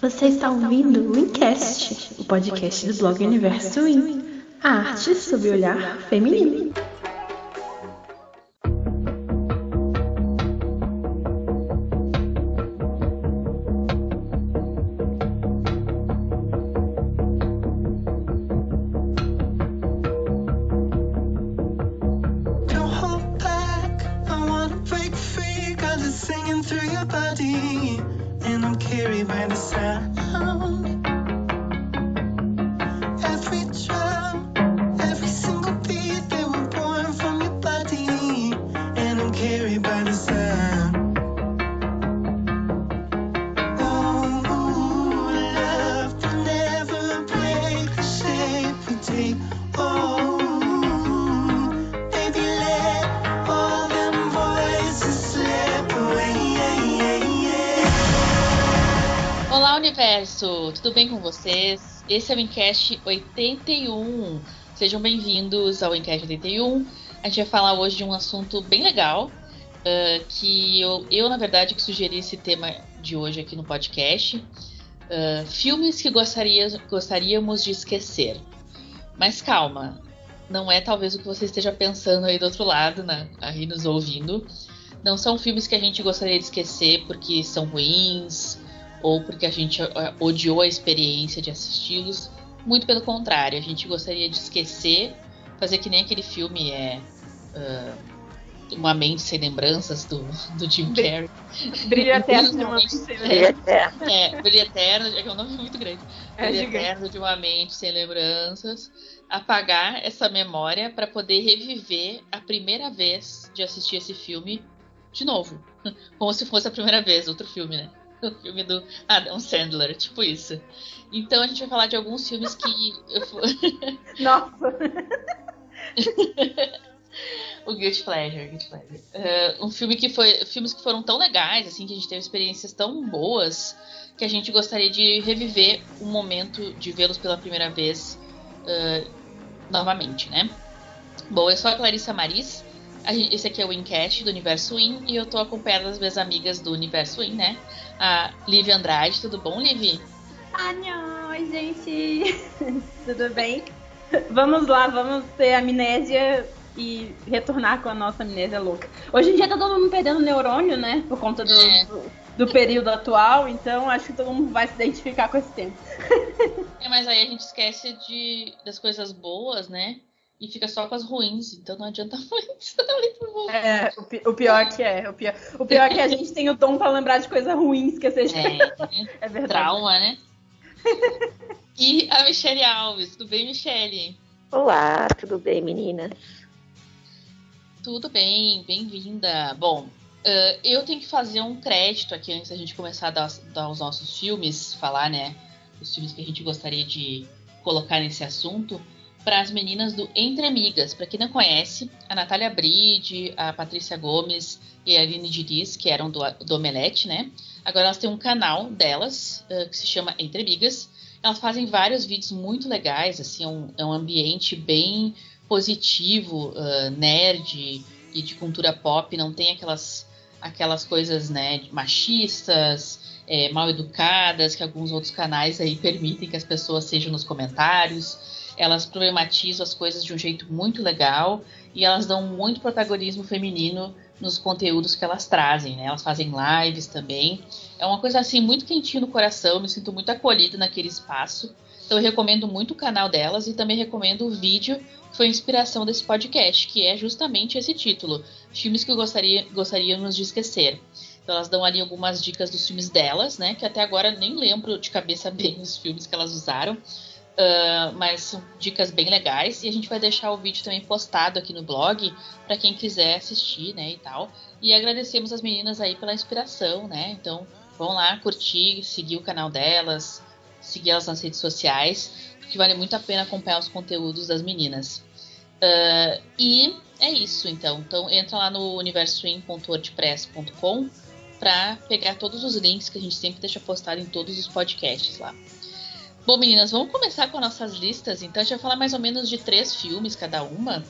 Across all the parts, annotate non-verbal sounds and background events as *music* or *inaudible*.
Você está ouvindo o Wincast, o podcast do blog Universo Win, a arte sob o olhar feminino. Esse é o Encast 81. Sejam bem-vindos ao Encast 81. A gente vai falar hoje de um assunto bem legal, ah, que eu, eu, na verdade, que sugeri esse tema de hoje aqui no podcast. Ah, filmes que gostaria, gostaríamos de esquecer. Mas calma, não é talvez o que você esteja pensando aí do outro lado, né? aí nos ouvindo. Não são filmes que a gente gostaria de esquecer porque são ruins, ou porque a gente eh, odiou a experiência de assisti-los. Muito pelo contrário, a gente gostaria de esquecer, fazer que nem aquele filme é ah, Uma Mente Sem Lembranças do, do Jim Carrey. Brilho *laughs* eterno de uma mente sem é, é, Brilho Eterno, é que é um nome muito grande. É Brilho gigante. Eterno de uma Mente Sem Lembranças. Apagar essa memória para poder reviver a primeira vez de assistir esse filme de novo. *laughs* Como se fosse a primeira vez, outro filme, né? *laughs* O filme do Adam Sandler, tipo isso. Então a gente vai falar de alguns filmes que. *laughs* Nossa, *laughs* o Guilty Pleasure, Guilty Pleasure. Eh, um filme que foi. Filmes que foram tão legais, assim, que a gente teve experiências tão boas, que a gente gostaria de reviver o momento de vê-los pela primeira vez eh, novamente, né? Bom, eu sou a Clarissa Maris. Esse aqui é o Wincast do Universo Win e eu tô acompanhada das minhas amigas do Universo Win, né? A Liv Andrade, tudo bom, Liv? Oi, gente! *laughs* Tudo bem? Vamos lá, vamos ter amnésia e retornar com a nossa amnésia louca. Hoje em dia tá todo mundo perdendo neurônio, né? Por conta do, É. do, do período atual, então acho que todo mundo vai se identificar com esse tempo. *laughs* É, mas aí a gente esquece de, das coisas boas, né? E fica só com as ruins, então não adianta *laughs* muito. bom. É, o, pi- o pior que é, o pior, o pior é que a gente tem o dom pra lembrar de coisa ruim, esquecer de É, *laughs* É verdade. trauma, né? E a Michelle Alves, tudo bem, Michelle? Olá, tudo bem, meninas? Tudo bem, bem-vinda. Bom, eh, eu tenho que fazer um crédito aqui antes da gente começar a dar, dar os nossos filmes, falar, né? Os filmes que a gente gostaria de colocar nesse assunto, para as meninas do Entre Amigas. Para quem não conhece, a Natália Bride, a Patrícia Gomes e a Aline Diniz, que eram do, do Omelete, né? Agora elas têm um canal delas, eh, que se chama Entre Amigas. Elas fazem vários vídeos muito legais, assim, é um, é um ambiente bem positivo, ah, nerd e de cultura pop, não tem aquelas, aquelas coisas né, machistas, é, mal educadas, que alguns outros canais aí permitem que as pessoas sejam nos comentários. Elas problematizam as coisas de um jeito muito legal e elas dão muito protagonismo feminino nos conteúdos que elas trazem, né? Elas fazem lives também. É uma coisa assim muito quentinha no coração, me sinto muito acolhida naquele espaço. Então eu recomendo muito o canal delas e também recomendo o vídeo que foi a inspiração desse podcast, que é justamente esse título: Filmes que gostaria, gostaríamos de esquecer. Então elas dão ali algumas dicas dos filmes delas, né? Que até agora nem lembro de cabeça *laughs* bem os filmes que elas usaram. Ah, mas são dicas bem legais. E a gente vai deixar o vídeo também postado aqui no blog para quem quiser assistir, né? E tal. E agradecemos as meninas aí pela inspiração, né? Então vão lá curtir, seguir o canal delas, seguir elas nas redes sociais, porque vale muito a pena acompanhar os conteúdos das meninas. Ah, e é isso, então. Então entra lá no universoswim.wordpress.com para pegar todos os links que a gente sempre deixa postado em todos os podcasts lá. Bom, meninas, vamos começar com as nossas listas. Então a gente vai falar mais ou menos de três filmes cada uma,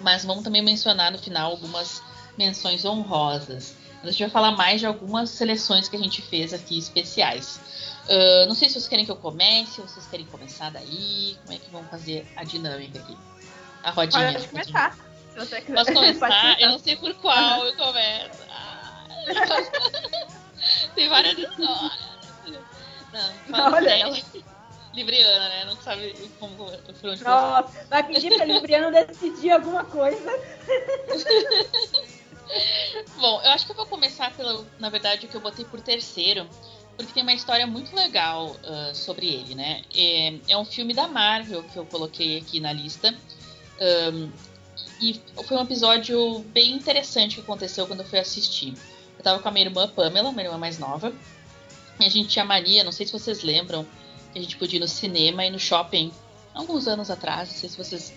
mas vamos também mencionar no final algumas menções honrosas. A gente vai falar mais de algumas seleções que a gente fez aqui especiais. Uh, não sei se vocês querem que eu comece, ou vocês querem começar daí. Como é que vamos fazer a dinâmica aqui? A rodinha. Pode começar. Se você quiser. Posso Pode começar? Eu não sei por qual eu começo. Ah, *laughs* Tem várias histórias. Não, fala Olha sério. Libriana, né? Não sabe como, por onde. Nossa, vai pedir pra Libriano decidir alguma coisa. *laughs* Bom, eu acho que eu vou começar pelo, na verdade, o que eu botei por terceiro, porque tem uma história muito legal ah, sobre ele, né? É, é um filme da Marvel que eu coloquei aqui na lista. Ahn, e foi um episódio bem interessante que aconteceu quando eu fui assistir. Eu tava com a minha irmã Pamela, minha irmã mais nova, e a gente tinha mania, não sei se vocês lembram, a gente podia ir no cinema e no shopping alguns anos atrás, não sei se vocês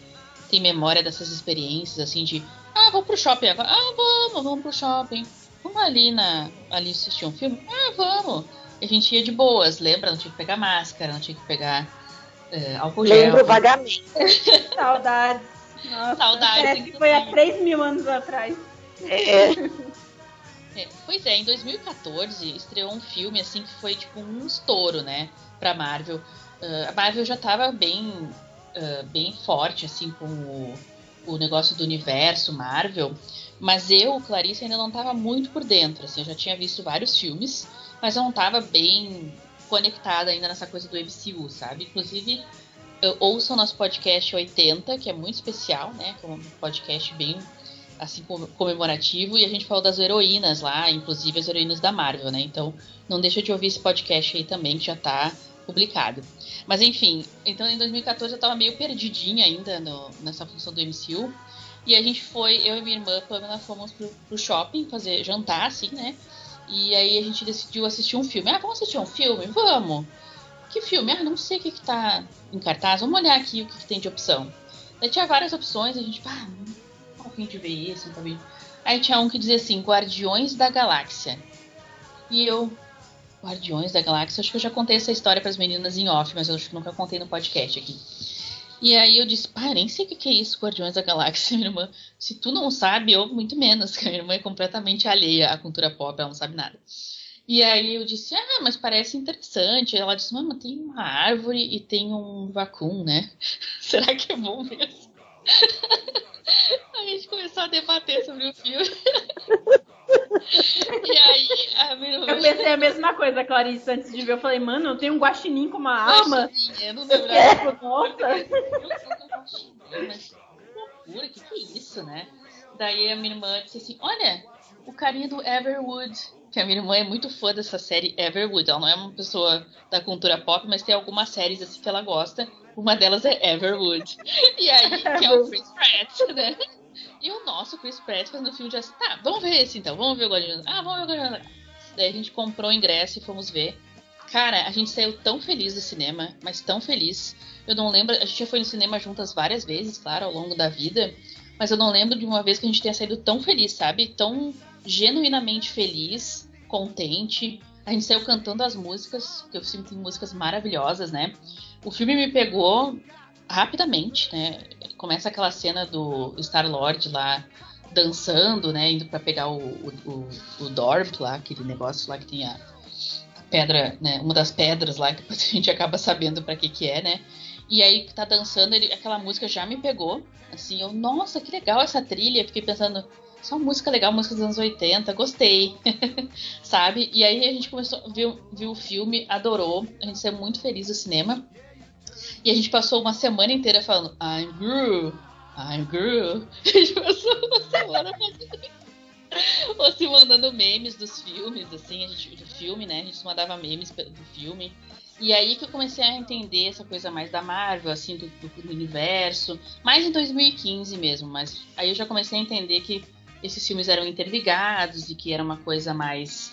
têm memória dessas experiências, assim, de ah, vamos pro shopping agora. Ah, vamos, vamos pro shopping. Vamos ali na. ali assistir um filme? Ah, vamos. E a gente ia de boas, lembra? Não tinha que pegar máscara, não tinha que pegar eh, álcool gel. Lembro vagamente. *laughs* Saudades. Nossa, Saudades, Parece que foi há inclusive. 3 mil anos atrás. É, É, pois é, em 2014 estreou um filme assim que foi tipo um estouro, né, pra Marvel. Ah, a Marvel já tava bem, ah, bem forte assim com o, o negócio do universo Marvel, mas eu, Clarice, ainda não tava muito por dentro, assim, eu já tinha visto vários filmes, mas eu não tava bem conectada ainda nessa coisa do MCU, sabe? Inclusive, ouço o nosso podcast 80, que é muito especial, né, que é um podcast bem assim com- comemorativo e a gente falou das heroínas lá, inclusive as heroínas da Marvel, né? Então não deixa de ouvir esse podcast aí também que já tá publicado. Mas enfim, então em 2014 eu tava meio perdidinha ainda no- nessa função do MCU. E a gente foi, eu e minha irmã Pamela fomos pro, pro shopping fazer jantar, assim, né? E aí a gente decidiu assistir um filme. Ah, vamos assistir um filme? Vamos! Que filme? Ah, não sei o que, que tá em cartaz. Vamos olhar aqui o que, que tem de opção. Daí tinha várias opções, a gente, pá, não tô a ver esse, não fim. Aí tinha um que dizia assim, Guardiões da Galáxia. E eu, Guardiões da Galáxia, acho que eu já contei essa história para as meninas em off, mas eu acho que nunca contei no podcast aqui. E aí eu disse, pá, nem sei o que é isso, Guardiões da Galáxia, *laughs* minha irmã. Se tu não sabe, eu muito menos, que a minha irmã é completamente alheia à cultura pop, ela não sabe nada. E aí eu disse, ah, mas parece interessante. Ela disse, mama, tem uma árvore e tem um vacum, né? *laughs* Será que é bom mesmo? *laughs* a gente começou a debater sobre o filme. E aí a Eu pensei a mesma coisa, Clarice, antes de ver. Eu falei, mano, eu tenho um guaxinim com uma arma. Eu não *laughs* Eu quero, nossa. Mas que loucura, que que é isso, né? Daí a minha irmã disse assim: Olha, o carinha do Everwood. Que a minha irmã é muito fã dessa série Everwood. Ela não é uma pessoa da cultura pop, mas tem algumas séries assim que ela gosta. Uma delas é Everwood. E aí, que é o Chris Pratt, né? E o nosso Chris Pratt fazendo filme de assim, tá, vamos ver esse então, vamos ver o Guardiões. Ah, vamos ver o Guardiões. da Galáxia." Daí a gente comprou o ingresso e fomos ver. Cara, a gente saiu tão feliz do cinema, mas tão feliz. Eu não lembro, a gente já foi no cinema juntas várias vezes, claro, ao longo da vida, mas eu não lembro de uma vez que a gente tenha saído tão feliz, sabe? Tão genuinamente feliz, contente. A gente saiu cantando as músicas, porque o filme tem músicas maravilhosas, né? O filme me pegou rapidamente, né? Começa aquela cena do Star-Lord lá dançando, né? Indo pra pegar o, o, o, lá, aquele negócio lá que tem a, pedra, né? Uma das pedras lá, que *laughs* a gente acaba sabendo pra que que é, né? E aí tá dançando, ele, aquela música já me pegou. Assim, eu, nossa, que legal essa trilha. Fiquei pensando, só música legal, música dos anos 80, gostei. *laughs* Sabe? E aí a gente começou, viu, viu o filme, adorou. A gente saiu muito feliz do cinema. E a gente passou uma semana inteira falando, I'm Gru, I'm Gru. *laughs* A gente passou uma semana ou se mandando memes dos filmes, assim, a gente, do filme, né? A gente mandava memes do filme. E aí que eu comecei a entender essa coisa mais da Marvel, assim, do, do- universo. Mais em 2015 mesmo, mas aí eu já comecei a entender que esses filmes eram interligados e que era uma coisa mais.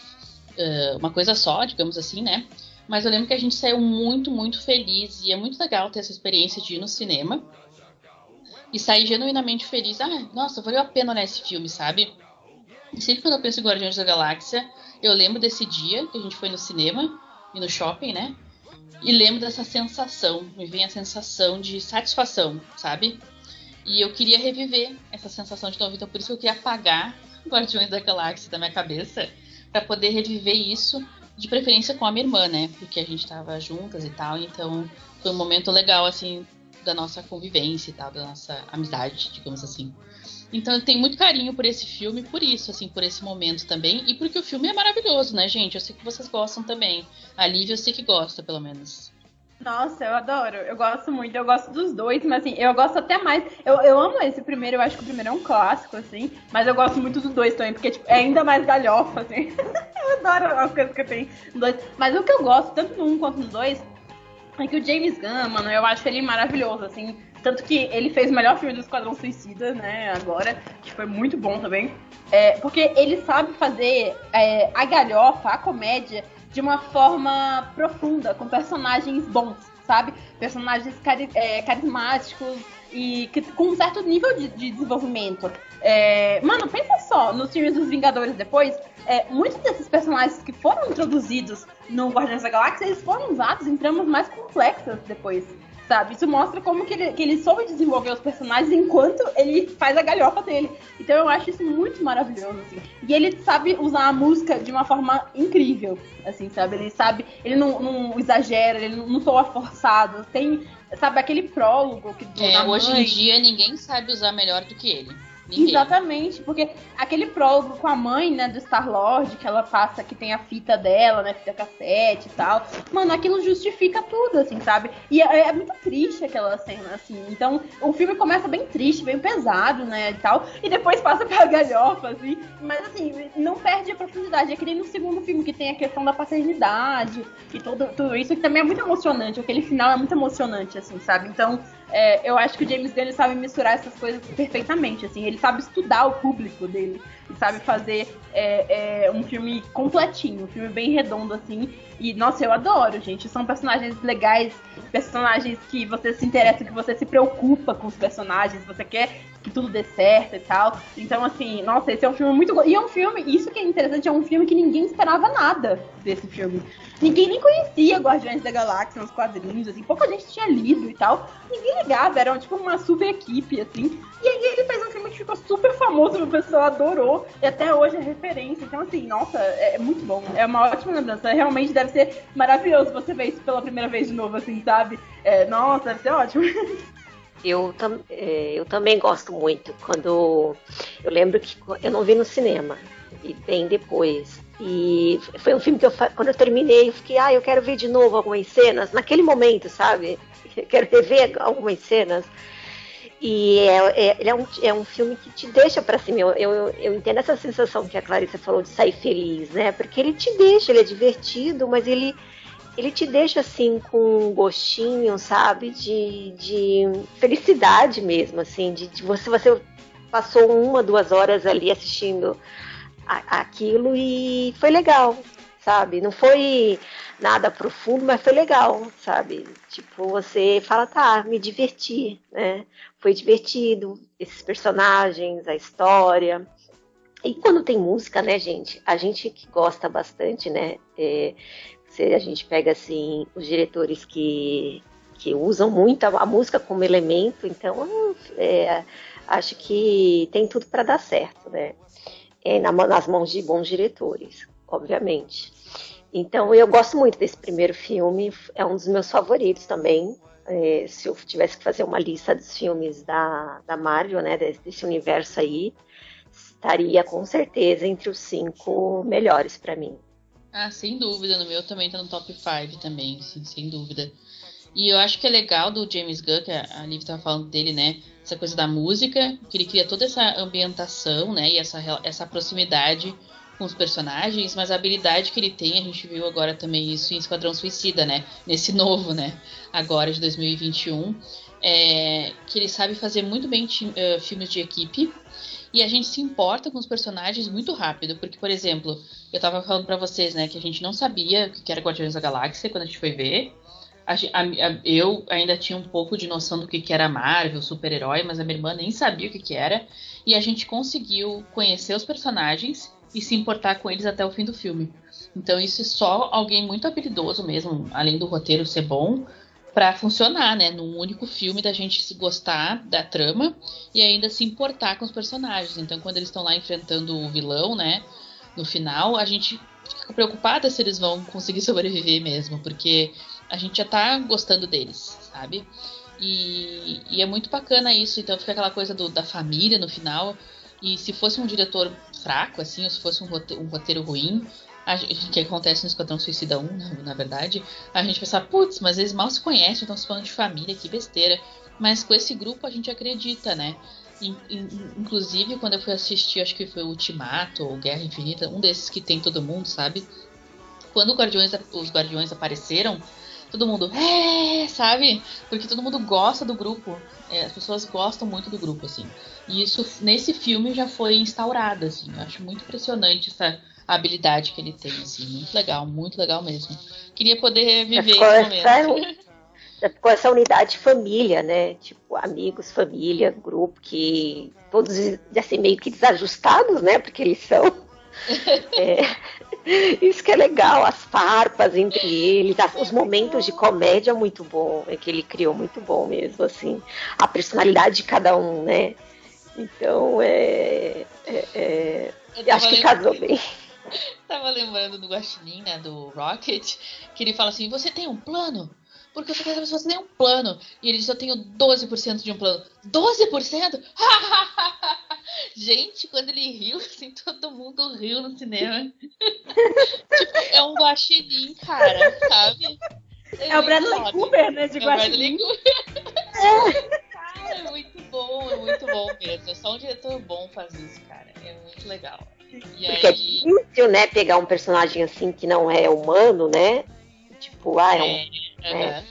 ah, uma coisa só, digamos assim, né? Mas eu lembro que a gente saiu muito, muito feliz e é muito legal ter essa experiência de ir no cinema e sair genuinamente feliz. Ah, nossa, valeu a pena olhar esse filme, sabe? E sempre quando eu penso em Guardiões da Galáxia, eu lembro desse dia que a gente foi no cinema e no shopping, né? E lembro dessa sensação, me vem a sensação de satisfação, sabe? E eu queria reviver essa sensação de novo, então por isso que eu queria apagar Guardiões da Galáxia da minha cabeça, para poder reviver isso de preferência com a minha irmã, né? Porque a gente tava juntas e tal, então foi um momento legal, assim, da nossa convivência e tal, da nossa amizade, digamos assim. Então eu tenho muito carinho por esse filme, por isso, assim, por esse momento também, e porque o filme é maravilhoso, né, gente? Eu sei que vocês gostam também. A Lívia eu sei que gosta, pelo menos. Nossa, eu adoro. Eu gosto muito. Eu gosto dos dois, mas assim, eu gosto até mais. Eu, eu amo esse primeiro, eu acho que o primeiro é um clássico, assim. Mas eu gosto muito dos dois também, porque tipo, é ainda mais galhofa, assim. *laughs* eu adoro as coisas que tem dois. Mas o que eu gosto, tanto no um quanto no dois, é que o James Gunn, mano, eu acho ele maravilhoso, assim. Tanto que ele fez o melhor filme do Esquadrão Suicida, né, agora, que foi muito bom também. É, porque ele sabe fazer é, a galhofa, a comédia, de uma forma profunda, com personagens bons, sabe? Personagens cari é, carismáticos e que, com um certo nível de, de desenvolvimento. É, mano, pensa só, nos filmes dos Vingadores depois, é, muitos desses personagens que foram introduzidos no Guardiões da Galáxia, eles foram usados em tramas mais complexas depois sabe? Isso mostra como que ele, que ele soube desenvolver os personagens enquanto ele faz a galhofa dele. Então eu acho isso muito maravilhoso, assim. E ele sabe usar a música de uma forma incrível, assim, sabe? Ele sabe, ele não, não exagera, ele não, não soa forçado. Tem, sabe, aquele prólogo que é, hoje em dia ninguém sabe usar melhor do que ele. Ninguém. Exatamente, porque aquele prólogo com a mãe, né, do Star-Lord, que ela passa, que tem a fita dela, né, fita cassete e tal, mano, aquilo justifica tudo, assim, sabe? E é, é, muito triste aquela cena, assim. Então, o filme começa bem triste, bem pesado, né, e tal, e depois passa pra galhofa, assim. Mas, assim, não perde a profundidade. É que nem no segundo filme, que tem a questão da paternidade e tudo, tudo isso, que também é muito emocionante. Aquele final é muito emocionante, assim, sabe? Então, é, eu acho que o James Gunn sabe misturar essas coisas perfeitamente, assim, ele sabe estudar o público dele, sabe fazer é, é, um filme completinho, um filme bem redondo, assim, e, nossa, eu adoro, gente, são personagens legais, personagens que você se interessa, que você se preocupa com os personagens, você quer que tudo dê certo e tal, então, assim, nossa, esse é um filme muito, e é um filme, isso que é interessante, é um filme que ninguém esperava nada desse filme, ninguém nem conhecia Guardiões da Galáxia nos quadrinhos, assim, pouca gente tinha lido e tal, ninguém ligava, era tipo uma super equipe, assim. E aí ele fez um filme que ficou super famoso, o pessoal adorou, e até hoje é referência. Então, assim, nossa, é, é muito bom. É uma ótima lembrança. Realmente deve ser maravilhoso você ver isso pela primeira vez de novo, assim, sabe? É, nossa, deve ser ótimo. *laughs* Eu, tam, é, eu também gosto muito. Quando. Eu lembro que eu não vi no cinema, e bem depois. E foi um filme que eu, quando eu terminei, eu fiquei, ah, eu quero ver de novo algumas cenas, naquele momento, sabe? *laughs* quero rever algumas cenas. E é, é, ele é um, é um filme que te deixa para cima. Eu, eu, eu, entendo essa sensação que a Clarissa falou de sair feliz, né? Porque ele te deixa, ele é divertido, mas ele, ele te deixa assim com um gostinho, sabe? De, de felicidade mesmo, assim. De, de você, você passou uma, duas horas ali assistindo a, aquilo e foi legal, sabe? Não foi nada profundo, mas foi legal, sabe? Tipo, você fala, tá, me diverti, né? Foi divertido, esses personagens, a história. E quando tem música, né, gente? A gente que gosta bastante, né? É, se a gente pega, assim, os diretores que, que usam muito a, a música como elemento, então é, acho que tem tudo para dar certo, né? É, nas mãos de bons diretores, obviamente. Então eu gosto muito desse primeiro filme, é um dos meus favoritos também. É, se eu tivesse que fazer uma lista dos filmes da, da Marvel, né, desse, desse universo aí, estaria com certeza entre os cinco melhores para mim. Ah, sem dúvida, no meu também tá no top 5 também, sim, sem dúvida. E eu acho que é legal do James Gunn, que a Liv tava falando dele, né? Essa coisa da música, que ele cria toda essa ambientação, né? E essa, essa proximidade com os personagens, mas a habilidade que ele tem, a gente viu agora também isso em Esquadrão Suicida, né? Nesse novo, né? Agora de 2021. É, que ele sabe fazer muito bem uh, filmes de equipe e a gente se importa com os personagens muito rápido, porque, por exemplo, eu tava falando para vocês, né, que a gente não sabia o que era Guardiões da Galáxia quando a gente foi ver. A, a, a, eu ainda tinha um pouco de noção do que, que era Marvel, super-herói, mas a minha irmã nem sabia o que, que era. E a gente conseguiu conhecer os personagens e se importar com eles até o fim do filme. Então isso é só alguém muito habilidoso mesmo, além do roteiro ser bom, para funcionar, né, num único filme da gente se gostar da trama e ainda se importar com os personagens. Então quando eles estão lá enfrentando o vilão, né, no final, a gente fico preocupada se eles vão conseguir *laughs* sobreviver mesmo, porque a gente já tá gostando deles, sabe? E, e é muito bacana isso, então fica aquela coisa do, da família no final. E se fosse um diretor fraco, assim, ou se fosse um roteiro, um roteiro ruim, gente, que acontece no Esquadrão Suicida 1, na, na verdade, a gente pensa, putz, mas eles mal se conhecem, estão se falando de família, que besteira. Mas com esse grupo a gente acredita, né? In- in- Inclusive, quando eu fui assistir, acho que foi o Ultimato ou Guerra Infinita, um desses que tem todo mundo, sabe? Quando Guardiões, os Guardiões apareceram, todo mundo, é, sabe? Porque todo mundo gosta do grupo. É, as pessoas gostam muito do grupo, assim. E isso, nesse filme, já foi instaurado, assim. Eu acho muito impressionante essa habilidade que ele tem, assim. Muito legal, muito legal mesmo. Queria poder viver ficou esse essa- momento. Já ficou essa unidade família, né? Tipo, amigos, família, grupo, que todos assim, meio que desajustados, né? Porque eles são. *laughs* É, *laughs* isso que é legal, as farpas entre eles, os momentos de comédia muito bom, é que ele criou muito bom mesmo, assim. A personalidade de cada um, né? Então, é. é- é, acho que lembrando- casou bem. *laughs* Tava lembrando do Guaxinim, né, do Rocket, que ele fala assim, você tem um plano? Porque eu saber se você tem um plano. E ele diz, eu tenho 12% de um plano. 12%? *laughs* Gente, quando ele riu, assim, todo mundo riu no cinema. tipo, *laughs* é um Guaxinim, cara, sabe? É o Bradley. Cooper, né, de É o Bradley Guaxinim. Cooper. *laughs* Cara, é muito bom, é muito bom mesmo. Só um diretor bom faz isso, cara. É muito legal. E Porque é aí, difícil, né, pegar um personagem assim que não é humano, né? Tipo, ah, é um é, aham.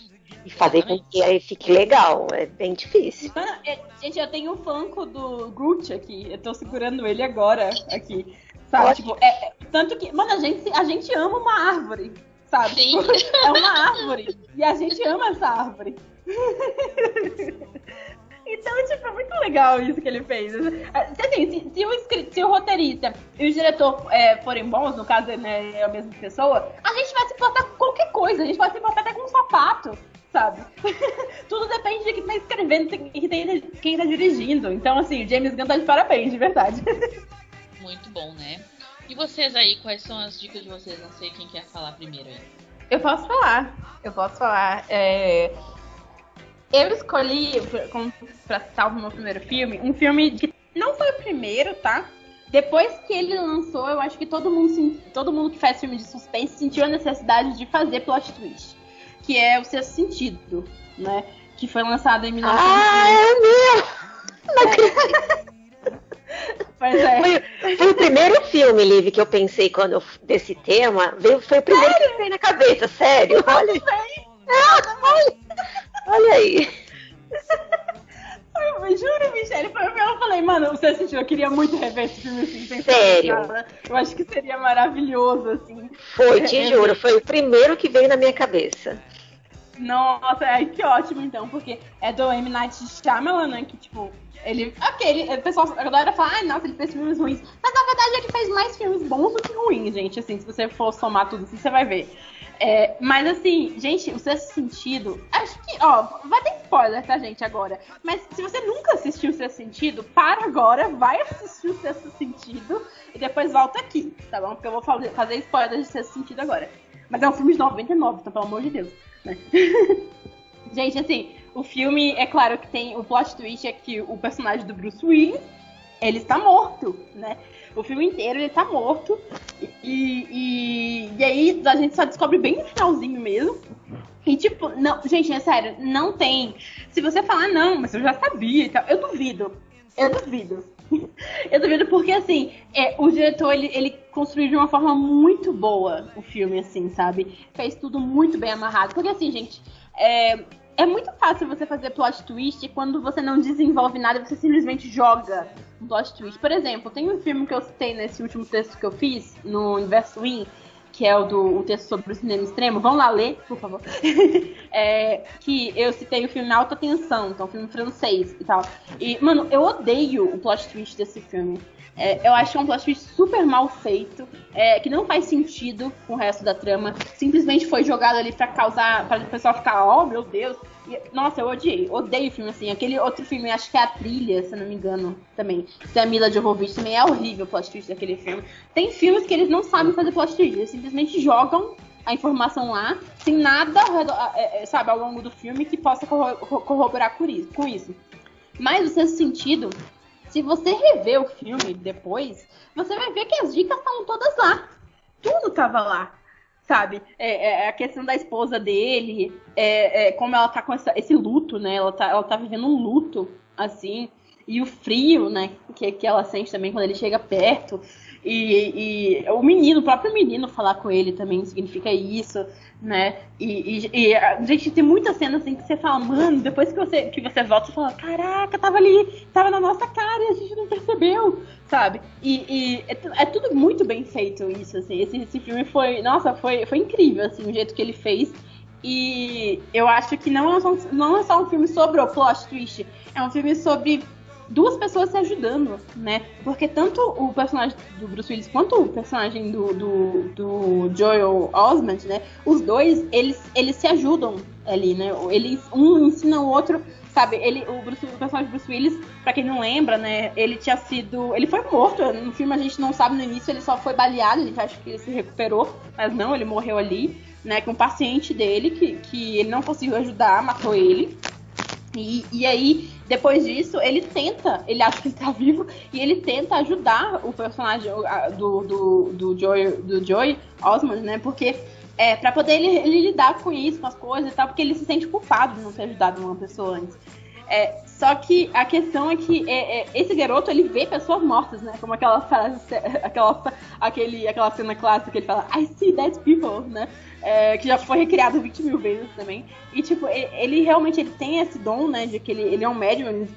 e fazer com que aí fique legal. É bem difícil. Mano, é- gente, eu tenho um funko do Groot aqui. Eu tô segurando ele agora aqui. Sabe? Ótimo. Tipo, é, é- tanto que. Mano, a gente, a gente ama uma árvore. Sabe? Sim. É uma árvore. E a gente ama essa árvore. *laughs* Então, tipo, é muito legal isso que ele fez. Assim, se, se o, se o roteirista e o diretor é, forem bons, no caso né, é a mesma pessoa, a gente vai se importar com qualquer coisa. A gente pode se importar até com um sapato, sabe? *laughs* Tudo depende de quem tá escrevendo e quem tá, quem tá dirigindo. Então, assim, o James Gunn tá de parabéns, de verdade. *laughs* Muito bom, né? E vocês aí, quais são as dicas de vocês? Não sei quem quer falar primeiro aí. Eu posso falar. Eu posso falar. É, Eu escolhi, como pra citar o meu primeiro filme, um filme que não foi o primeiro, tá? Depois que ele lançou, eu acho que todo mundo, todo mundo que faz filme de suspense sentiu a necessidade de fazer plot twist. Que é o Sexto Sentido, né? Que foi lançado em 1900. Ah, é o meu! Não. *laughs* Pois é. Foi, foi o primeiro filme, Liv, que eu pensei quando eu, desse tema. Veio, foi o primeiro que veio na cabeça, sério. Olha, olha, olha aí. *laughs* Eu juro, Michelle, foi o meu. Eu falei, mano, Sexto Sentido, eu queria muito rever esse filme assim, sem Sério? Eu acho que seria maravilhoso, assim. Foi, te juro, foi o primeiro que veio na minha cabeça. Nossa, ai, que ótimo então, porque é do M. Night Shyamalan, né, que tipo, ele, ok, ele, o pessoal, a galera fala, ai, nossa, ele fez filmes ruins, mas na verdade ele fez mais filmes bons do que ruins, gente, assim, se você for somar tudo assim, você vai ver. É, mas assim, gente, o Sexto Sentido, acho que, ó, vai ter spoiler, tá, gente, agora, mas se você nunca assistiu o Sexto Sentido, para agora, vai assistir o Sexto Sentido e depois volta aqui, tá bom? Porque eu vou fazer, fazer spoiler de Sexto Sentido agora. Mas é um filme de 99, então pelo amor de Deus, né? *laughs* Gente, assim, o filme, é claro que tem o plot twist é que o personagem do Bruce Willis, ele está morto, né? O filme inteiro ele tá morto. E, e, e aí a gente só descobre bem no finalzinho mesmo. E tipo, não, gente, é sério, não tem. Se você falar, não, mas eu já sabia e tal, eu duvido. Eu duvido. *laughs* Eu duvido porque, assim, é, o diretor, ele, ele construiu de uma forma muito boa o filme, assim, sabe? Fez tudo muito bem amarrado. Porque, assim, gente, é, é muito fácil você fazer plot twist quando você não desenvolve nada, você simplesmente joga um plot twist. Por exemplo, tem um filme que eu citei nesse último texto que eu fiz, no Inverso Win, que é o do o texto sobre o cinema extremo. Vão lá ler, por favor. *laughs* É, que eu citei o filme Alta Tensão, é um filme francês e tal. E, mano, eu odeio o plot twist desse filme. É, eu acho que é um plot twist super mal feito, é, que não faz sentido com o resto da trama. Simplesmente foi jogado ali pra causar, para o pessoal ficar, oh meu Deus, E, nossa, eu odiei. Odeio filme assim. Aquele outro filme, acho que é A Trilha, se não me engano, também. Tem a Mila Jovovich, também é horrível o plot twist daquele filme. Tem filmes que eles não sabem fazer plot twist. Eles simplesmente jogam a informação lá, sem nada, é, é, sabe, ao longo do filme que possa corroborar com isso. Mas, no sexto sentido, se você rever o filme depois, você vai ver que as dicas estão todas lá. Tudo tava lá sabe? É, é, a questão da esposa dele, é, é, como ela tá com essa, esse luto, né? Ela tá, ela tá vivendo um luto, assim, e o frio, né? Que, que ela sente também quando ele chega perto. E, e, o menino, o próprio menino falar com ele também significa isso, né? E, e, e, a gente tem muitas cenas assim que você fala, mano, depois que você, que você volta, você fala, caraca, tava ali, tava na nossa cara e a gente não percebeu, sabe? E, é, é, tudo muito bem feito isso, assim. Esse, esse filme foi, nossa, foi, foi incrível, assim, o jeito que ele fez. E eu acho que não é, só, não é só um filme sobre o plot twist, é um filme sobre duas pessoas se ajudando, né? Porque tanto o personagem do Bruce Willis quanto o personagem do, do, do Joel Osment, né? Os dois, eles, eles se ajudam ali, né? Eles, um ensina o outro, sabe? Ele, o, Bruce, o personagem Bruce Willis, pra quem não lembra, né? Ele tinha sido... Ele foi morto. No filme a gente não sabe no início, ele só foi baleado. A gente acha que ele se recuperou, mas não, ele morreu ali, né? Com um paciente dele, que, que ele não conseguiu ajudar, matou ele. E, e aí, depois disso, ele tenta, ele acha que ele tá vivo, e ele tenta ajudar o personagem do, do, do, Joy, do Joy Osmond, né? Porque é, para poder ele, ele, lidar com isso, com as coisas e tal, porque ele se sente culpado de não ter ajudado uma pessoa antes. É, só que a questão é que é, é, esse garoto ele vê pessoas mortas, né? Como aquela frase, aquela, aquele, aquela cena clássica que ele fala, I see dead people, né? É, que já foi recriado 20 mil vezes também. E tipo, ele, ele, realmente ele tem esse dom, né? De que ele, ele é um médium,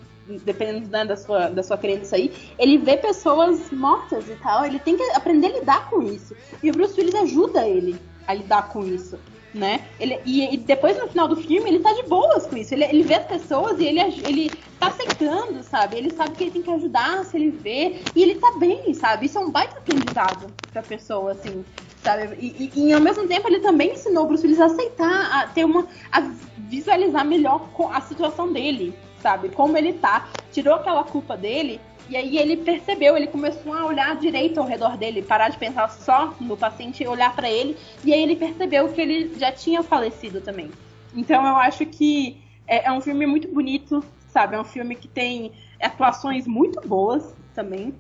dependendo né, da, sua, da sua crença aí, ele vê pessoas mortas e tal, ele tem que aprender a lidar com isso. E o Bruce Willis ajuda ele a lidar com isso né? Ele, e, e, depois no final do filme ele tá de boas com isso. Ele, ele vê as pessoas e ele, ele tá aceitando, sabe? Ele sabe que ele tem que ajudar se ele vê. E ele tá bem, sabe? Isso é um baita aprendizado pra pessoa, assim, sabe? E, e, e ao mesmo tempo ele também ensinou o Bruce Willis a aceitar, a ter uma. a visualizar melhor a situação dele, sabe? Como ele tá. Tirou aquela culpa dele e aí ele percebeu, ele começou a olhar direito ao redor dele, parar de pensar só no paciente e olhar para ele. E aí ele percebeu que ele já tinha falecido também. Então eu acho que é, é um filme muito bonito, sabe? É um filme que tem atuações muito boas também.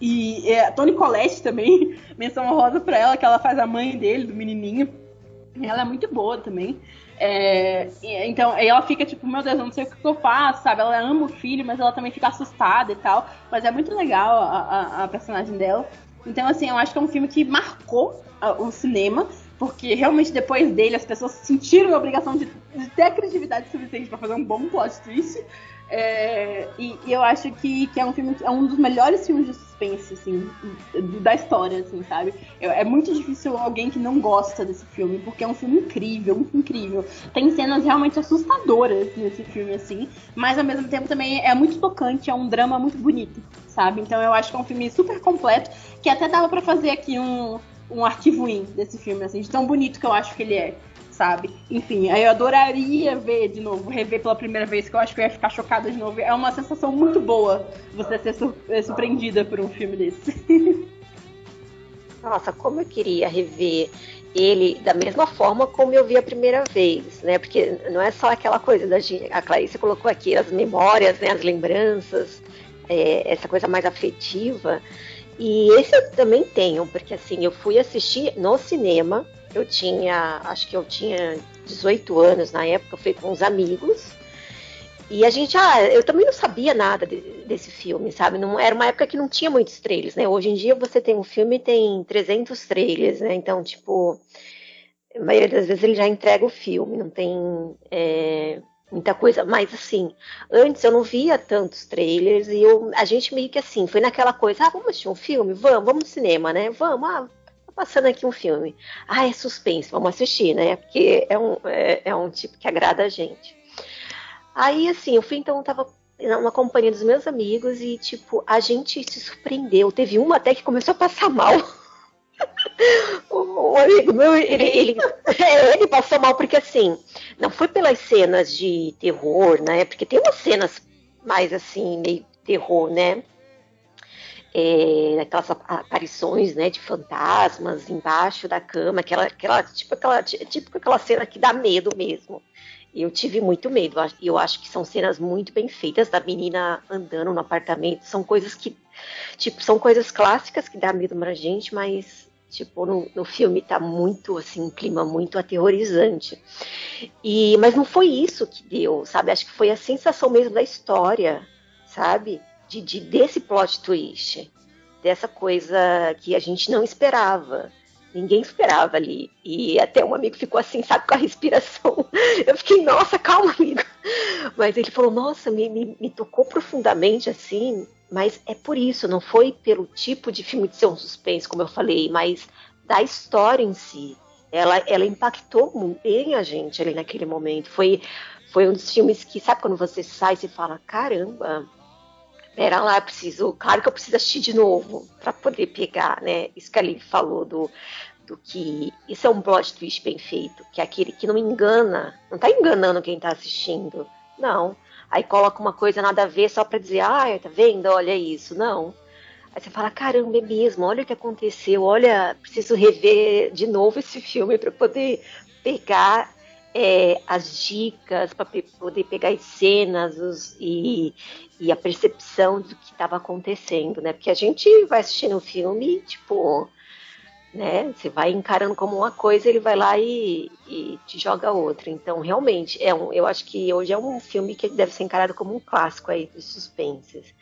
E é, a Toni Collette também, *laughs* menção honrosa pra ela, que ela faz a mãe dele, do menininho. Ela é muito boa também. É, então ela fica tipo, meu Deus, eu não sei o que eu faço, sabe? Ela ama o filho, mas ela também fica assustada e tal. Mas é muito legal a, a, a personagem dela. Então, assim, eu acho que é um filme que marcou o cinema, porque realmente depois dele as pessoas sentiram a obrigação de, de ter criatividade suficiente para fazer um bom plot twist. É, e, e, eu acho que, que é um filme é um dos melhores filmes de suspense, assim, da história, assim, sabe? É, é muito difícil alguém que não gosta desse filme, porque é um filme incrível, incrível. Tem cenas realmente assustadoras nesse filme, assim, mas ao mesmo tempo também é muito tocante, é um drama muito bonito, sabe? Então eu acho que é um filme super completo, que até dava para fazer aqui um, um arquivo in desse filme, assim, de tão bonito que eu acho que ele é sabe? Enfim, aí eu adoraria ver de novo, rever pela primeira vez, que eu acho que eu ia ficar chocada de novo. É uma sensação muito boa você ser é, surpreendida por um filme desse. *laughs* Nossa, como eu queria rever ele da mesma forma como eu vi a primeira vez, né? Porque não é só aquela coisa da a Clarice colocou aqui as memórias, né? As lembranças, é, essa coisa mais afetiva. E esse eu também tenho, porque assim, eu fui assistir no cinema, eu tinha, acho que eu tinha 18 anos na época, eu fui com uns amigos. E a gente, ah, eu também não sabia nada de, desse filme, sabe? Não era uma época que não tinha muitos trailers, né? Hoje em dia você tem um filme e tem 300 trailers, né? Então, tipo, a maioria das vezes ele já entrega o filme, não tem é, muita coisa. Mas assim, antes eu não via tantos trailers e eu, a gente meio que assim, foi naquela coisa, ah, vamos assistir um filme? Vamos, vamos no cinema, né? Vamos, ah, passando aqui um filme. Ah, é suspense, vamos assistir, né? Porque é um, é, é um tipo que agrada a gente. Aí, assim, eu fui, então, tava na companhia dos meus amigos e, tipo, a gente se surpreendeu. Teve uma até que começou a passar mal. *laughs* O, amigo meu, ele, ele, é, ele passou mal porque assim, não foi pelas cenas de terror, né? Porque tem umas cenas mais assim, meio terror, né? É, aquelas aparições né, de fantasmas embaixo da cama, aquela, aquela, tipo, aquela, tipo aquela cena que dá medo mesmo. Eu tive muito medo. E eu acho que são cenas muito bem feitas da menina andando no apartamento. São coisas que, tipo, são coisas clássicas que dá medo pra gente, mas Tipo, no, no filme tá muito, assim, um clima muito aterrorizante. E, mas não foi isso que deu, sabe? Acho que foi a sensação mesmo da história, sabe? De, de desse plot twist. Dessa coisa que a gente não esperava. Ninguém esperava ali. E até um amigo ficou assim, sabe, com a respiração. *laughs* Eu fiquei, nossa, calma, amigo. Mas ele falou, nossa, me, me, me tocou profundamente assim. Mas é por isso, não foi pelo tipo de filme de ser um suspense, como eu falei, mas da história em si. Ela, ela impactou bem a gente ali naquele momento. Foi, foi um dos filmes que, sabe quando você sai e fala, caramba, pera lá, eu preciso, claro que eu preciso assistir de novo para poder pegar, né? Isso que a Lili falou do, do que isso é um plot twist bem feito, que é aquele que não engana, não tá enganando quem tá assistindo. Não, aí coloca uma coisa nada a ver só para dizer, ah, tá vendo? Olha isso. Não. Aí você fala, caramba, é mesmo, olha o que aconteceu, olha, preciso rever de novo esse filme para poder pegar é, as dicas, para poder pegar as cenas os, e, e a percepção do que estava acontecendo, né? Porque a gente vai assistindo o filme, tipo, né? Você vai encarando como uma coisa, ele vai lá e, e, te joga outra. Então, realmente, é um, eu acho que hoje é um filme que deve ser encarado como um clássico aí dos suspenses.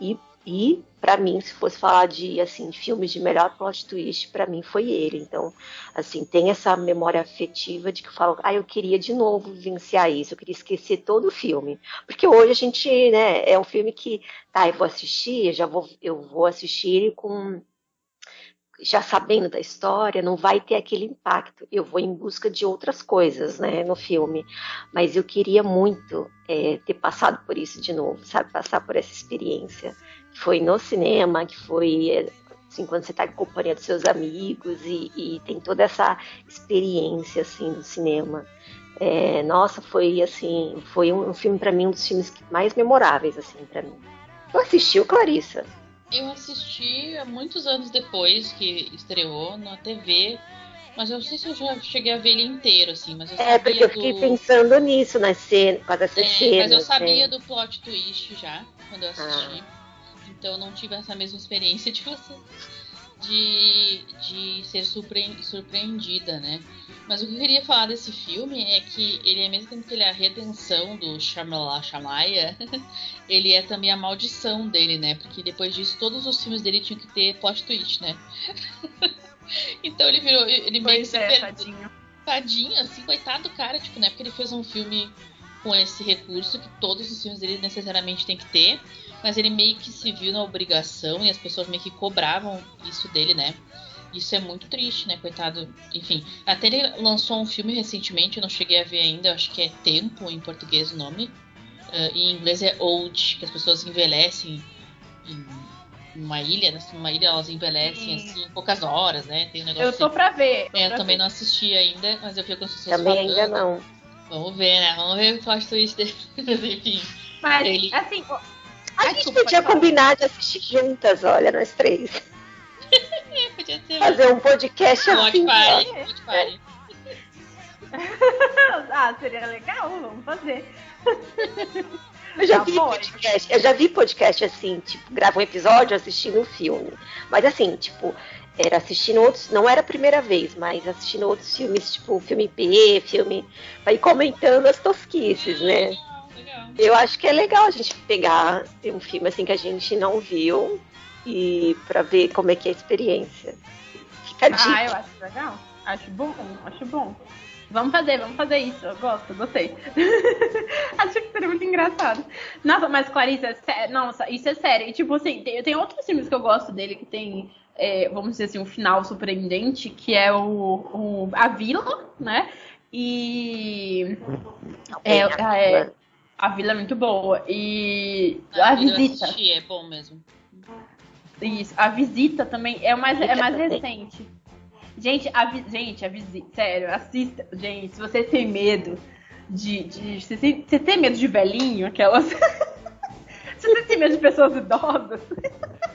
E, e para mim, se fosse falar de assim filmes de melhor plot twist, para mim foi ele. Então, assim, tem essa memória afetiva de que eu falo, ah, eu queria de novo vivenciar isso, eu queria esquecer todo o filme. Porque hoje a gente, né, é um filme que, tá, eu vou assistir, já vou, eu vou assistir com já sabendo da história, não vai ter aquele impacto. Eu vou em busca de outras coisas, né, no filme. Mas eu queria muito é, ter passado por isso de novo, sabe? Passar por essa experiência. Foi no cinema, que foi é, assim, quando você está em companhia dos seus amigos e, e, tem toda essa experiência, assim, do cinema. É, nossa, foi assim, foi um, um filme para mim um dos filmes mais memoráveis, assim, para mim. Tu assistiu, Clarissa? Eu assisti há muitos anos depois que estreou na TV, mas eu não sei se eu já cheguei a ver ele inteiro, assim, mas eu É, porque eu fiquei do... pensando nisso, cenas, com essas é, cenas. Mas eu sabia né? do plot twist já, quando eu assisti. Ah. Então eu não tive essa mesma experiência de você. De, de ser surpre surpreendida, né? Mas o que eu queria falar desse filme é que ele é mesmo que ele é a redenção do Shyamala Shamaya, *laughs* ele é também a maldição dele, né? Porque depois disso todos os filmes dele tinham que ter plot twist, né? *laughs* então ele virou, ele meio que Pois se é, tadinho. Tadinho, assim, coitado do cara, tipo, né? Porque ele fez um filme com esse recurso que todos os filmes dele necessariamente tem que ter, mas ele meio que se viu na obrigação e as pessoas meio que cobravam isso dele, né? Isso é muito triste, né, coitado. Enfim, até ele lançou um filme recentemente, eu não cheguei a ver ainda, eu acho que é Tempo em português o nome. Ah, em inglês é Old, que as pessoas envelhecem em uma ilha, né? Numa ilha elas envelhecem Sim. assim em poucas horas, né? Tem um negócio Eu tô assim. pra ver. tô É, eu pra também ver. não assisti ainda, mas eu vi algumas pessoas Também falando. ainda não. Vamos ver, né? Vamos ver o plot twist dele. *laughs* Mas enfim. Mas, Ele- assim, A Ai, gente desculpa, podia pode combinar de assistir juntas, olha, nós três. *laughs* Podia ser Fazer um podcast assim. party. ó. Watch party. ah, seria legal, vamos fazer. *laughs* Eu já Tá vi bom. podcast, eu já vi podcast assim, tipo, grava um episódio assistindo um filme. Mas assim, tipo, era assistindo outros, não era a primeira vez, mas assistindo outros filmes, tipo, filme B, filme, vai comentando as tosquices, né? Legal. Eu acho que é legal a gente pegar um filme assim que a gente não viu e pra ver como é que é a experiência. Fica a dica. Ah, eu acho legal. Acho bom, acho bom. Vamos fazer, vamos fazer isso. Eu gosto, gostei. *laughs* acho que seria muito engraçado. Nossa, mas Clarice, é sério. Nossa, isso é sério. E tipo assim, tem, tem outros filmes que eu gosto dele que tem, é, vamos dizer assim, um final surpreendente, que é o, o A Vila, né? E. É, é, a Vila é muito boa. E. A eu Visita. assisti, é bom mesmo. Isso. A Visita também é mais, é mais recente. Gente, a, vi- gente, a visita. Sério, assista. Gente, se você tem medo de. de se você você tem medo de velhinho, aquelas. *laughs* se você tem medo de pessoas idosas. *laughs*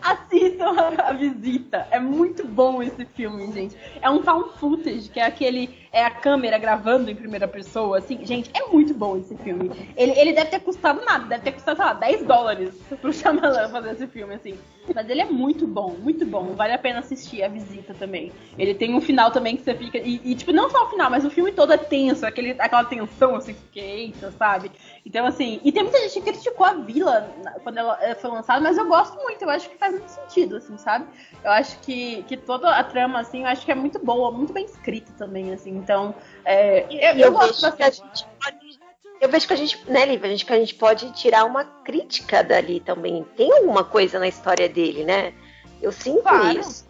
Assistam a, visita. É muito bom esse filme, gente. É um found footage, que é aquele. É a câmera gravando em primeira pessoa, assim. Gente, é muito bom esse filme. Ele, ele deve ter custado nada, deve ter custado, sei lá, 10 dólares pro *laughs* Shyamalan fazer esse filme, assim. Mas ele é muito bom, muito bom. Vale a pena assistir a visita também. Ele tem um final também que você fica. E, e, tipo, não só o final, mas o filme todo é tenso, aquele, aquela tensão, assim, que eita, sabe? Então, assim. E tem muita gente que criticou a vila quando ela eh, foi lançada, mas eu gosto muito, eu acho que faz muito sentido, assim, sabe? Eu acho que, que toda a trama, assim, eu acho que é muito boa, muito bem escrita também, assim. Então, é, eu, E eu gosto vejo que a bastante. gente pode. Eu vejo que a gente, né, Lívia, a gente, que a gente pode tirar uma crítica dali também. Tem alguma coisa na história dele, né? Eu sinto Claro. isso.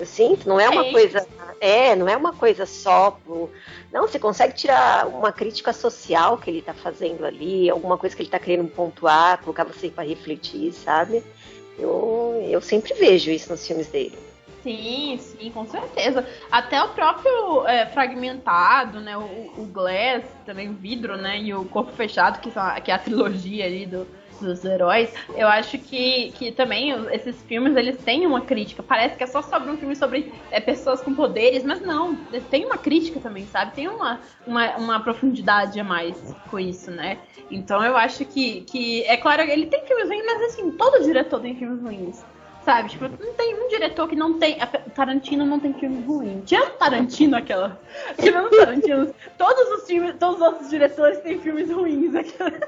Eu sinto, não é uma Tem. coisa. É, não é uma coisa só pro. Não, você consegue tirar uma crítica social que ele tá fazendo ali, alguma coisa que ele tá querendo pontuar, colocar você para refletir, sabe? Eu, eu sempre vejo isso nos filmes dele. Sim, sim, com certeza. Até o próprio é, fragmentado, né? O, o Glass, também o vidro, né? E o corpo fechado, que, são, que é a trilogia ali do- dos heróis. Eu acho que, que também esses filmes eles têm uma crítica. Parece que é só sobre um filme sobre é, pessoas com poderes, mas não. Tem uma crítica também, sabe? Tem uma, uma, uma profundidade a mais com isso, né? Então eu acho que, que é claro, ele tem filmes ruins, mas assim, todo diretor tem filmes ruins. Sabe, tipo, não tem um diretor que não tem. Tarantino não tem filme ruim. Tirando Tarantino, aquela. Tirando Tarantino, todos os filmes, todos os outros diretores têm filmes ruins. Aquela. *laughs*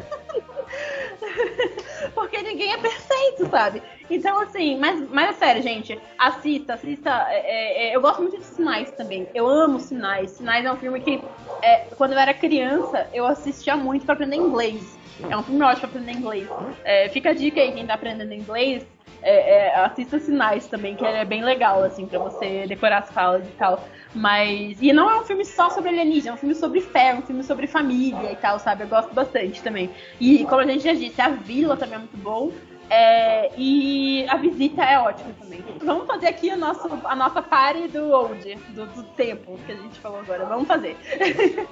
Porque ninguém é perfeito, sabe? Então, assim, mas, mas é sério, gente, assista, assista. é, é, eu gosto muito de Sinais também. Eu amo Sinais. Sinais é um filme que, é, quando eu era criança, eu assistia muito pra aprender inglês. É um filme ótimo pra aprender inglês. É, fica a dica aí, quem tá aprendendo inglês, é, é, assista Sinais também, que é bem legal, assim, pra você decorar as falas e tal. Mas. E não é um filme só sobre alienígena, é um filme sobre fé, é um filme sobre família e tal, sabe? Eu gosto bastante também. E como a gente já disse, a vila também é muito bom. é, e a visita é ótima também. Vamos fazer aqui o nosso, a nossa party do old, do, do tempo que a gente falou agora. Vamos fazer. *laughs*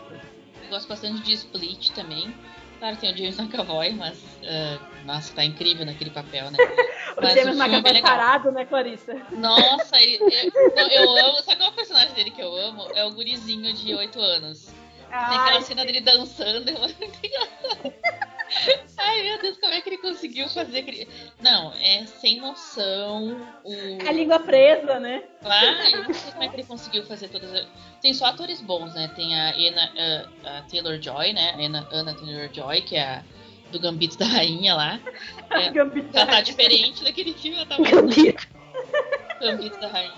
Eu gosto bastante de Split também. Claro, tem o James McAvoy, mas. ah, nossa, tá incrível naquele papel, né? *laughs* O Mas James o é McAvoy legal. parado, né, Clarissa? Nossa, ele, *laughs* eu, não, eu amo. Sabe qual é o personagem dele que eu amo? É o gurizinho de 8 anos. Tem aquela Ai, cena dele dançando. *laughs* eu- Ai, meu Deus, como é que ele conseguiu fazer aquele. Não, é sem noção. O... a língua presa, né? Ah, eu não sei como é que ele conseguiu fazer todas. as- Tem só atores bons, né? Tem a Anna, a, Taylor Joy, né? A Anna, Anna Taylor Joy, que é a do Gambito da Rainha lá. *laughs* É, Gambito ela tá diferente daquele filme, ela tá muito Gambito. *laughs* Gambito da Rainha.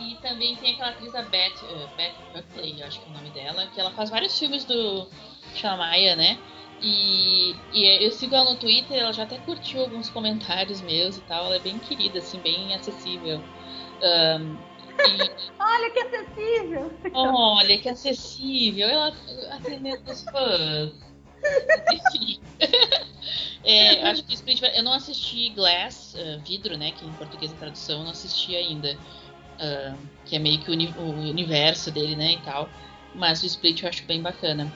E também tem aquela atriz, a Beth, uh, Beth Buckley, eu acho que é o nome dela, que ela faz vários filmes do Shamaya, né? E, e eu sigo ela no Twitter, ela já até curtiu alguns comentários meus e tal. Ela é bem querida, assim, bem acessível. Ahn, e *laughs* Olha que acessível. olha, que acessível. Ela atendendo os fãs. Enfim. *laughs* É, acho que eu não assisti Glass, uh, vidro, né? Que em português a tradução eu não assisti ainda. Uh, que é meio que o, uni- o universo dele, né? E tal. Mas o Split eu acho bem bacana.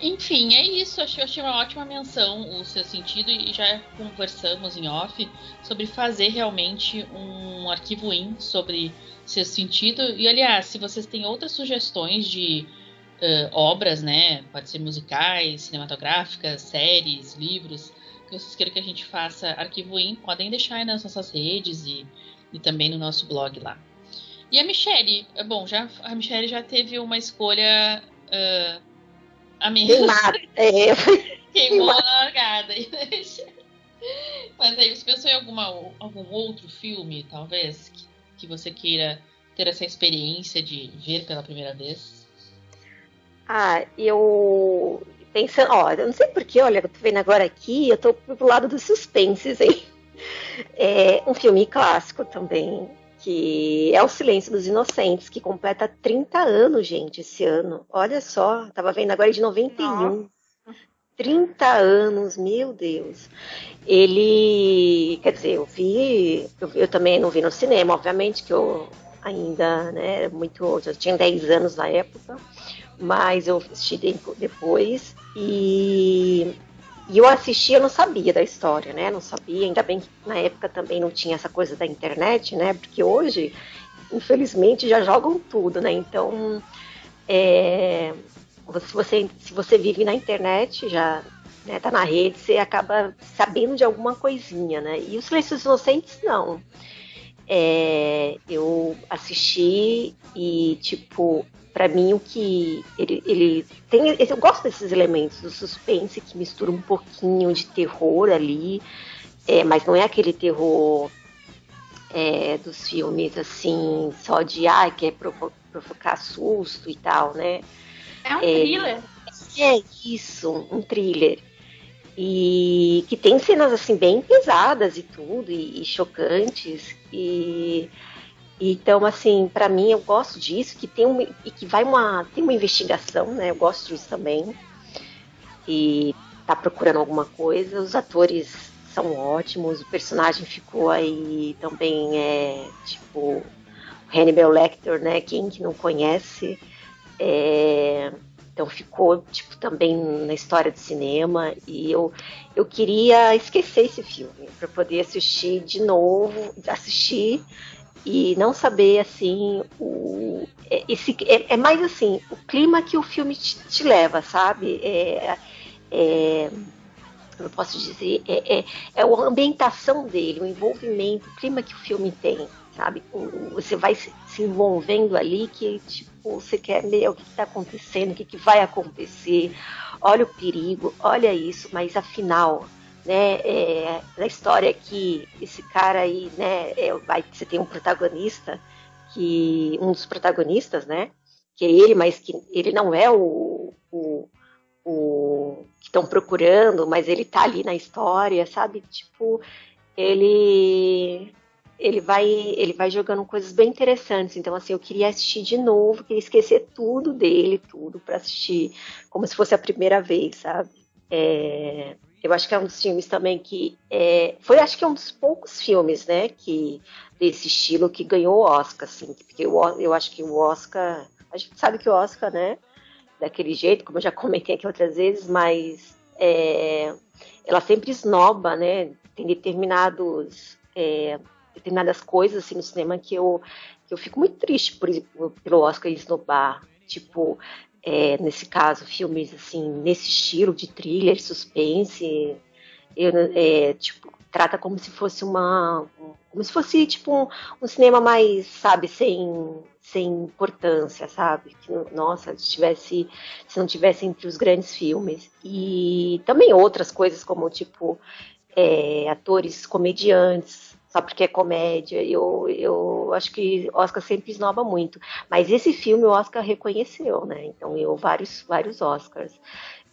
Enfim, é isso. Achei, achei uma ótima menção o seu sentido e já conversamos em off sobre fazer realmente um arquivo in sobre seu sentido. E aliás, se vocês têm outras sugestões de uh, obras, né? Pode ser musicais, cinematográficas, séries, livros, que vocês queiram que a gente faça arquivo in, podem deixar aí nas nossas redes e, e também no nosso blog lá. E a Michelle, é bom, já, a Michelle já teve uma escolha uh, a menos. Queimado. É, *laughs* Queimou a largada. *laughs* Mas aí, você pensou em alguma, algum outro filme, talvez, que, que você queira ter essa experiência de ver pela primeira vez? Ah, eu pensando, ó, eu não sei porquê, olha, eu tô vendo agora aqui, eu tô pro lado dos suspenses, hein? *laughs* É um filme clássico também, que é O Silêncio dos Inocentes, que completa 30 anos, gente, esse ano. Olha só, tava vendo agora é de 91. Nossa. 30 anos, meu Deus. Ele, quer dizer, eu vi, eu, eu também não vi no cinema, obviamente, que eu ainda, né? Muito, eu tinha 10 anos na época, mas eu assisti depois e, e eu assisti, eu não sabia da história, né? Não sabia, ainda bem que na época também não tinha essa coisa da internet, né? Porque hoje, infelizmente, já jogam tudo, né? Então, é, se, você, se você vive na internet, já né, tá na rede, você acaba sabendo de alguma coisinha, né? E os Silêncios Inocentes, não. É, eu assisti e, tipo, para mim o que ele, ele tem. Eu gosto desses elementos do suspense que mistura um pouquinho de terror ali, é, mas não é aquele terror é, dos filmes assim, só de ah, quer provo provocar susto e tal, né? É um thriller. É isso, um thriller e que tem cenas assim bem pesadas e tudo e, e chocantes e então assim para mim eu gosto disso que tem um, e que vai uma tem uma investigação né? Eu gosto disso também. E tá procurando alguma coisa. Os atores são ótimos o personagem ficou aí também é tipo Hannibal Lecter né? Quem que não conhece? É, então ficou tipo também na história do cinema. E eu eu queria esquecer esse filme para poder assistir de novo, assistir e não saber assim o é, esse é, é mais assim o clima que o filme te, te leva, sabe? É, é, posso dizer é, é, é a ambientação dele, o envolvimento, o clima que o filme tem, sabe? Você vai se, se envolvendo ali que tipo você quer ver o que está acontecendo, o que, que vai acontecer, olha o perigo, olha isso, mas afinal, né, é, na história que esse cara aí, né, é, vai, você tem um protagonista, que um dos protagonistas, né, que é ele, mas que ele não é o, o, o que estão procurando, mas ele tá ali na história, sabe? Tipo, ele ele vai ele vai jogando coisas bem interessantes. Então assim, eu queria assistir de novo, queria esquecer tudo dele, tudo para assistir como se fosse a primeira vez, sabe? É, eu acho que é um dos filmes também que é, foi acho que é um dos poucos filmes, né, que desse estilo que ganhou o Oscar, assim, porque eu, eu acho que o Oscar, a gente sabe que o Oscar, né, daquele jeito, como eu já comentei aqui outras vezes, mas é, ela sempre esnoba, né, tem determinados é, determinadas coisas assim no cinema que eu, que eu fico muito triste por, pelo Oscar esnobar. Tipo, é, nesse caso, filmes assim, nesse estilo de thriller, suspense. Eu, é, tipo, trata como se fosse uma. Como se fosse, tipo, um, um cinema mais, sabe, sem, sem importância, sabe? Que, nossa, se, tivesse, se não tivesse entre os grandes filmes. E também outras coisas, como, tipo, é, atores comediantes só porque é comédia. Eu, eu acho que Oscar sempre esnoba muito. Mas esse filme o Oscar reconheceu, né? Então eu vários, vários Oscars.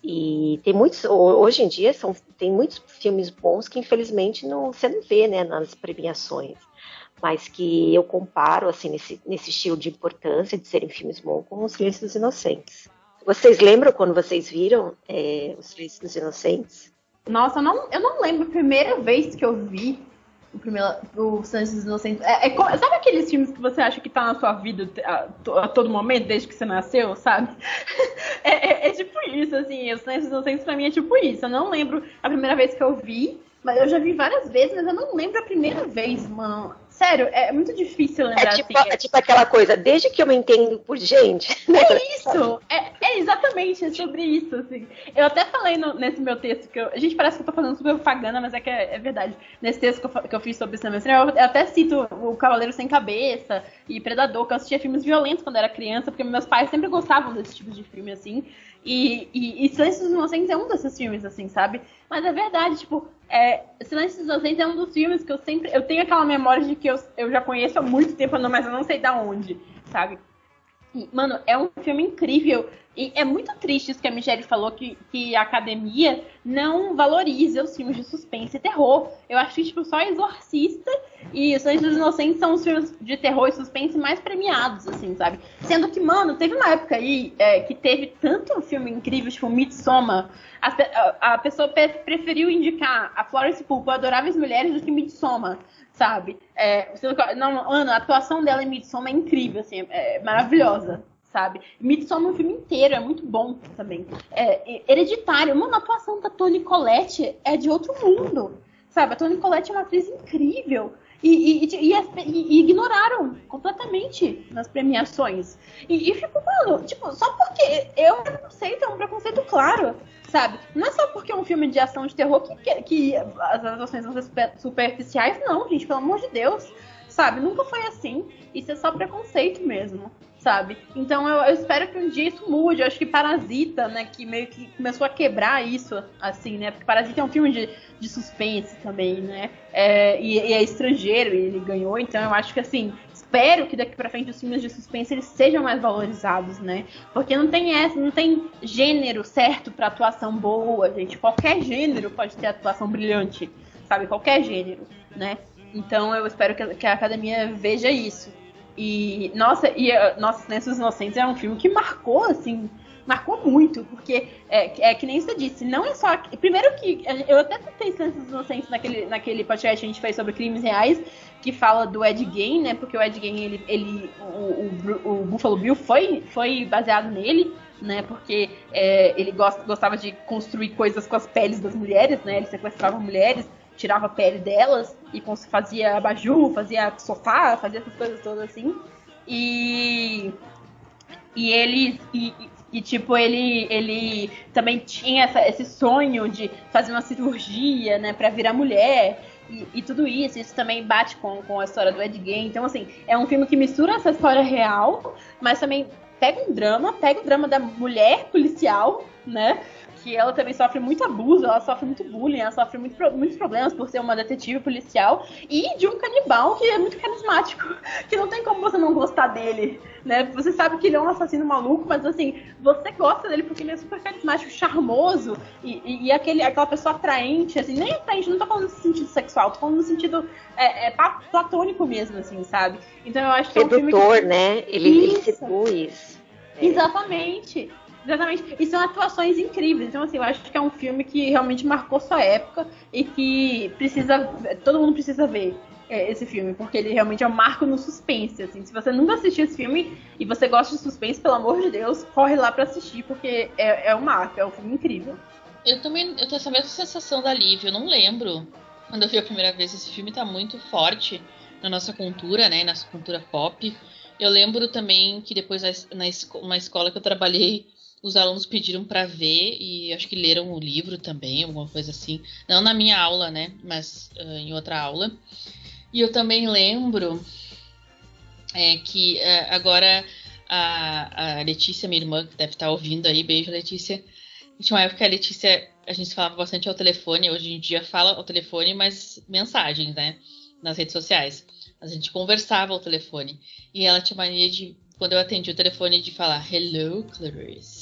E tem muitos, hoje em dia são, tem muitos filmes bons que infelizmente não, você não vê né, nas premiações. Mas que eu comparo assim nesse, nesse estilo de importância de serem filmes bons com Os Silêncios dos Inocentes. Vocês lembram quando vocês viram é, Os Silêncios dos Inocentes? Nossa, eu não, eu não lembro a primeira vez que eu vi o primeiro, o Sanches Inocentes. É, é, sabe aqueles filmes que você acha que tá na sua vida a, a todo momento, desde que você nasceu, sabe? *laughs* É, é, é tipo isso, assim, o Sanches Inocentes pra mim é tipo isso. Eu não lembro a primeira vez que eu vi, mas eu já vi várias vezes, mas eu não lembro a primeira vez, mano. Sério, é muito difícil lembrar. É tipo, assim. é tipo aquela coisa, desde que eu me entendo por gente. *laughs* Né? É isso! É, é, exatamente é sobre isso, assim. Eu até falei no, nesse meu texto, que eu, a gente parece que eu tô fazendo super propaganda, mas é que é, é verdade. Nesse texto que eu, que eu fiz sobre cinema eu, eu até cito o Cavaleiro Sem Cabeça e Predador, que eu assistia filmes violentos quando era criança, porque meus pais sempre gostavam desse tipo de filme, assim. E, e, e Silêncio dos Inocentes é um desses filmes, assim, sabe? Mas é verdade, tipo, é, Silêncio dos Inocentes é um dos filmes que eu sempre. Eu tenho aquela memória de que eu, eu já conheço há muito tempo, mas eu não sei da onde, sabe? E, mano, é um filme incrível. E é muito triste isso que a Michelle falou, que, que a academia não valoriza os filmes de suspense e terror. Eu acho que, tipo, só Exorcista E Os Silêncio dos Inocentes são os filmes de terror e suspense mais premiados, assim, sabe? Sendo que, mano, teve uma época aí é, que teve tanto filme incrível, tipo Midsommar, a, a, pessoa preferiu indicar a Florence Pugh Adoráveis Mulheres do que Midsommar sabe? É, não, Ana, a atuação dela em Midsommar é incrível, assim, é maravilhosa, sabe? Midsommar, o filme inteiro, é muito bom também. É, hereditário, mano, a atuação da Toni Collette é de outro mundo, sabe? A Toni Collette é uma atriz incrível. E, e, e, e, ignoraram completamente nas premiações. E, e fico, mano, tipo, só porque eu preconceito, é um preconceito claro sabe? Não é só porque é um filme de ação de terror que, que, que as atuações vão ser superficiais, não, gente, pelo amor de Deus, sabe? Nunca foi assim. Isso é só preconceito mesmo, sabe? Então eu, eu, espero que um dia isso mude. Eu acho que Parasita, né, que meio que começou a quebrar isso, assim, né? Porque Parasita é um filme de, de suspense também, né? É, e, e é estrangeiro, e ele ganhou, então eu acho que assim, espero que daqui para frente os filmes de suspense eles sejam mais valorizados, né? Porque não tem essa, não tem gênero certo para atuação boa, gente. Qualquer gênero pode ter atuação brilhante, sabe? Qualquer gênero, né? Então eu espero que, que a academia veja isso. E nossa, e nossa, Silêncios Inocentes é um filme que marcou assim marcou muito, porque é, é que nem você disse, não é só. Primeiro que. Eu até tentei Silêncios Inocentes naquele, naquele podcast que a gente fez sobre crimes reais, que fala do Ed Gein, né? Porque o Ed Gein, ele, ele o, o, o Buffalo Bill foi, foi baseado nele, né? Porque é, ele gost, gostava de construir coisas com as peles das mulheres, né? Ele sequestrava mulheres, tirava a pele delas e fazia abajur, fazia sofá, fazia essas coisas todas assim. E e ele e, e tipo ele ele também tinha essa, esse sonho de fazer uma cirurgia, né, para virar mulher. E, e, tudo isso, isso também bate com, com a história do Ed Gein. Então, assim, é um filme que mistura essa história real, mas também pega um drama, pega o drama da mulher policial, né? Que ela também sofre muito abuso, ela sofre muito bullying, ela sofre muito, muitos problemas por ser uma detetive policial e de um canibal que é muito carismático, *laughs* que não tem como você não gostar dele, né? Você sabe que ele é um assassino maluco, mas assim, você gosta dele porque ele é super carismático, charmoso e, e, e aquele, aquela pessoa atraente, assim, nem atraente, não tô falando no sentido sexual, tô falando no sentido é, é, platônico mesmo, assim, sabe? Então eu acho que Sedutor, é um filme que... né? Ele, ele seduz. É. Exatamente. Exatamente. E são atuações incríveis. Então, assim, eu acho que é um filme que realmente marcou sua época e que precisa. Todo mundo precisa ver é, esse filme, porque ele realmente é um marco no suspense. Assim. Se você nunca assistiu esse filme e você gosta de suspense, pelo amor de Deus, corre lá para assistir, porque é, é um marco, é um filme incrível. Eu também eu tenho essa mesma sensação da Lívia, eu não lembro. Quando eu vi a primeira vez, esse filme tá muito forte na nossa cultura, né? Na nossa cultura pop. Eu lembro também que depois na, na escola que eu trabalhei, os alunos pediram para ver e acho que leram o livro também, alguma coisa assim. Não na minha aula, né? Mas uh, em outra aula. E eu também lembro é, que uh, agora a, a, Letícia, minha irmã, que deve estar ouvindo aí, beijo, Letícia. Tinha uma época que a Letícia, a gente falava bastante ao telefone, hoje em dia fala ao telefone, mas mensagens, né? Nas redes sociais. A gente conversava ao telefone. E ela tinha mania de, quando eu atendi o telefone, de falar Hello, Clarice.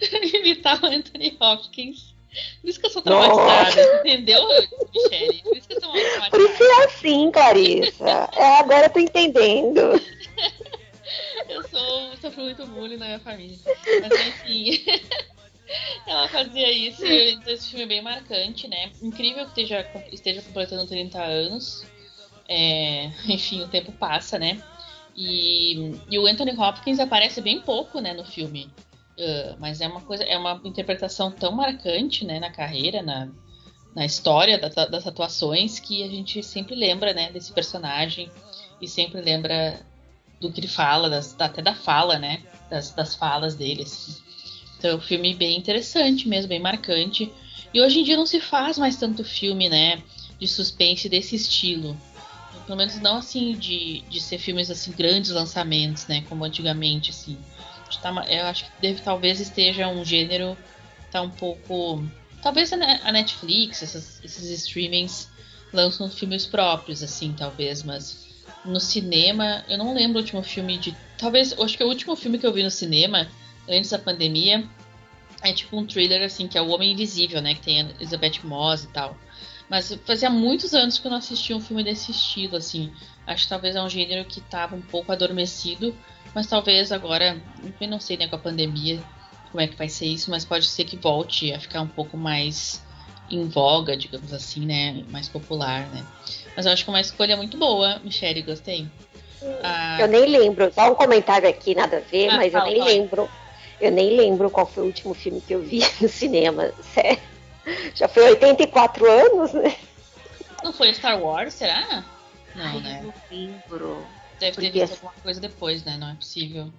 *laughs* imitar o Anthony Hopkins. Por isso que eu sou traumatizada, Nossa. entendeu, Michelle? Por isso que eu sou traumatizada. Por isso é assim, Clarissa. É, agora eu tô entendendo. *laughs* eu sou, sofro muito bullying na minha família. Mas enfim. *laughs* Ela fazia isso e esse filme é bem marcante, né? Incrível que esteja, esteja completando 30 anos. É, enfim, o tempo passa, né? E, e o Anthony Hopkins aparece bem pouco, né, no filme. Uh, mas é uma coisa, é uma interpretação tão marcante, né, na carreira, na, na história da, das atuações que a gente sempre lembra, né, desse personagem e sempre lembra do que ele fala, das, até da fala, né, das, das falas dele. Assim. Então, é um filme bem interessante mesmo, bem marcante. E hoje em dia não se faz mais tanto filme, né, de suspense desse estilo. Pelo menos não assim de, de ser filmes assim grandes lançamentos, né, como antigamente assim. Tá, eu acho que deve, talvez esteja um gênero tá um pouco. Talvez a Netflix, essas, esses streamings lançam filmes próprios, assim, talvez, mas no cinema, eu não lembro o último filme de. Talvez, acho que o último filme que eu vi no cinema, antes da pandemia, é tipo um thriller, assim, que é O Homem Invisível, né? Que tem a Elizabeth Moss e tal. Mas fazia muitos anos que eu não assistia um filme desse estilo, assim. Acho que talvez é um gênero que estava um pouco adormecido, mas talvez agora, eu não sei né, com a pandemia como é que vai ser isso, mas pode ser que volte a ficar um pouco mais em voga, digamos assim, né? Mais popular, né? Mas eu acho que é uma escolha muito boa, Michelle, gostei. Ah, Eu nem lembro, só um comentário aqui, nada a ver, Ah, mas fala, eu nem fala. lembro. Eu nem lembro qual foi o último filme que eu vi *laughs* no cinema. Sério. Já foi 84 anos, né? não foi Star Wars, será? Não, Ai, né? não lembro. Deve ter visto alguma coisa depois, né? Não é possível.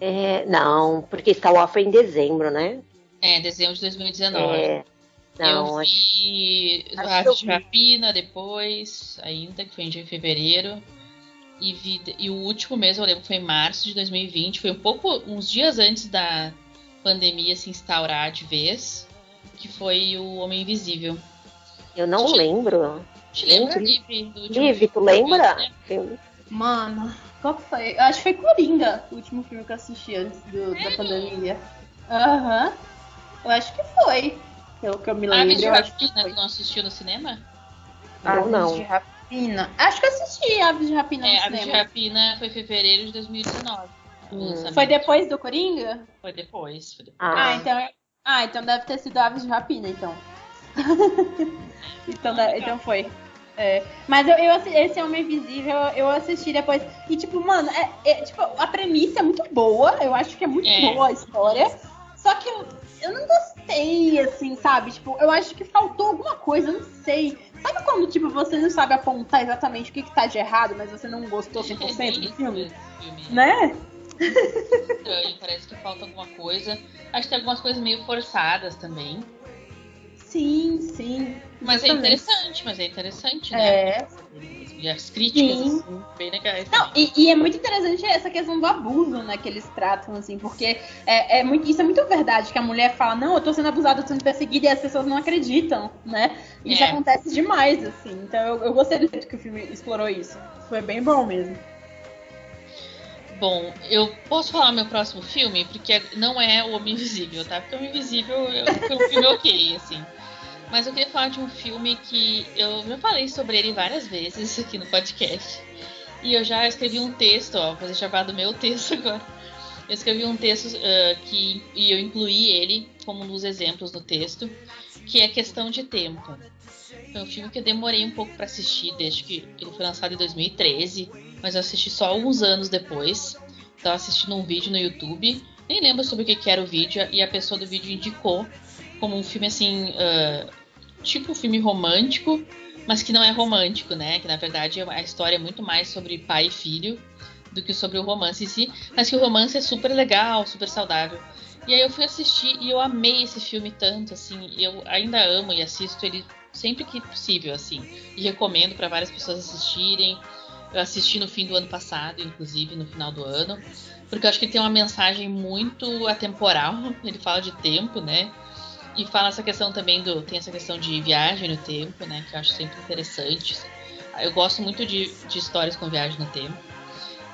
É, não, porque Star Wars foi em dezembro, né? É, dezembro de 2019. É, não, eu acho vi acho Aves que de. Rapina depois, ainda, que foi em fevereiro. E, vi, e o último mês, eu lembro, foi em março de 2020. Foi um pouco, uns dias antes da pandemia se instaurar de vez, que foi o Homem Invisível. eu não Gente, lembro. Te lembra, Liv? Liv? filme tu lembra? né? Mano, qual que foi? Eu acho que foi Coringa, o último filme que eu assisti antes do- da pandemia. Aham. Eu acho que foi. Pelo que eu me lembro, Aves de Rapina, tu não assistiu no cinema? Eu Aves não. de Rapina. Acho que eu assisti Aves de Rapina É, no Aves de cinema. Rapina foi em fevereiro de 2019. o Hum. Foi depois do Coringa? Foi depois. Foi depois. Ah, Ah, então. Ah, então deve ter sido Aves de Rapina, então. *laughs* então, Ah, legal. então foi. É, mas eu, eu esse Homem Invisível eu assisti depois. E, tipo, mano, é, é, tipo, a premissa é muito boa. Eu acho que é muito É. boa a história. Só que eu, eu não gostei, assim, sabe? Tipo, eu acho que faltou alguma coisa, eu não sei. Sabe quando, tipo, você não sabe apontar exatamente o que, que tá de errado, mas você não gostou 100% do *laughs* filme? Né? estranho, parece que falta alguma coisa. Acho que tem algumas coisas meio forçadas também. Sim, sim. Mas é interessante, mas é interessante, né? É. E as críticas, Sim. assim, bem legais. Não, e, e é muito interessante essa questão do abuso, né, que eles tratam, assim, porque é, é muito, isso é muito verdade, que a mulher fala, não, eu tô sendo abusada, eu tô sendo perseguida, e as pessoas não acreditam, né? Isso É. acontece demais, assim. Então eu, eu gostei do jeito que o filme explorou isso. Foi bem bom mesmo. Bom, eu posso falar meu próximo filme, porque não é o Homem Invisível, tá? Porque o Homem Invisível foi um filme ok, assim. Mas eu queria falar de um filme que eu já falei sobre ele várias vezes *laughs* aqui no podcast. E eu já escrevi um texto, ó, vou fazer chamar do meu texto *laughs* agora. Eu escrevi um texto ah, que e eu incluí ele como um dos exemplos no texto, que é questão de tempo. Foi um filme que eu demorei um pouco pra assistir, desde que ele foi lançado em 2013, mas eu assisti só alguns anos depois. Tava assistindo um vídeo no YouTube, nem lembro sobre o que, que era o vídeo, e a pessoa do vídeo indicou como um filme assim, ah, tipo um filme romântico, mas que não é romântico, né? Que na verdade a história é muito mais sobre pai e filho do que sobre o romance em si, mas que o romance é super legal, super saudável. E aí eu fui assistir e eu amei esse filme tanto, assim, eu ainda amo e assisto ele sempre que possível, assim, e recomendo para várias pessoas assistirem. Eu assisti no fim do ano passado, inclusive no final do ano, porque eu acho que tem uma mensagem muito atemporal. *laughs* Ele fala de tempo, né? E fala essa questão também do. Tem essa questão de viagem no tempo, né? Que eu acho sempre interessante. Eu gosto muito de, de histórias com viagem no tempo.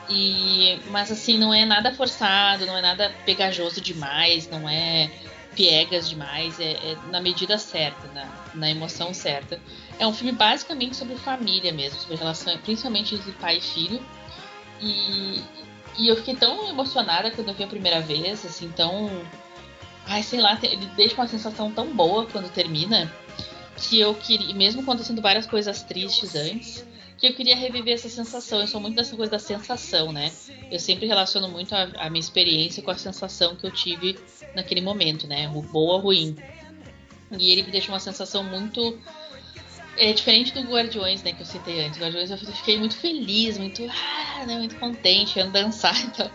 E, mas assim, não é nada forçado, não é nada pegajoso demais, não é piegas demais, é, é na medida certa, na, na emoção certa. É um filme basicamente sobre família mesmo, sobre relação, principalmente entre pai e filho. E, e eu fiquei tão emocionada quando eu vi a primeira vez, assim, tão. Ai, sei lá, ele deixa uma sensação tão boa quando termina que eu queria, mesmo acontecendo várias coisas tristes antes, que eu queria reviver essa sensação. Eu sou muito dessa coisa da sensação, né? Eu sempre relaciono muito a, a minha experiência com a sensação que eu tive naquele momento, né? Ru- Boa ou ruim. E ele me deixa uma sensação muito. É diferente do Guardiões, né, que eu citei antes. Guardiões eu fiquei muito feliz, muito, ah, né, muito contente, ia dançar *laughs* e tal.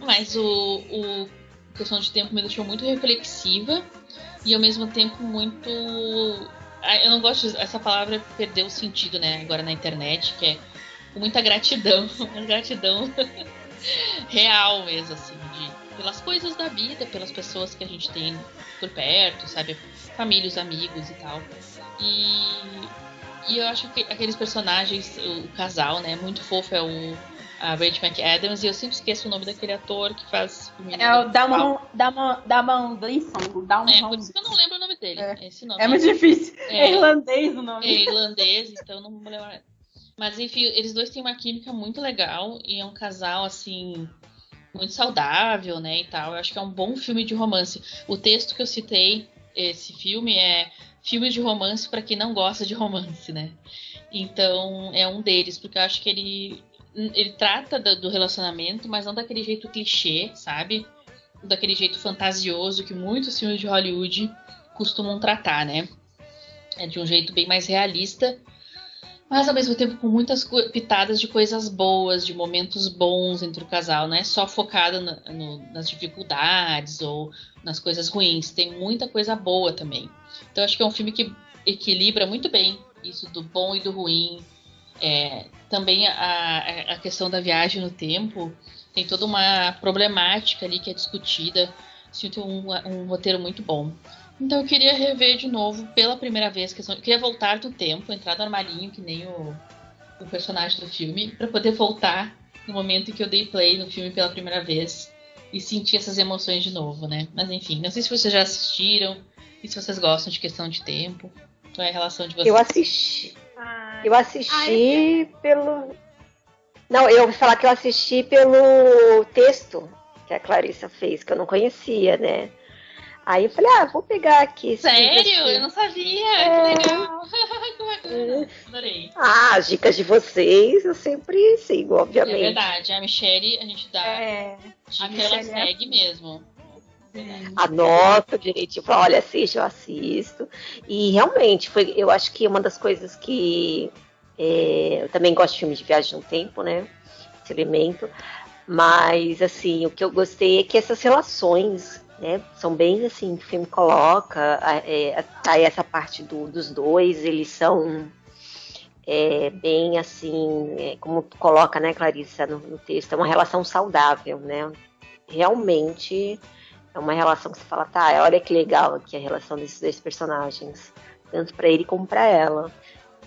Mas o, o questão de tempo me deixou muito reflexiva e ao mesmo tempo muito. Ah, Eu não gosto essa palavra perdeu o sentido, né? Agora na internet, que é com muita gratidão, *laughs* uma gratidão *laughs* real mesmo, assim, de, pelas coisas da vida, pelas pessoas que a gente tem por perto, sabe? Família, os amigos e tal. E, e eu acho que aqueles personagens, o, o casal, né? Muito fofo é o a Rachel McAdams e eu sempre esqueço o nome daquele ator que faz É o. Damon, Damon, Damon Gleason. Damon É, por isso que eu não lembro o nome dele. É. Esse nome. É muito difícil. É. É, irlandês o nome. É irlandês, então não vou lembrar. Mas enfim, eles dois têm uma química muito legal e é um casal assim muito saudável, né, e tal. Eu acho que é um bom filme de romance. O texto que eu citei esse filme é filmes de romance para quem não gosta de romance, né? Então é um deles, porque eu acho que ele ele trata do relacionamento, mas não daquele jeito clichê, sabe? Daquele jeito fantasioso que muitos filmes de Hollywood costumam tratar, né? É de um jeito bem mais realista, mas ao mesmo tempo com muitas pitadas de coisas boas, de momentos bons entre o casal, não é só focada na- no- nas dificuldades ou nas coisas ruins, tem muita coisa boa também. Então acho que é um filme que equilibra muito bem isso do bom e do ruim. É, também a, a questão da viagem no tempo tem toda uma problemática ali que é discutida. Sinto um, um roteiro muito bom. Então eu queria rever de novo pela primeira vez. Questão, eu queria voltar do tempo, entrar no armarinho, que nem o, o personagem do filme, para poder voltar no momento em que eu dei play no filme pela primeira vez e sentir essas emoções de novo, né? Mas enfim, não sei se vocês já assistiram e se vocês gostam de questão de tempo. Qual é a relação de vocês? Eu assisti. Ah, Eu assisti pelo. Não, eu ouvi falar que eu assisti pelo texto que a Clarissa fez, que eu não conhecia, né? Aí eu falei, ah, vou pegar aqui. Sério? aqui. Eu não sabia. É. Que legal. *laughs* que bacana. Adorei. Ah, as dicas de vocês eu sempre sigo, É obviamente. verdade. A Michelle, a gente dá é, dica, a ela Michelle é segue mesmo. Anota direitinho, fala, olha, assiste, eu assisto. E realmente, foi, eu acho que uma das coisas que. é, eu também gosto de filmes de viagem no tempo, né? Esse elemento. Mas, assim, o que eu gostei é que essas relações, né? São bem assim, que o filme coloca. a- é, tá essa parte do- dos dois, eles são. é, bem assim, é, como coloca, né, Clarissa, no, no texto, é uma relação saudável, né? Realmente é uma relação que você fala, tá, olha que legal aqui a relação desses dois personagens, tanto pra ele como pra ela.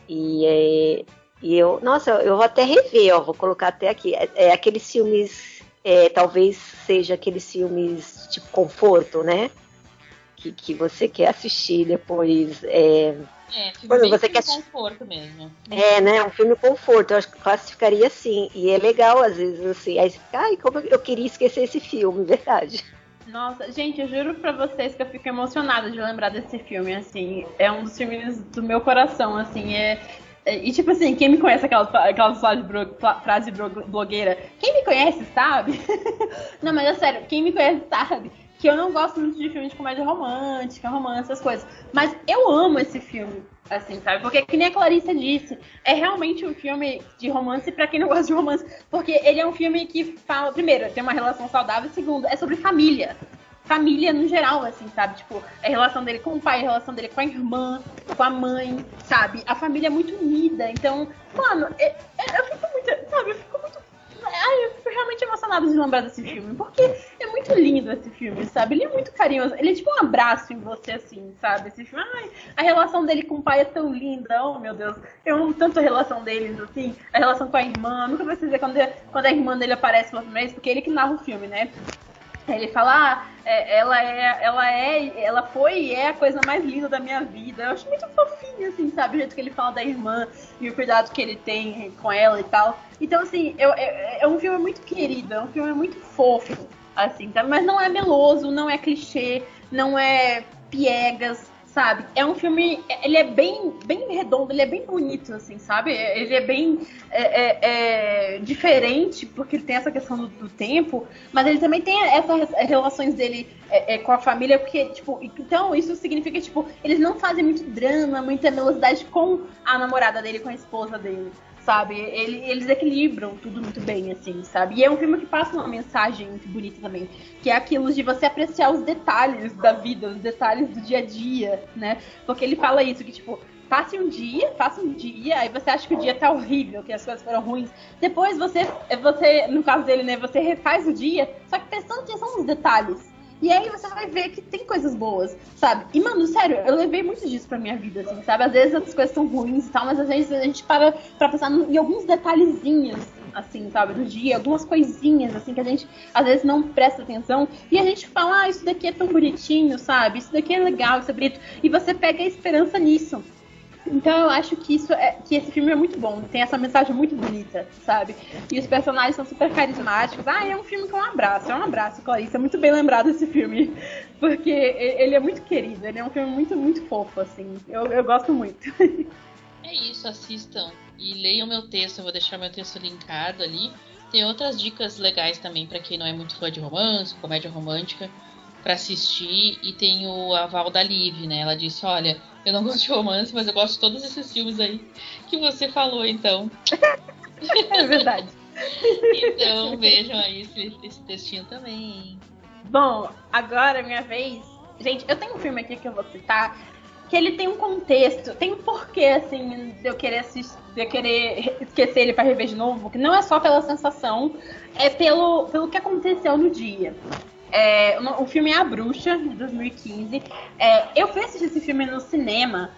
E, é, e eu, nossa, eu vou até rever, ó, vou colocar até aqui. É, é aqueles filmes, é, talvez seja aqueles filmes tipo conforto, né? Que, que você quer assistir depois. É, É, filme você quer- conforto mesmo. é, né? Um filme conforto, eu acho que classificaria assim. E é legal, às vezes, assim. Aí você fica, ai, como eu queria esquecer esse filme, *laughs* verdade. Nossa, gente, eu juro pra vocês que eu fico emocionada de lembrar desse filme, assim. É um dos filmes do meu coração, assim. É, é- e tipo assim, quem me conhece aquela, aquela frase, blogueira? Quem me conhece sabe? *laughs* não, mas é sério, quem me conhece sabe que eu não gosto muito de filme de comédia romântica, romance, essas coisas. Mas eu amo esse filme, assim, sabe? Porque, que nem a Clarissa disse, é realmente um filme de romance pra quem não gosta de romance. Porque ele é um filme que fala, primeiro, tem uma relação saudável, segundo, é sobre família. Família no geral, assim, sabe? Tipo, a relação dele com o pai, a relação dele com a irmã, com a mãe, sabe? A família é muito unida. Então, mano, é- é- eu fico muito, sabe? Eu fico muito. Ai, eu fico realmente emocionada de lembrar desse filme. Porque é muito lindo esse filme, sabe? Ele é muito carinhoso. Ele é tipo um abraço em você, assim, sabe? Esse filme. Ai, a relação dele com o pai é tão linda. Oh, meu Deus. Eu amo tanto a relação deles, assim. A relação com a irmã. Nunca vou dizer quando, quando a irmã dele aparece pela primeira vez, porque ele que narra o filme, né? Ele fala, ah, é, ela é, ela é, ela foi e é a coisa mais linda da minha vida. Eu acho muito fofinho, assim, sabe? O jeito que ele fala da irmã e o cuidado que ele tem com ela e tal. Então, assim, eu, é, é um filme muito querido, é um filme muito fofo, assim, sabe? Mas não é meloso, não é clichê, não é piegas, sabe? É um filme, ele é bem, bem redondo, ele é bem bonito, assim, sabe? Ele é bem é, é, é, diferente, porque ele tem essa questão do, do tempo, mas ele também tem essas relações dele é, é, com a família, porque, tipo, então isso significa, tipo, eles não fazem muito drama, muita velocidade com a namorada dele, com a esposa dele. Sabe? Ele, eles equilibram tudo muito bem, assim, sabe? E é um filme que passa uma mensagem muito bonita também. Que é aquilo de você apreciar os detalhes da vida, os detalhes do dia a dia, né? Porque ele fala isso, que, tipo, passe um dia, faça um dia, aí você acha que o dia tá horrível, que as coisas foram ruins. Depois você, você no caso dele, né, você refaz o dia, só que prestando atenção nos detalhes. E aí você vai ver que tem coisas boas, sabe? E, mano, sério, eu levei muito disso pra minha vida, assim, sabe? Às vezes as coisas são ruins e tal, mas às vezes a gente para pra pensar em alguns detalhezinhos assim, sabe, do dia, algumas coisinhas, assim, que a gente às vezes não presta atenção, e a gente fala, ah, isso daqui é tão bonitinho, sabe, isso daqui é legal, isso é bonito, e você pega a esperança nisso. Então eu acho que isso é que esse filme é muito bom, tem essa mensagem muito bonita, sabe? E os personagens são super carismáticos. Ah, é um filme com um abraço, é um abraço, Clarice. É muito bem lembrado esse filme. *laughs* Porque ele é muito querido, ele é um filme muito, muito fofo, assim. Eu, eu gosto muito. *laughs* É isso, assistam e leiam meu texto. Eu vou deixar meu texto linkado ali. Tem outras dicas legais também para quem não é muito fã de romance, comédia romântica, para assistir. E tem o aval da Liv, né? Ela disse: Olha, eu não *laughs* gosto de romance, mas eu gosto de todos esses filmes aí que você falou, então. *laughs* É verdade. então vejam aí esse, esse textinho também. Bom, agora é minha vez. Gente, eu tenho um filme aqui que eu vou citar que ele tem um contexto, tem um porquê, assim, de eu querer assistir, de eu querer esquecer ele para rever de novo, que não é só pela sensação, é pelo, pelo que aconteceu no dia. É, o, filme é A Bruxa, de 2015. É, eu fui assistir esse filme no cinema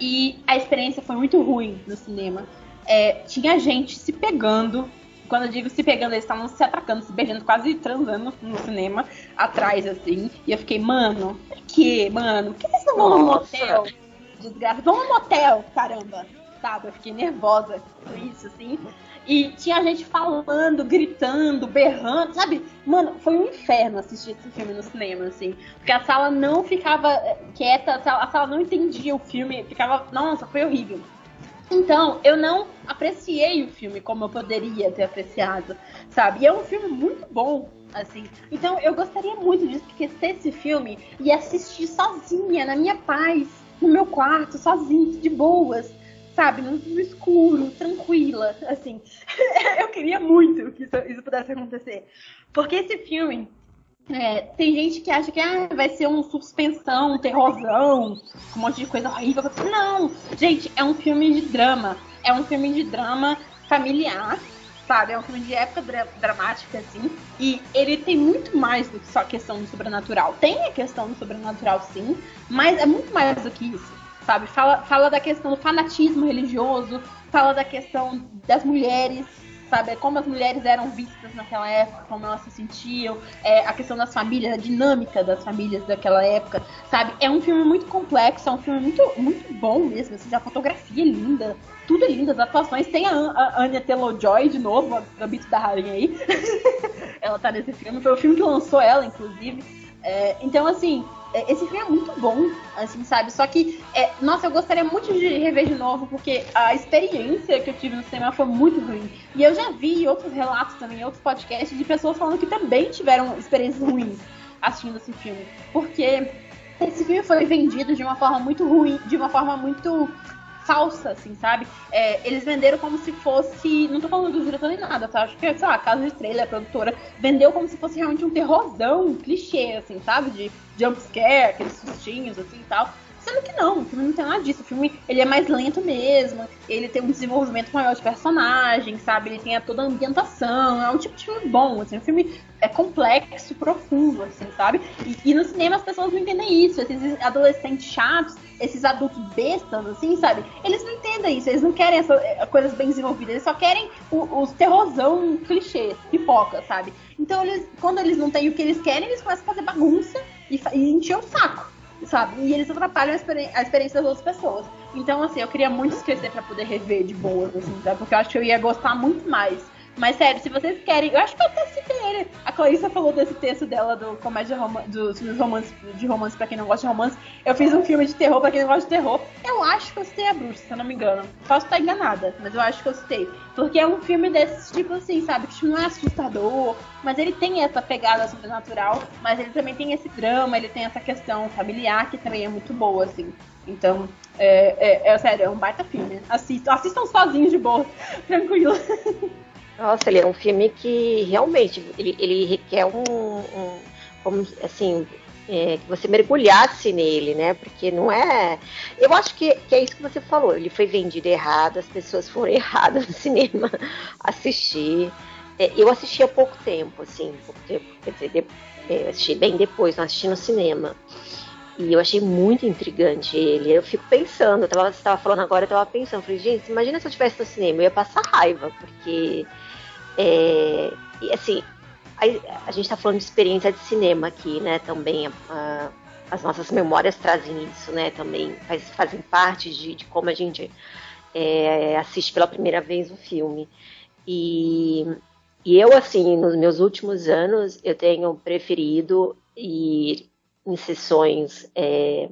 e a experiência foi muito ruim no cinema. É, tinha gente se pegando quando eu digo se pegando, eles estavam se atacando, se beijando, quase transando no cinema, atrás, assim. E eu fiquei, mano, que, mano, por que vocês não vão no motel? Desgraça, vão no motel, caramba. Sabe, eu fiquei nervosa com isso, assim. E tinha gente falando, gritando, berrando, sabe? Mano, foi um inferno assistir esse filme no cinema, assim. Porque a sala não ficava eh, quieta, a sala, a sala não entendia o filme, ficava. Nossa, foi horrível. Então, eu não apreciei o filme como eu poderia ter apreciado, sabe? E é um filme muito bom, assim. Então, eu gostaria muito de esquecer esse filme e assistir sozinha, na minha paz, no meu quarto, sozinha, de boas, sabe? No, escuro, tranquila, assim. *laughs* eu queria muito que isso, isso pudesse acontecer. Porque esse filme, é, tem gente que acha que ah, vai ser um suspensão, um terrorzão, um monte de coisa horrível. Não, gente, é um filme de drama. É um filme de drama familiar, sabe? É um filme de época dra dramática, assim. E ele tem muito mais do que só a questão do sobrenatural. Tem a questão do sobrenatural, sim, mas é muito mais do que isso, sabe? Fala, fala da questão do fanatismo religioso, fala da questão das mulheres sabe? É como as mulheres eram vistas naquela época, como elas se sentiam, é, a questão das famílias, a dinâmica das famílias daquela época, sabe? É um filme muito complexo, é um filme muito, muito bom mesmo, assim, a fotografia é linda, tudo é lindo, as atuações. Tem a, a Anya Taylor-Joy de novo, a Gambito da Rainha aí. *laughs* ela tá nesse filme, foi o filme que lançou ela, inclusive. É, então, assim, esse filme é muito bom, assim, sabe? Só que, é, nossa, eu gostaria muito de rever de novo, porque a experiência que eu tive no cinema foi muito ruim. E eu já vi outros relatos também, outros podcasts, de pessoas falando que também tiveram experiências ruins assistindo esse filme. Porque esse filme foi vendido de uma forma muito ruim, de uma forma muito falsa, assim, sabe? É, eles venderam como se fosse. Não tô falando do diretor nem nada, tá? Acho que, sei lá, a casa de trailer, a produtora, vendeu como se fosse realmente um terrorzão, um clichê, assim, sabe? De jumpscare, aqueles sustinhos, assim e tal. Sendo que não, o filme não tem nada disso. O filme ele é mais lento mesmo, ele tem um desenvolvimento maior de personagens, sabe? Ele tem a toda a ambientação, é um tipo de filme bom, assim, o filme é complexo profundo, assim, sabe? E, e no cinema as pessoas não entendem isso, esses adolescentes chatos, esses adultos bestas, assim, sabe? Eles não entendem isso, eles não querem essa, eh, coisas bem desenvolvidas, eles só querem os terrorzão clichê, pipoca, sabe? Então eles, quando eles não têm o que eles querem, eles começam a fazer bagunça e, e encher o saco sabe? E eles atrapalham a, experi a, experiência das outras pessoas. Então, assim, eu queria muito esquecer para poder rever de boa, assim, sabe? Porque eu acho que eu ia gostar muito mais mas sério, se vocês querem. Eu acho que eu até citei ele. A Clarissa falou desse texto dela do comédia dos filmes de romance pra quem não gosta de romance. Eu fiz um filme de terror pra quem não gosta de terror. Eu acho que eu citei a bruxa, se eu não me engano. Posso estar enganada, mas eu acho que eu citei. Porque é um filme desse tipo assim, sabe? Que não é assustador, mas ele tem essa pegada sobrenatural, mas ele também tem esse drama, ele tem essa questão familiar que também é muito boa, assim. Então, é, é, é sério, é um baita filme. Assistam, assistam sozinhos de boa, *laughs* tranquilo. *laughs* Nossa, ele é um filme que realmente ele, ele requer um, um como assim é, que você mergulhasse nele, né? Porque não é. Eu acho que, que, é isso que você falou. Ele foi vendido errado, as pessoas foram *laughs* erradas no cinema assistir. É, eu assisti há pouco tempo, assim, pouco tempo, quer dizer, de, é, assisti bem depois, não assisti no cinema. E eu achei muito intrigante ele. Eu fico pensando, eu tava, você estava falando agora, eu tava pensando, falei, gente, imagina se eu estivesse no cinema, eu ia passar raiva, porque É, e assim, a, a gente está falando de experiência de cinema aqui, né? Também a, as nossas memórias trazem isso, né? Também faz, fazem parte de, de como a gente é, assiste pela primeira vez o filme. E, e eu, assim, nos meus últimos anos, eu tenho preferido ir em sessões é,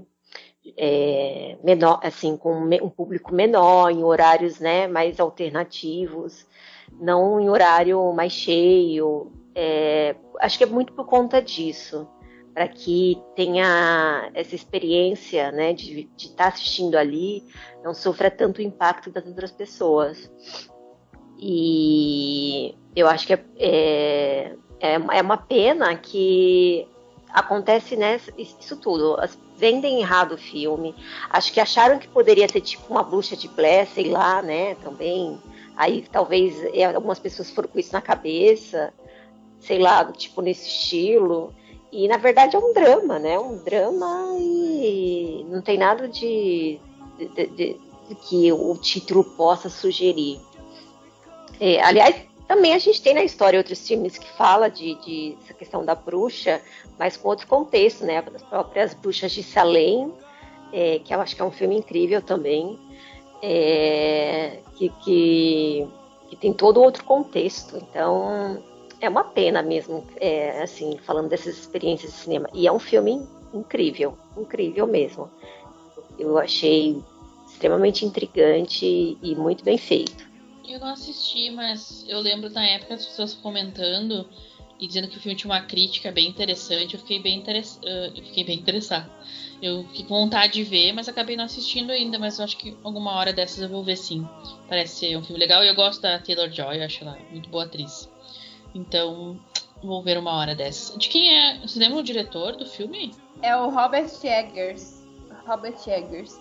é, menor, assim, com um público menor, em horários né, mais alternativos, não em horário mais cheio. É, acho que é muito por conta disso, para que tenha essa experiência né, de estar tá assistindo ali, não sofra tanto o impacto das outras pessoas. E eu acho que é, é, é, é uma pena que acontece né, isso tudo. As, vendem errado o filme. Acho que acharam que poderia ser tipo uma bruxa de Blair, sei lá, né? Também. Aí talvez é, algumas pessoas foram com isso na cabeça, sei lá, tipo nesse estilo. E na verdade é um drama, né? Um drama e não tem nada de, de, de, de que o título possa sugerir. É, aliás, também a gente tem na história outros filmes que fala de, de essa questão da bruxa, mas com outro contexto, né? As próprias bruxas de Salem, é, que eu acho que é um filme incrível também, é, que, que, que, tem todo outro contexto. Então é uma pena mesmo, é, assim, falando dessas experiências de cinema. E é um filme incrível, incrível mesmo. Eu achei extremamente intrigante e muito bem feito. Eu não assisti, mas eu lembro na época as pessoas comentando e dizendo que o filme tinha uma crítica bem interessante. Eu fiquei bem, interess... Eu fiquei bem interessado. Eu fiquei com vontade de ver, mas acabei não assistindo ainda. Mas eu acho que alguma hora dessas eu vou ver sim. Parece ser um filme legal e eu gosto da Taylor Joy, eu acho ela muito boa atriz. Então, vou ver uma hora dessas. De quem é? Você lembra o diretor do filme? É o Robert Eggers. Robert Eggers.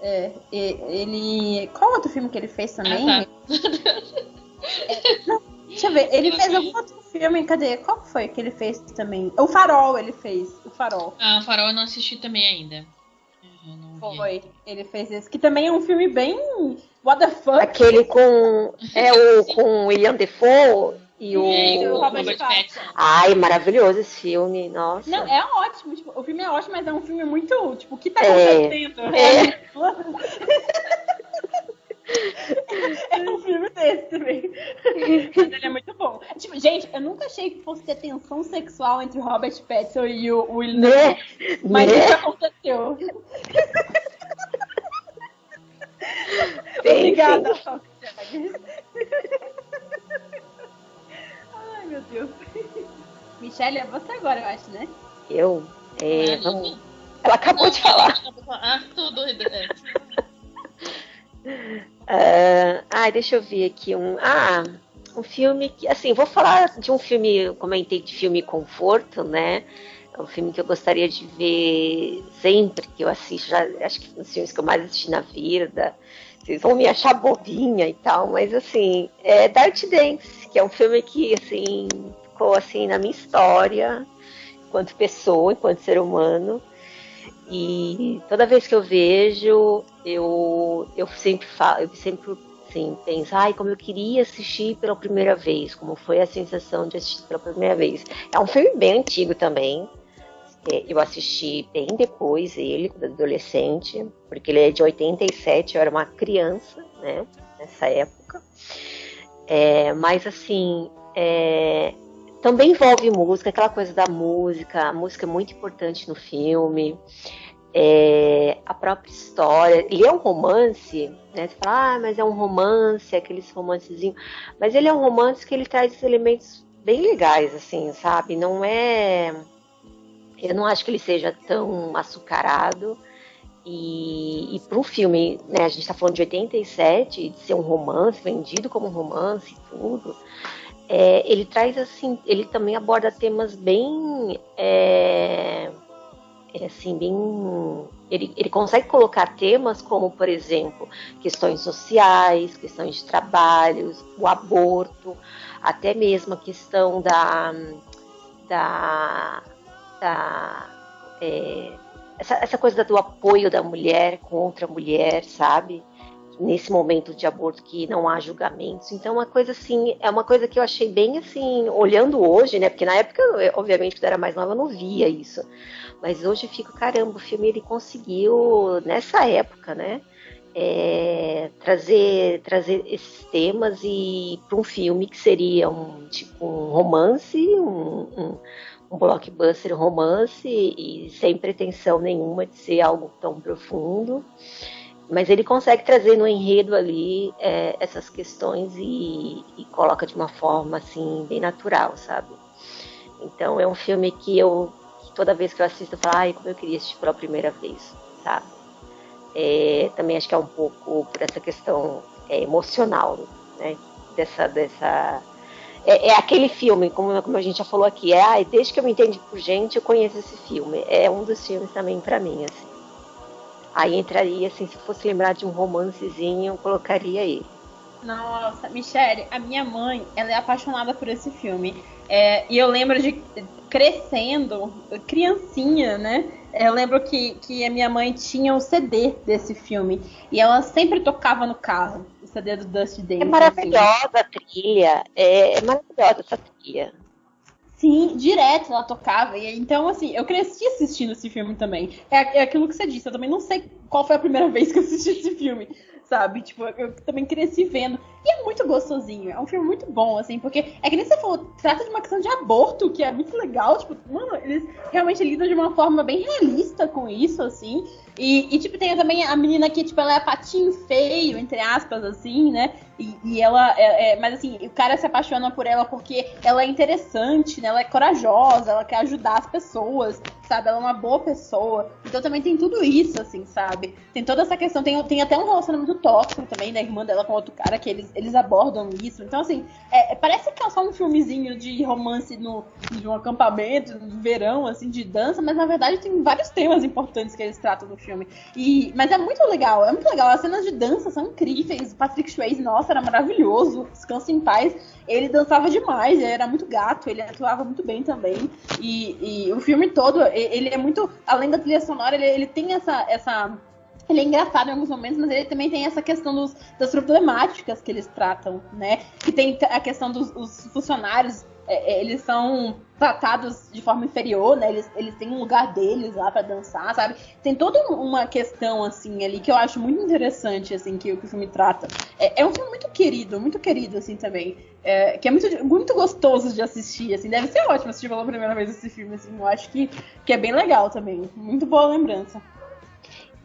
É, ele. Qual outro filme que ele fez também? Ah, tá. *laughs* é, não, deixa eu ver, ele fez algum outro filme, cadê? Qual foi que ele fez também? O Farol ele fez, o Farol. Ah, o Farol eu não assisti também ainda. Foi, ele fez esse, que também é um filme bem what the fuck. Aquele com é o com William Defoe e o, e o Robert, Robert Pattinson. Ai, maravilhoso esse filme, nossa. Não, é ótimo, tipo, o filme é ótimo, mas é um filme muito, tipo, o que tá acontecendo? É. *laughs* é. É um filme desse também. Mas ele é muito bom. Tipo, gente, eu nunca achei que fosse ter tensão sexual entre o Robert Pattinson e o Will né? Mas né? isso aconteceu. Obrigada, meu Deus. Michelle, é você agora, eu acho, né? Eu? É, vamos... Ela acabou não, de falar. Ah, tudo. Uh, ah, deixa eu ver aqui um. Ah, um filme que, assim, vou falar de um filme, comentei de filme conforto, né? É um filme que eu gostaria de ver sempre que eu assisto, já, acho que os filmes que eu mais assisti na vida. Vocês vão me achar bobinha e tal, mas assim, é Dark Dance, que é um filme que, assim, ficou assim na minha história, enquanto pessoa, enquanto ser humano. E toda vez que eu vejo, eu, eu sempre falo, eu sempre assim, penso, ai, como eu queria assistir pela primeira vez, como foi a sensação de assistir pela primeira vez. É um filme bem antigo também, é, eu assisti bem depois ele, quando adolescente, porque ele é de 87, eu era uma criança, né, nessa época. É, mas assim, é, também envolve música, aquela coisa da música, a música é muito importante no filme. É, a própria história, ele é um romance, né? Você fala, ah, mas é um romance, aqueles romancezinhos. Mas ele é um romance que ele traz elementos bem legais, assim, sabe? Não é eu não acho que ele seja tão açucarado. E, e para um filme, né, a gente está falando de 87, de ser um romance, vendido como um romance e tudo, é, ele traz assim, ele também aborda temas bem, é, é assim, bem, ele, ele consegue colocar temas como, por exemplo, questões sociais, questões de trabalhos, o aborto, até mesmo a questão da, da essa, é, essa, essa coisa do apoio da mulher contra a mulher, sabe? Nesse momento de aborto que não há julgamentos. Então, uma coisa assim, é uma coisa que eu achei bem assim, olhando hoje, né? Porque na época, obviamente, quando eu era mais nova, eu não via isso. Mas hoje eu fico, caramba, o filme ele conseguiu, nessa época, né? É, trazer, trazer esses temas e para um filme que seria um tipo um romance, um, um, um blockbuster romance e sem pretensão nenhuma de ser algo tão profundo mas ele consegue trazer no enredo ali é, essas questões e, e, coloca de uma forma assim bem natural, sabe? Então é um filme que eu que toda vez que eu assisto eu falo, ai, como eu queria assistir pela primeira vez, sabe? É, também acho que é um pouco por essa questão é, emocional, né? Dessa, dessa é, é, aquele filme, como, como a gente já falou aqui, é, ai, desde que eu me entendo por gente, eu conheço esse filme. É um dos filmes também para mim, assim. Aí entraria, assim, se fosse lembrar de um romancezinho, eu colocaria ele. Nossa, Michelle, a minha mãe, ela é apaixonada por esse filme. É, e eu lembro de crescendo, criancinha, né? Eu lembro que, que a minha mãe tinha o CD desse filme. E ela sempre tocava no carro, o CD do Dusty Dance. É maravilhosa a trilha. É, é maravilhosa essa trilha. Sim, direto ela tocava. E, então, assim, eu cresci assistindo esse filme também. É, é aquilo que você disse, eu também não sei qual foi a primeira *laughs* vez que eu assisti esse filme sabe? Tipo, eu também cresci vendo. E é muito gostosinho. É um filme muito bom, assim, porque é que nem você falou, trata de uma questão de aborto, que é muito legal. Tipo, mano, eles realmente lidam de uma forma bem realista com isso, assim. E, e, tipo, tem também a menina que, tipo, ela é patinho feio, entre aspas, assim, né? E, e ela é, é, Mas assim, o cara se apaixona por ela porque ela é interessante, né? Ela é corajosa, ela quer ajudar as pessoas, sabe? Ela é uma boa pessoa. Então também tem tudo isso, assim, sabe? Tem toda essa questão, tem, tem até um relacionamento tóxico também da irmã dela com outro cara, que eles, eles abordam isso. Então, assim, é, é parece que é só um filmezinho de romance no, de um acampamento, no verão, assim, de dança, mas na verdade tem vários temas importantes que eles tratam no filme. E, mas é muito legal, é muito legal. As cenas de dança são incríveis. Patrick Swayze, nossa, era maravilhoso. Descansa em paz. Ele dançava demais, ele era muito gato, ele atuava muito bem também. E, e o filme todo, ele é muito. Além da trilha sonora, ele, ele tem essa, essa ele é engraçado em alguns momentos, mas ele também tem essa questão dos, das problemáticas que eles tratam, né? Que tem a questão dos funcionários é, é, eles são tratados de forma inferior, né? Eles, eles têm um lugar deles lá para dançar, sabe? Tem toda uma questão, assim, ali que eu acho muito interessante, assim, que, que o filme trata. É, é, um filme muito querido, muito querido, assim, também. É, que é muito, muito gostoso de assistir, assim. Deve ser ótimo assistir pela primeira vez esse filme, assim. Eu acho que, que é bem legal também. Muito boa lembrança.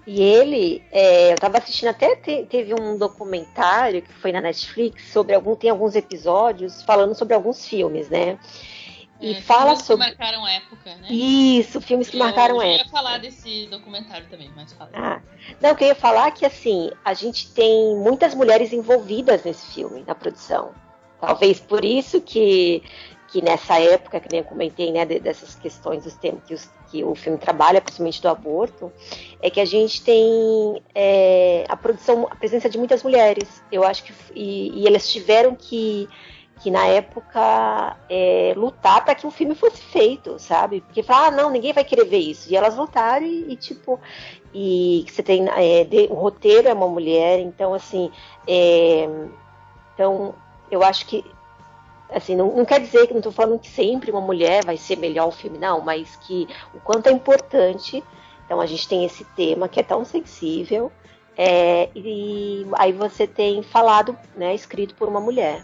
E ele, é, eu estava assistindo até te, teve um documentário que foi na Netflix sobre algum tem alguns episódios falando sobre alguns filmes, né? E é, fala filmes sobre que marcaram época, né? Isso, filmes que eu, marcaram eu época. Eu ia falar desse documentário também, mas fala. Ah, não, eu queria falar que assim a gente tem muitas mulheres envolvidas nesse filme, na produção. Talvez por isso que que nessa época, que nem eu comentei, né, dessas questões dos temas que, os, que, o filme trabalha, principalmente do aborto, é que a gente tem é, a produção, a presença de muitas mulheres. Eu acho que e, e elas tiveram que que na época é, lutar para que o filme fosse feito, sabe? Porque falar, ah, não, ninguém vai querer ver isso. E elas lutaram e, e tipo, e você tem é, de, o roteiro é uma mulher, então assim, é, então eu acho que assim, não, não quer dizer que não estou falando que sempre uma mulher vai ser melhor o filme, não, mas que o quanto é importante. Então a gente tem esse tema que é tão sensível, é, e aí você tem falado, né, escrito por uma mulher.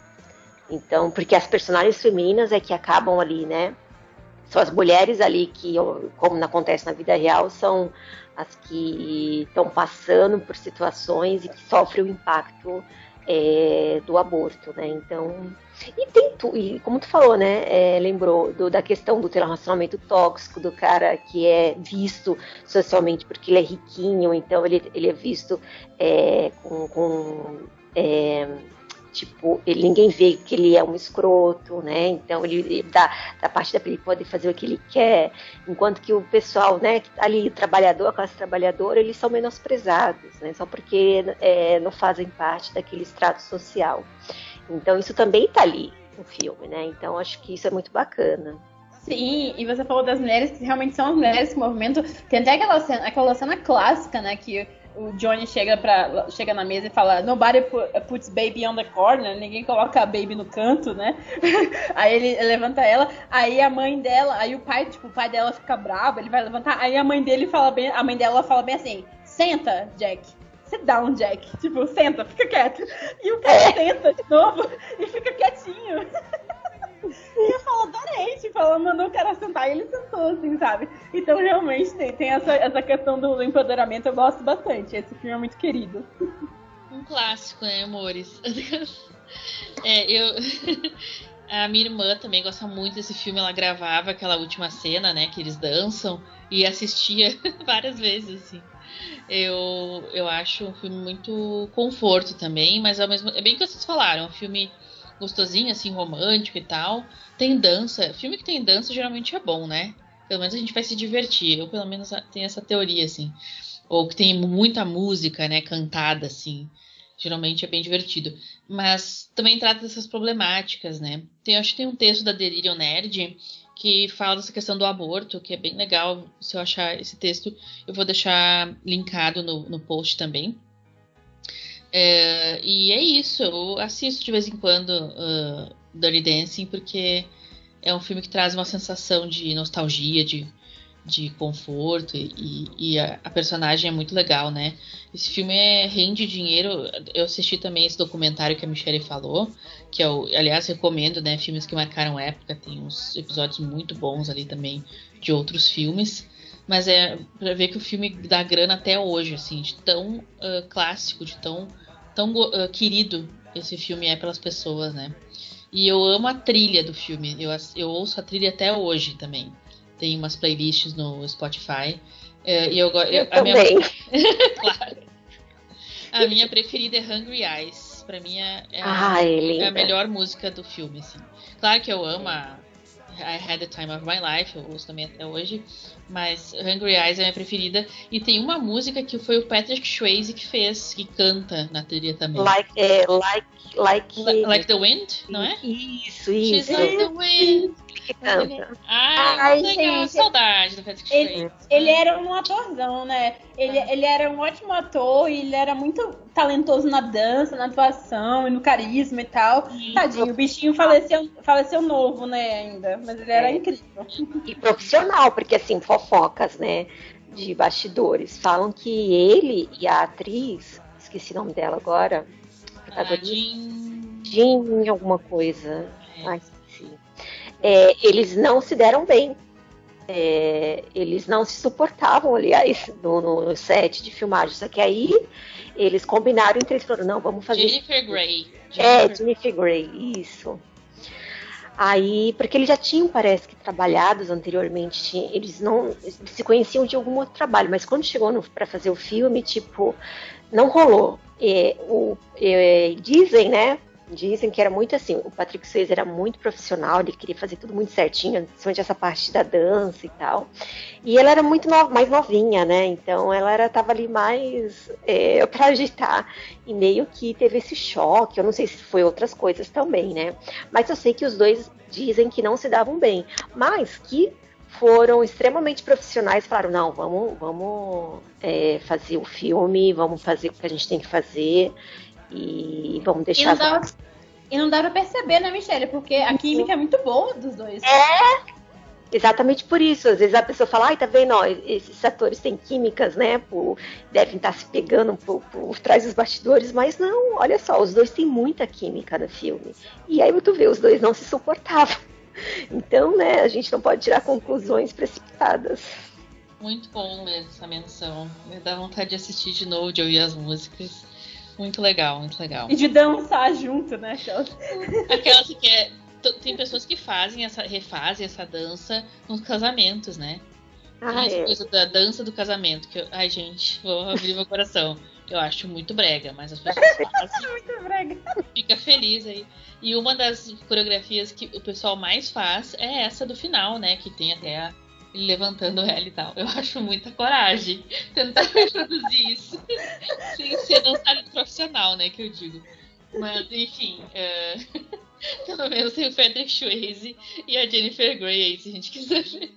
Então, porque as personagens femininas é que acabam ali, né? São as mulheres ali que, como acontece na vida real, são as que estão passando por situações e que sofrem o impacto é, do aborto, né? Então, e tem tu, e como tu falou, né? É, lembrou do, da questão do relacionamento tóxico, do cara que é visto socialmente porque ele é riquinho, então ele, ele é visto é, com, com é, tipo, ele, ninguém vê que ele é um escroto, né? Então ele, ele dá da parte da ele pode fazer o que ele quer, enquanto que o pessoal, né, tá ali trabalhador, a classe trabalhadora, eles são menosprezados, né? Só porque é, não fazem parte daquele extrato social. Então isso também está ali no filme, né? Então acho que isso é muito bacana. Sim, e você falou das mulheres que realmente são as mulheres que movimentam. Tem até aquela cena, aquela cena clássica, né? Que o Johnny chega, pra, chega na mesa e fala: Nobody puts baby on the corner, ninguém coloca a baby no canto, né? *laughs* aí ele levanta ela, aí a mãe dela, aí o pai, tipo, o pai dela fica bravo, ele vai levantar, aí a mãe dele fala bem, a mãe dela fala bem assim: Senta, Jack. Sit down, Jack. Tipo, senta, fica quieto. E o pai senta de novo e fica quietinho. E eu falo, adorei, tipo, ela mandou o cara sentar e ele sentou, assim, sabe? Então, realmente, tem, tem essa, essa questão do, do empoderamento, eu gosto bastante. Esse filme é muito querido. Um clássico, né, amores? *laughs* é, eu. *laughs* A minha irmã também gosta muito desse filme. Ela gravava aquela última cena, né? Que eles dançam e assistia *laughs* várias vezes, assim. Eu, eu acho um filme muito conforto também, mas ao mesmo é bem que vocês falaram, é um filme gostosinho, assim, romântico e tal. Tem dança. Filme que tem dança geralmente é bom, né? Pelo menos a gente vai se divertir. Eu, pelo menos, tenho essa teoria, assim. Ou que tem muita música, né? Cantada, assim. Geralmente é bem divertido. Mas também trata dessas problemáticas, né? Tem, acho que tem um texto da Delirium Nerd que fala dessa questão do aborto, que é bem legal. Se eu achar esse texto, eu vou deixar linkado no, no post também. É, e é isso, eu assisto de vez em quando uh, Dirty Dancing porque é um filme que traz uma sensação de nostalgia, de, de conforto e, e a, a, personagem é muito legal, né? Esse filme é, rende dinheiro. Eu assisti também esse documentário que a Michelle falou, que eu, aliás, recomendo, né? Filmes que marcaram época, tem uns episódios muito bons ali também de outros filmes. Mas é para ver que o filme dá grana até hoje, assim, de tão uh, clássico, de tão, tão uh, querido esse filme é pelas pessoas, né? E eu amo a trilha do filme. Eu, eu ouço a trilha até hoje também. Tem umas playlists no Spotify. Uh, e eu, eu, eu a também. minha *laughs* claro. A minha preferida é Hungry Eyes. Pra mim é, é, Ai, é a melhor música do filme, assim. Claro que eu amo a I Had the Time of My Life, eu ouço também até hoje, mas Hungry Eyes é a minha preferida. E tem uma música que foi o Patrick Swayze que fez, que canta na trilha também. Like, é, like, like, like the Wind, não é? Isso, She's isso. like the wind. Que canta. Ai, Ai, legal, gente. saudade do Patrick Ele, Swayze. ele era um atorzão, né? Ele, ele era um ótimo ator e ele era muito talentoso na dança, na atuação e no carisma e tal. Tadinho, o bichinho faleceu, faleceu novo, né, ainda. Mas ele era É. incrível. E profissional, porque assim, fofocas, né? De bastidores. Falam que ele e a atriz, esqueci o nome dela agora, Ah, protagonista, Jean- Jean alguma coisa. É. Ai, esqueci. É, eles não se deram bem. É, eles não se suportavam, aliás, no, no- set de filmagem. Só que aí eles combinaram entre eles falaram, não, vamos fazer Jennifer Grey. É, Jennifer- Jennifer Grey, isso. Aí, porque eles já tinham, parece que, trabalhados anteriormente, eles não eles se conheciam de algum outro trabalho, mas quando chegou para fazer o filme, tipo, não rolou. É, o, é, dizem, né? Dizem que era muito assim, o Patrick Swayze era muito profissional, ele queria fazer tudo muito certinho, principalmente essa parte da dança e tal. E ela era muito no- mais novinha, né? Então ela era, tava ali mais é, *laughs* para agitar. E meio que teve esse choque, eu não sei se foi outras coisas também, né? Mas eu sei que os dois dizem que não se davam bem, mas que foram extremamente profissionais, falaram, não, vamos, vamos é, fazer o filme, vamos fazer o que a gente tem que fazer e vamos E deixar. não, dá, e não dá pra perceber, né, Michelle? Porque a química é muito boa dos dois. Exatamente por isso. Às vezes a pessoa fala, ai, tá vendo, ó, esses atores têm químicas, né? Por, devem estar se pegando por, por trás dos bastidores, mas não, olha só, os dois têm muita química no filme. E aí tu vê, os dois não se suportavam. *laughs* Então, né, a gente não pode tirar conclusões precipitadas. Muito bom mesmo essa menção. Me dá vontade de assistir de novo, de ouvir as músicas. Muito legal, muito legal. E de dançar junto, né? Aquelas- Aquela que é. Tem pessoas que fazem essa, refazem essa dança nos casamentos, né? Ah, essa é. coisa da dança do casamento. Que eu- ai, gente, vou abrir meu coração. Eu acho muito brega, mas as pessoas *laughs* fazem. Muito brega. fica feliz aí. E uma das coreografias que o pessoal mais faz é essa do final, né? Que tem até a, levantando ela e tal. Eu acho muita coragem tentar *laughs* reproduzir isso sem ser dançarino profissional, né? Que eu digo. Mas, enfim, é, *laughs* pelo menos tem o Patrick Swayze e a Jennifer Grey aí, se a gente quiser ver.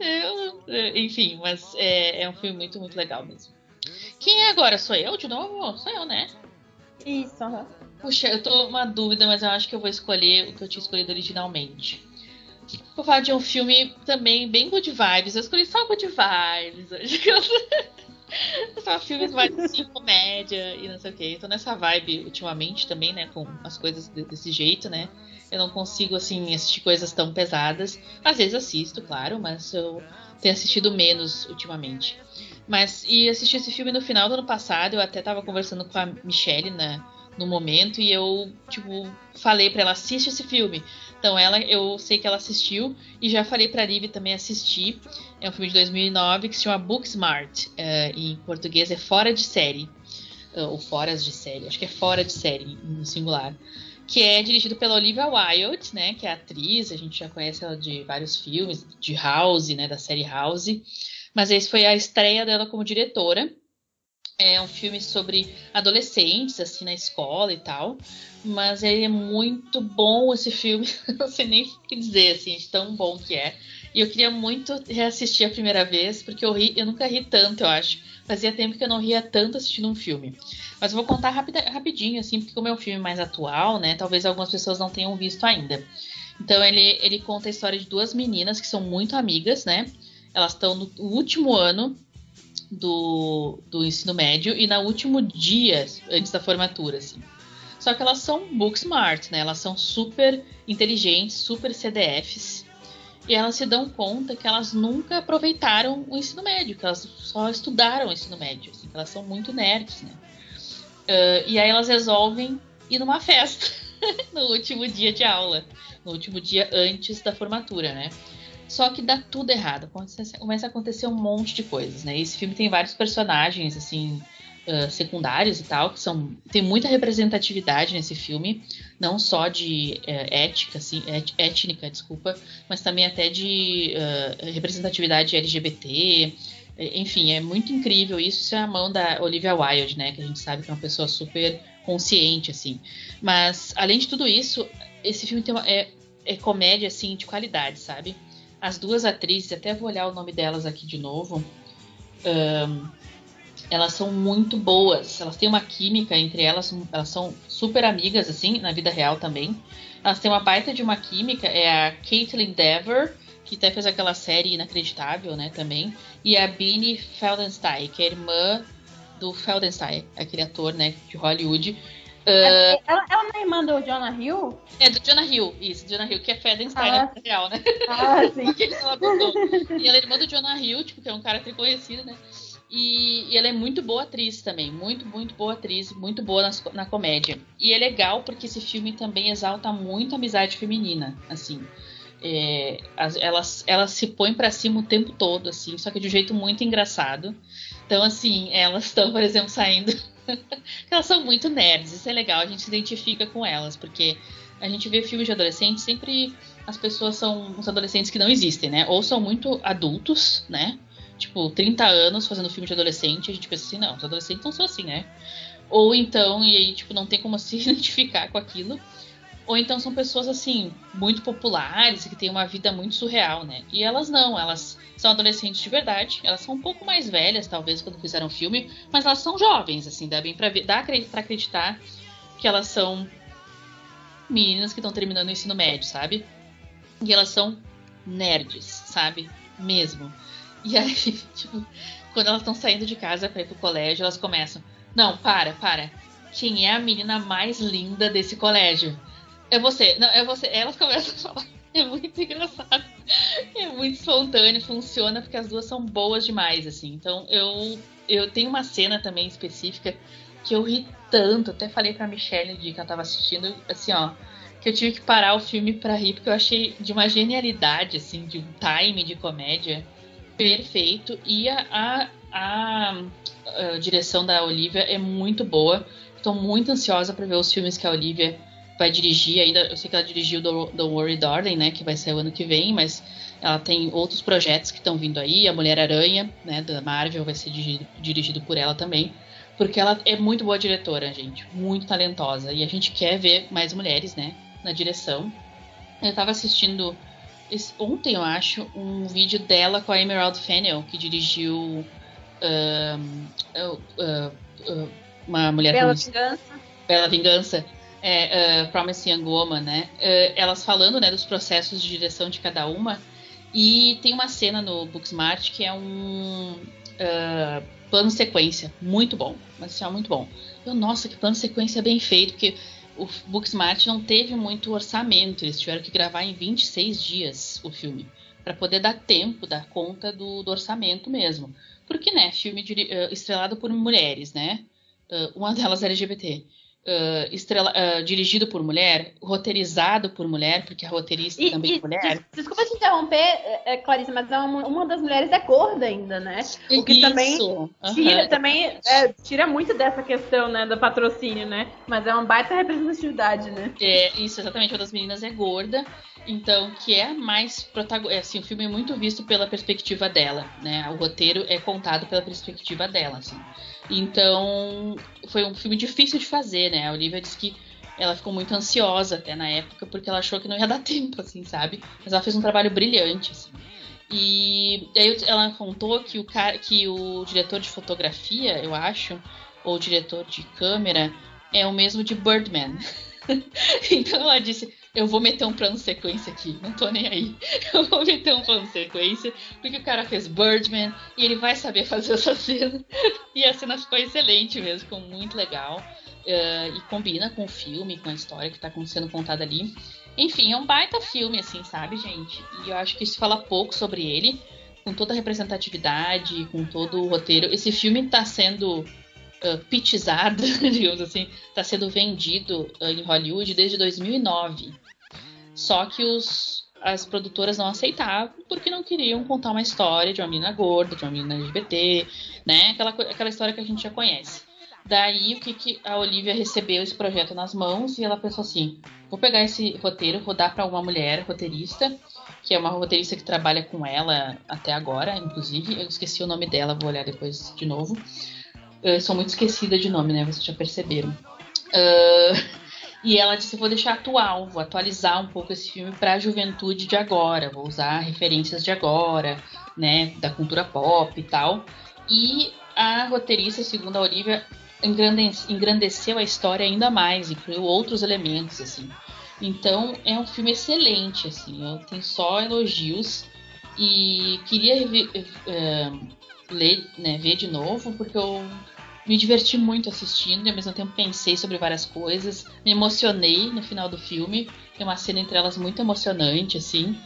Eu- enfim, mas é, é um filme muito, muito legal mesmo. Quem é agora? Sou eu de novo? Sou eu, né? Isso, aham. Puxa, eu tô uma dúvida, mas eu acho que eu vou escolher o que eu tinha escolhido originalmente. Vou falar de um filme também bem good vibes. Eu escolhi só good vibes. *laughs* Só filmes mais assim, comédia e não sei o que. Tô nessa vibe ultimamente também, né? Com as coisas de- desse jeito, né? Eu não consigo, assim, assistir coisas tão pesadas. Às vezes assisto, claro, mas eu tenho assistido menos ultimamente. Mas, e assisti esse filme no final do ano passado, eu até tava conversando com a Michelle na, no momento, e eu, tipo, falei pra ela, assiste esse filme. Então ela, eu sei que ela assistiu, e já falei pra Liv também assistir. É um filme de 2009 que se chama Booksmart. eh, em português é Fora de Série. eh, ou Foras de Série. Acho que é Fora de Série, no singular. Que é dirigido pela Olivia Wilde, né? Que é atriz. A gente já conhece ela de vários filmes. De House, né? Da série House. Mas esse foi a estreia dela como diretora. É um filme sobre adolescentes, assim, na escola e tal. Mas ele é muito bom, esse filme. *laughs* Não sei nem o que dizer, assim, de tão bom que é. E eu queria muito reassistir a primeira vez, porque eu ri, eu nunca ri tanto, eu acho. Fazia tempo que eu não ria tanto assistindo um filme. Mas eu vou contar rapida, rapidinho, assim, porque como é um filme mais atual, né? Talvez algumas pessoas não tenham visto ainda. Então ele, ele conta a história de duas meninas que são muito amigas, né? Elas estão no último ano do, do ensino médio e no último dia antes da formatura, assim. Só que elas são book smart, né? Elas são super inteligentes, super CDFs. E elas se dão conta que elas nunca aproveitaram o ensino médio, que elas só estudaram o ensino médio, assim, elas são muito nerds, né? Ah, e aí elas resolvem ir numa festa *laughs* no último dia de aula, no último dia antes da formatura, né? Só que dá tudo errado, começa a acontecer um monte de coisas, né? Esse filme tem vários personagens, assim, ah, secundários e tal, que são. Tem muita representatividade nesse filme, não só de eh, ética, assim, et- étnica, desculpa, mas também até de ah, representatividade LGBT. Eh, Enfim, é muito incrível isso. Isso é a mão da Olivia Wilde, né? Que a gente sabe que é uma pessoa super consciente, assim. Mas, além de tudo isso, esse filme tem uma, é, é comédia, assim, de qualidade, sabe? As duas atrizes, até vou olhar o nome delas aqui de novo. ahn, elas são muito boas. Elas têm uma química entre elas. Elas são super amigas, assim, na vida real também. Elas têm uma baita de uma química. É a Caitlin Dever, que até fez aquela série inacreditável, né, também. E a Beanie Feldenstein, que é irmã do Feldenstein, aquele ator, né, de Hollywood. Ah, Ela, ela não é irmã do Jonah Hill? é do Jonah Hill, isso, Jonah Hill, que é Feldenstein Ah. na vida real, né? Ah, sim. *laughs* Ele não adotou. E ela é irmã do Jonah Hill, tipo, que é um cara reconhecido, né? E, e ela é muito boa atriz também. Muito, muito boa atriz. Muito boa nas- na, comédia. E é legal porque esse filme também exalta muito a amizade feminina, assim. É, as- elas, elas se põem pra cima o tempo todo, assim, só que de um jeito muito engraçado. Então, assim, elas estão, por exemplo, saindo. Elas são muito nerds, isso é legal, a gente se identifica com elas, porque a gente vê filmes de adolescentes, sempre as pessoas são os adolescentes que não existem, né? Ou são muito adultos, né? Tipo, 30 anos fazendo filme de adolescente, a gente pensa assim, não, os adolescentes não são assim, né? Ou então, e aí, tipo, não tem como se *laughs* identificar com aquilo. Ou então são pessoas, assim, muito populares e que têm uma vida muito surreal, né? E elas não, elas são adolescentes de verdade. Elas são um pouco mais velhas, talvez, quando fizeram o filme, mas elas são jovens, assim, dá bem pra, ver, dá acreditar que elas são meninas que estão terminando o ensino médio, sabe? E elas são nerds, sabe? Mesmo. E aí, *laughs* tipo, quando elas estão saindo de casa pra ir pro colégio, elas começam: Não, para, para. Quem é a menina mais linda desse colégio? É você. Não, é você. Elas começam a falar. *laughs* É muito engraçado. É muito espontâneo, funciona porque as duas são boas demais, assim. Então eu, eu tenho uma cena também específica que eu ri tanto. Até falei pra Michelle no dia que ela tava assistindo, assim, ó. Que eu tive que parar o filme pra rir, porque eu achei de uma genialidade, assim, de um time de comédia perfeito. E a, a, a- a direção da Olivia é muito boa. Estou muito ansiosa para ver os filmes que a Olivia vai dirigir. Ainda, eu sei que ela dirigiu Don't Worry Darling, né? Que vai sair o ano que vem, mas ela tem outros projetos que estão vindo aí. A Mulher-Aranha, né? Da Marvel vai ser dirigido, dirigido por ela também. Porque ela é muito boa diretora, gente. Muito talentosa. E a gente quer ver mais mulheres, né? Na direção. Eu tava assistindo esse- ontem, eu acho, um vídeo dela com a Emerald Fennel, que dirigiu ah, ah, ah, uma mulher Bela com vingança. Bela Vingança, é, uh, Promising Young Woman, né? Uh, elas falando né, dos processos de direção de cada uma. E tem uma cena no Booksmart que é um uh, plano sequência muito bom, mas assim, ó, muito bom. Eu, nossa, que plano sequência bem feito, porque o Booksmart não teve muito orçamento, eles tiveram que gravar em 26 dias o filme, para poder dar tempo, dar conta do, do orçamento mesmo. Porque, né, filme uh, estrelado por mulheres, né? Uma delas LGBT. Uh, estrela- uh, dirigido por mulher, roteirizado por mulher, porque a roteirista E, também é e mulher. des- desculpa te interromper, é, é, Clarice, mas é uma, uma das mulheres é gorda ainda, né? O que também Isso, aham. tira, também é, tira muito dessa questão, né, do patrocínio, né? Mas é uma baita representatividade, né? É, isso, exatamente. Uma das meninas é gorda, então que é mais protagonista. Assim, o filme é muito visto pela perspectiva dela, né? O roteiro é contado pela perspectiva dela, assim. Então foi um filme difícil de fazer, né? A Olivia disse que ela ficou muito ansiosa até na época porque ela achou que não ia *laughs* dar tempo, assim, sabe? Mas ela fez um trabalho brilhante, assim. E aí ela contou que o cara, que o diretor de fotografia, eu acho, ou diretor de câmera é o mesmo de Birdman. *laughs* então ela disse: Eu vou meter um plano sequência aqui, não tô nem aí. *laughs* Eu vou meter um plano sequência, porque o cara fez Birdman e ele vai saber fazer essa cena. *laughs* E a cena ficou excelente mesmo, ficou muito legal. eh, e combina com o filme, com a história que tá sendo contada ali. Enfim, é um baita filme, assim, sabe, gente? E eu acho que isso fala pouco sobre ele, com toda a representatividade, com todo o roteiro. Esse filme tá sendo uh, pitchizado, *laughs* digamos assim, está sendo vendido uh, em Hollywood desde 2009. Só que os, as produtoras não aceitavam porque não queriam contar uma história de uma menina gorda, de uma menina LGBT, né? Aquela, aquela história que a gente já conhece. Daí o que, que a Olivia recebeu esse projeto nas mãos e ela pensou assim: vou pegar esse roteiro, vou dar para uma mulher roteirista, que é uma roteirista que trabalha com ela até agora, inclusive. Eu esqueci o nome dela, vou olhar depois de novo. Eu sou muito esquecida de nome, né? Vocês já perceberam. Ah, e ela disse: vou deixar atual, vou atualizar um pouco esse filme para a juventude de agora, vou usar referências de agora, né? Da cultura pop e tal. E a roteirista, segundo a Olivia, engrande- engrandeceu a história ainda mais, incluiu outros elementos, assim. Então é um filme excelente, assim. Eu tenho só elogios e queria eh, ler, né, ver de novo, porque eu me diverti muito assistindo e ao mesmo tempo pensei sobre várias coisas, me emocionei no final do filme, tem uma cena entre elas muito emocionante, assim,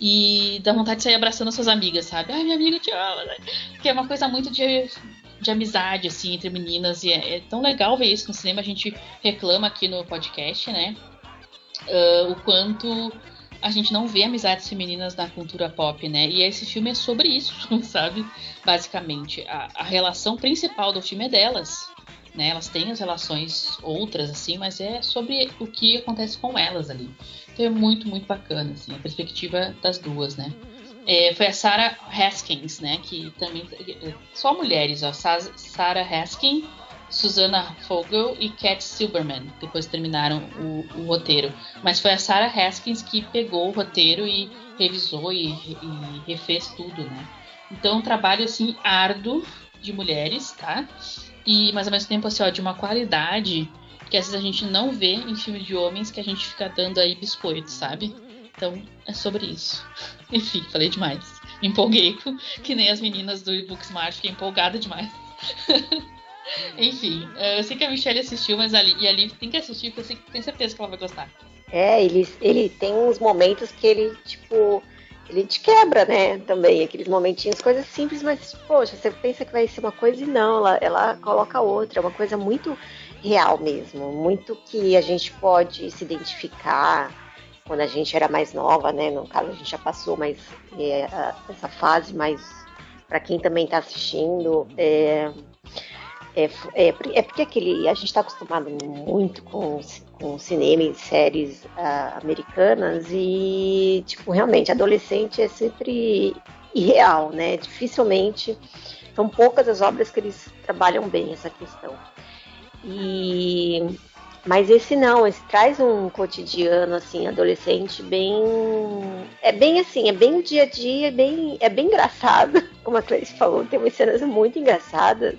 e dá vontade de sair abraçando suas amigas, sabe? Ai, minha amiga te ama, que é uma coisa muito de, de amizade, assim, entre meninas, e é, é tão legal ver isso no cinema, a gente reclama aqui no podcast, né? Ah, o quanto a gente não vê amizades femininas na cultura pop, né? E esse filme é sobre isso, *laughs* sabe? Basicamente, a, a relação principal do filme é delas, né? Elas têm as relações outras, assim, mas é sobre o que acontece com elas ali. Então é muito, muito bacana, assim, a perspectiva das duas, né? É, foi a Sarah Haskins, né? Que também. Só mulheres, ó. Sa- Sarah Haskins, Susana Fogel e Cat Silberman. Depois terminaram o, o roteiro. Mas foi a Sarah Haskins que pegou o roteiro e revisou e, e refez tudo, né? Então, um trabalho assim árduo de mulheres, tá? E mas ao mesmo tempo assim, ó, de uma qualidade que às vezes a gente não vê em filme de homens que a gente fica dando aí biscoito, sabe? Então, é sobre isso. *laughs* Enfim, falei demais. Empolguei, que nem as meninas do Booksmart, fiquei empolgada demais. *laughs* *laughs* Enfim, eh, eu sei que a Michelle assistiu, mas a Li, e a Liv tem que assistir, porque eu tenho certeza que ela vai gostar. É, ele, ele tem uns momentos que ele, tipo, ele te quebra, né? Também, aqueles momentinhos, coisas simples, mas, poxa, você pensa que vai ser uma coisa e não, ela, ela coloca outra. É uma coisa muito real mesmo, muito que a gente pode se identificar quando a gente era mais nova, né? No caso, a gente já passou, mas é, essa fase, mas para quem também está assistindo, é, é, é, é porque aquele, a gente está acostumado muito com, com cinema e séries ah, americanas e, tipo, realmente, adolescente é sempre irreal, né? Dificilmente, são poucas as obras que eles trabalham bem essa questão. E mas esse não, esse traz um cotidiano assim, adolescente bem é bem assim, é bem dia a dia, é bem é bem engraçado. *laughs* como a Clarice falou, tem umas cenas muito engraçadas,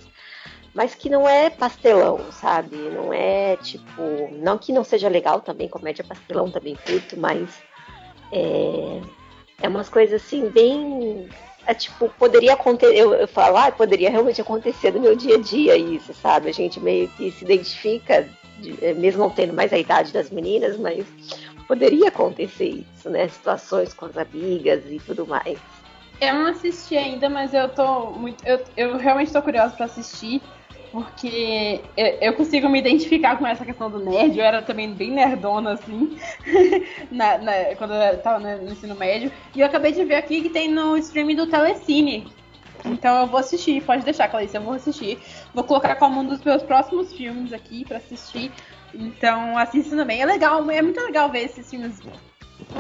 mas que não é pastelão, sabe? Não é tipo. Não que não seja legal também, comédia pastelão também curto, mas é, é umas coisas assim, bem. É, tipo, poderia acontecer. Eu, eu falo, ah, poderia realmente acontecer no meu dia a dia isso, sabe? A gente meio que se identifica, de, é, mesmo não tendo mais a idade das meninas, mas poderia acontecer isso, né? Situações com as amigas e tudo mais. Eu não assisti ainda, mas eu tô muito. Eu, eu realmente tô curiosa pra assistir. Porque eu, eu consigo me identificar com essa questão do nerd. Eu era também bem nerdona, assim, *laughs* na, na, quando eu tava no ensino médio. E eu acabei de ver aqui que tem no streaming do Telecine. Então eu vou assistir, pode deixar, Clarice, eu vou assistir. Vou colocar como um dos meus próximos filmes aqui pra assistir. Então assista também. É legal, é muito legal ver esses filmes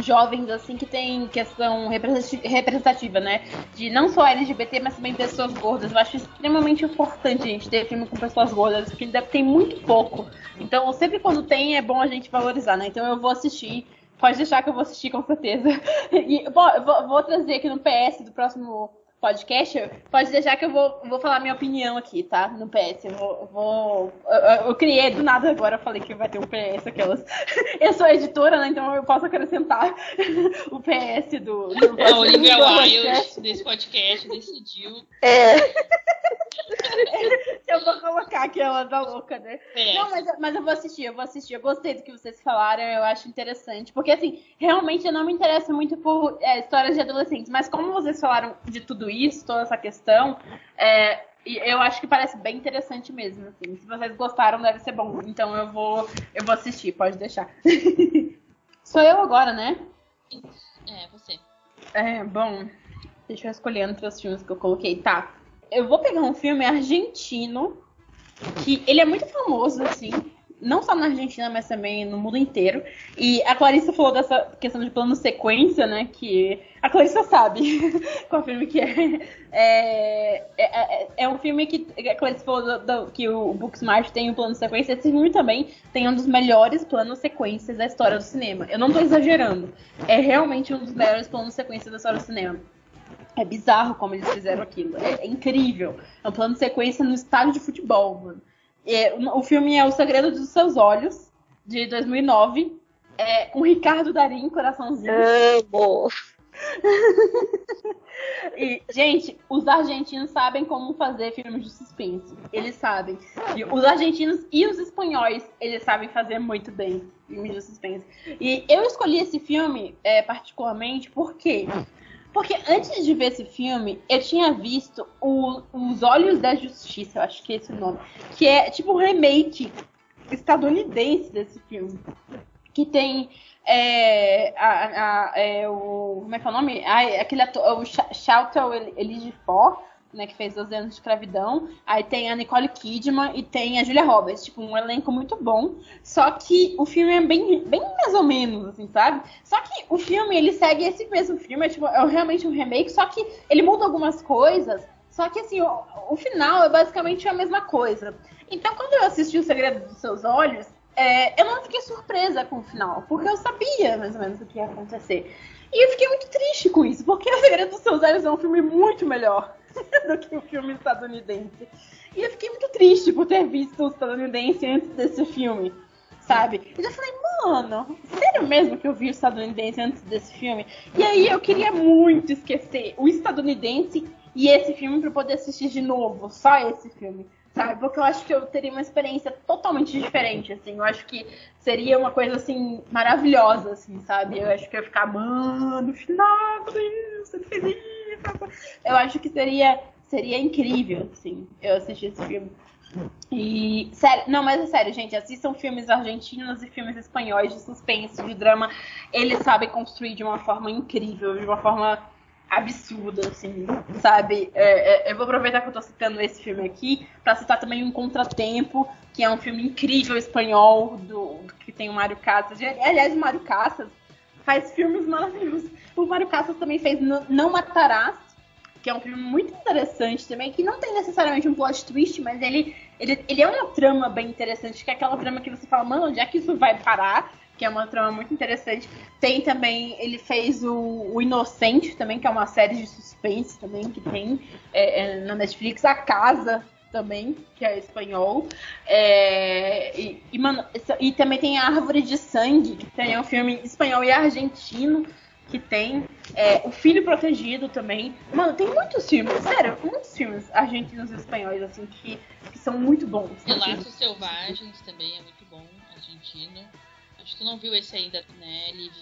jovens, assim, que tem questão representativa, né? De não só LGBT, mas também pessoas gordas. Eu acho extremamente importante a gente ter filme com pessoas gordas, porque tem muito pouco. Então, sempre quando tem, é bom a gente valorizar, né? Então eu vou assistir. Pode deixar que eu vou assistir com certeza. *laughs* E, bom, vou, vou trazer aqui no PS do próximo podcast, pode deixar que eu vou, vou falar minha opinião aqui, tá? No PS. Eu vou. vou eu, eu, criei do nada agora, eu falei que vai ter um PS, aquelas. *laughs* Eu sou editora, né? Então eu posso acrescentar *laughs* o PS do. do a Olivia Wilde desse podcast decidiu. É. *laughs* eu vou colocar aquela da louca, né? PS. Não, mas, mas eu vou assistir, eu vou assistir. Eu gostei do que vocês falaram, eu acho interessante. Porque, assim, realmente eu não me interesso muito por é, histórias de adolescentes, mas como vocês falaram de tudo isso, toda essa questão, é, eu acho que parece bem interessante mesmo. Assim. Se vocês gostaram, deve ser bom. Então eu vou, eu vou assistir, pode deixar. *laughs* Sou eu agora, né? É, você. É, bom. Deixa eu escolher entre os filmes que eu coloquei. Tá. Eu vou pegar um filme argentino que ele é muito famoso, assim não só na Argentina, mas também no mundo inteiro. E a Clarissa falou dessa questão de plano sequência, né? Que a Clarissa sabe *laughs* qual filme que é. É, é, é, é um filme que a Clarissa falou do, do, que o Booksmart tem um plano sequência. Esse filme também tem um dos melhores planos sequências da história do cinema. Eu não tô exagerando. É realmente um dos melhores planos sequências da história do cinema. É bizarro como eles fizeram aquilo. É, é incrível. É um plano sequência no estádio de futebol, mano. É, o filme é O Segredo dos Seus Olhos, de 2009, é, com Ricardo Darim, coraçãozinho. Amo! *laughs* e, gente, os argentinos sabem como fazer filmes de suspense. Eles sabem. E os argentinos e os espanhóis, eles sabem fazer muito bem filmes de suspense. E eu escolhi esse filme é, particularmente porque porque antes de ver esse filme, eu tinha visto o, Os Olhos da Justiça, eu acho que é esse o nome. Que é tipo um remake estadunidense desse filme. Que tem é, a, a, é, o. Como é que é o nome? Ah, aquele ator, o Shelton Elijiofor né, que fez 12 anos de escravidão. Aí tem a Nicole Kidman e tem a Julia Roberts, tipo, um elenco muito bom. Só que o filme é bem, bem mais ou menos, assim, sabe? Só que o filme, ele segue esse mesmo filme, é, tipo, é realmente um remake, só que ele muda algumas coisas. Só que, assim, o, o final é basicamente a mesma coisa. Então, quando eu assisti O Segredo dos Seus Olhos, é, eu não fiquei surpresa com o final, porque eu sabia mais ou menos o que ia acontecer. E eu fiquei muito triste com isso, porque O Segredo dos Seus Olhos é um filme muito melhor. *laughs* do que o filme estadunidense. E eu fiquei muito triste por ter visto o estadunidense antes desse filme, sabe? E eu falei, mano, sério mesmo que eu vi o estadunidense antes desse filme? E aí eu queria muito esquecer o estadunidense e esse filme para poder assistir de novo, só esse filme. Sabe? Porque eu acho que eu teria uma experiência totalmente diferente, assim. Eu acho que seria uma coisa, assim, maravilhosa, assim, sabe? Eu acho que eu ia ficar, mano, final, isso, eu acho que seria, seria incrível, assim, eu assistir esse filme. E, sério, não, mas é sério, gente, assistam filmes argentinos e filmes espanhóis de suspense, de drama. Eles sabem construir de uma forma incrível, de uma forma absurda, assim, sabe? É, é, eu vou aproveitar que eu tô citando esse filme aqui para citar também Um Contratempo, que é um filme incrível espanhol, do, que tem o Mário Casas. Aliás, o Mário Casas faz filmes maravilhosos. O Mário Casas também fez Não Matarás, que é um filme muito interessante também, que não tem necessariamente um plot twist, mas ele, ele, ele é uma trama bem interessante, que é aquela trama que você fala, mano, onde é que isso vai parar? que é uma trama muito interessante. Tem também, ele fez o, o Inocente também, que é uma série de suspense também que tem é, é, na Netflix. A Casa também, que é espanhol. É, e, e, mano, e também tem a Árvore de Sangue, que tem um filme espanhol e argentino que tem. É, o Filho Protegido também. Mano, tem muitos filmes, sério, muitos filmes argentinos e espanhóis, assim, que, que são muito bons. Relatos Selvagens também é muito bom, argentino. Acho que tu não viu esse ainda, né, Liv?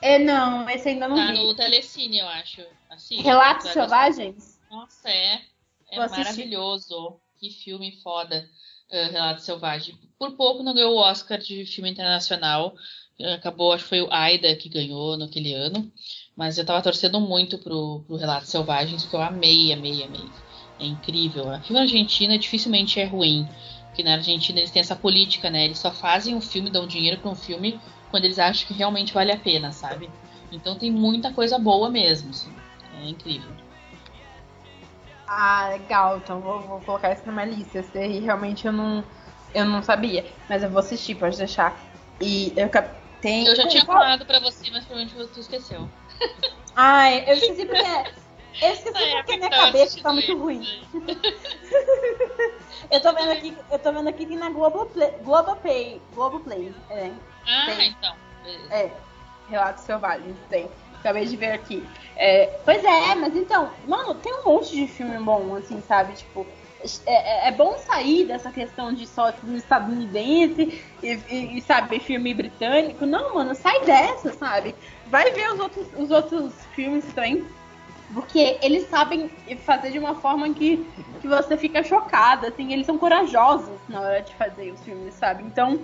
É, não, esse ainda não tá vi. no Telecine, eu acho. Assiste, Relatos Selvagens? Nossa, é. É Vou assistir. Que filme foda. uh, Relato Selvagem. Por pouco não ganhou o Oscar de filme internacional. Uh, Acabou, acho que foi o Aida que ganhou naquele ano. Mas eu tava torcendo muito pro, pro Relatos Selvagens, porque eu amei, amei, amei. É incrível. A filme argentino dificilmente é ruim. Porque na Argentina eles têm essa política, né? Eles só fazem um filme, dão dinheiro pra um filme quando eles acham que realmente vale a pena, sabe? Então tem muita coisa boa mesmo. assim. É incrível. Ah, legal. Então vou, vou colocar isso na minha lista. Esse aí realmente eu não, eu não sabia. Mas eu vou assistir, pode deixar. E eu tem. Eu já tinha falado pra você, mas provavelmente tu esqueceu. *laughs* Ai, eu esqueci porque. Eu esqueci época porque minha cabeça tá muito ruim. *laughs* Eu tô vendo aqui, eu tô vendo aqui que na Globoplay. Globoplay. Globoplay. É. Ah, Tem. então. beleza. É, Relatos Selvagens, tem. Acabei de ver aqui. É, pois é, mas então, mano, tem um monte de filme bom, assim, sabe? Tipo, é, é- é bom sair dessa questão de só filme estadunidense e, e- e, sabe, filme britânico. Não, mano, sai dessa, sabe? Vai ver os outros, os outros filmes também. Porque eles sabem fazer de uma forma que, que você fica chocada, assim, eles são corajosos na hora de fazer os filmes, sabe? Então,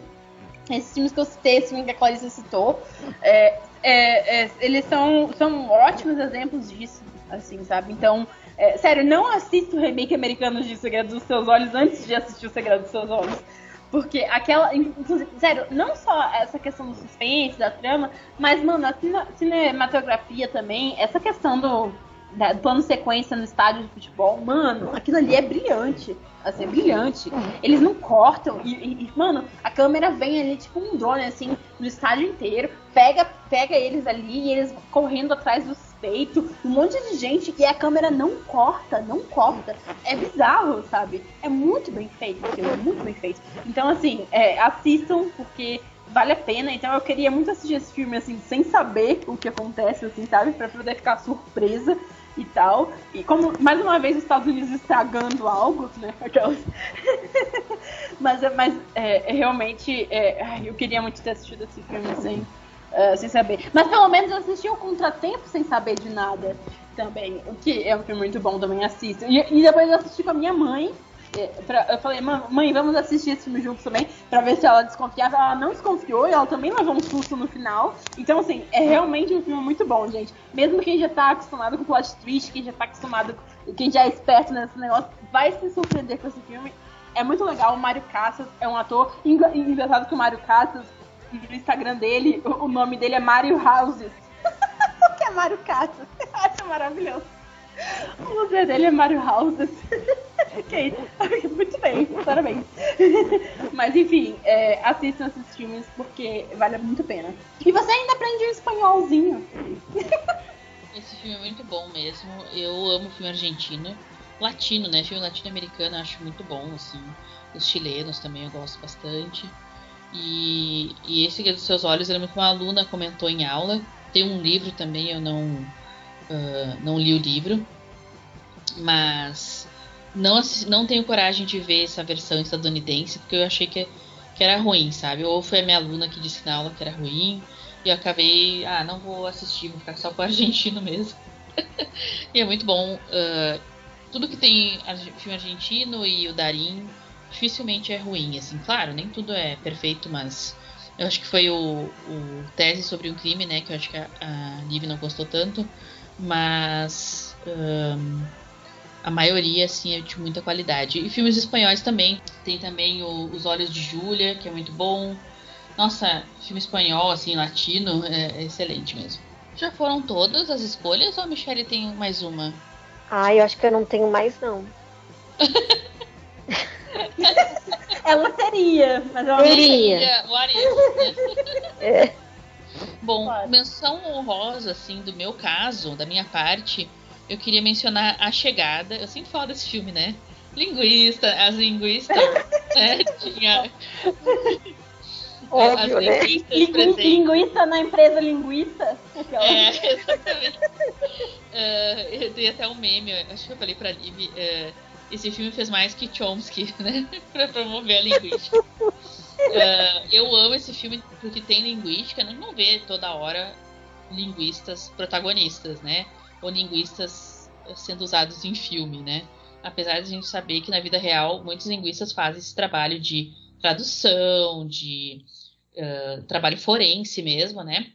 esses filmes que eu citei, esse filme que a Clarice citou, é, é, é, eles são, são ótimos exemplos disso, assim, sabe? Então, é, sério, não assista o remake americano de Segredo dos Seus Olhos antes de assistir o Segredo dos Seus Olhos. Porque aquela. Sério, não só essa questão do suspense, da trama, mas, mano, a cine- cinematografia também, essa questão do, da- do plano sequência no estádio de futebol, mano, aquilo ali é brilhante. Assim, é brilhante. Eles não cortam. E, e- mano, a câmera vem ali, tipo um drone, assim, no estádio inteiro, pega, pega eles ali e eles correndo atrás do suspeito, um monte de gente, e a câmera não corta, não corta. É bizarro, sabe? É muito bem feito é muito bem feito. Então, assim, é, assistam, porque vale a pena. Então eu queria muito assistir esse filme, assim, sem saber o que acontece, assim, sabe? Pra poder ficar surpresa e tal. E como, mais uma vez, os Estados Unidos estragando algo, né? *laughs* Aquelas... mas mas é, é realmente, é, eu queria muito ter assistido esse filme sem, é, sem saber. Mas pelo menos eu assisti o Contratempo sem saber de nada também. O que é um filme muito bom, também assisto. E, e depois eu assisti com a minha mãe. É, pra- eu falei, "Mã- mãe, vamos assistir esse filme juntos também, pra ver se ela desconfiava. Ela não desconfiou e ela também levou um susto no final. Então, assim, é realmente um filme muito bom, gente. Mesmo quem já tá acostumado com plot twist, quem já tá acostumado, quem já é esperto nesse negócio, vai se surpreender com esse filme. É muito legal. O Mário Casas é um ator. engra- Engraçado que o Mário Casas, no Instagram dele, o nome dele é Mário Houses. o *laughs* que é Mário Casas? *laughs* Eu acho maravilhoso. O museu dele é Mario Houses. *laughs* ok, *laughs* muito bem, parabéns. *laughs* Mas enfim, é, assistam esses filmes porque vale muito a pena. E você ainda aprende um espanholzinho. *laughs* Esse filme é muito bom mesmo. Eu amo filme argentino. Latino, né? Filme latino-americano eu acho muito bom, assim. Os chilenos também eu gosto bastante. E, e esse Guia dos Seus Olhos, eu lembro que uma aluna comentou em aula. Tem um livro também, eu não, ah, não li o livro. Mas não, não tenho coragem de ver essa versão estadunidense, porque eu achei que, que era ruim, sabe? Ou foi a minha aluna que disse na aula que era ruim, e eu acabei, ah, não vou assistir, vou ficar só com o *laughs* argentino mesmo. *laughs* e é muito bom. ah, tudo que tem filme argentino e o Darim dificilmente é ruim, assim. Claro, nem tudo é perfeito, mas eu acho que foi o, o tese sobre um crime, né? Que eu acho que a, a Liv não gostou tanto, mas ahn, a maioria, assim, é de muita qualidade. E filmes espanhóis também. Tem também o Os Olhos de Júlia, que é muito bom. Nossa, filme espanhol, assim, latino, é, é excelente mesmo. Já foram todas as escolhas ou a Michelle tem mais uma? Ah, eu acho que eu não tenho mais, não. *laughs* ela seria, mas ela não Seria. É, what if? É. Bom, Claro. menção honrosa, assim, do meu caso, da minha parte, eu queria mencionar A Chegada. Eu sempre falo desse filme, né? Linguista, as linguistas, *laughs* né? Tinha. Óbvio, né? linguistas Lingu- presentes. linguiça na empresa linguiça. Aquela- É, exatamente. É, eu dei até um meme, acho que eu falei pra Liv. é, esse filme fez mais que Chomsky, *laughs* né? pra promover a linguística. É, eu amo esse filme porque tem linguística, né? não vê toda hora linguistas protagonistas, né? Ou linguistas sendo usados em filme, né? Apesar de a gente saber que na vida real muitos linguistas fazem esse trabalho de tradução, de eh, trabalho forense mesmo, né?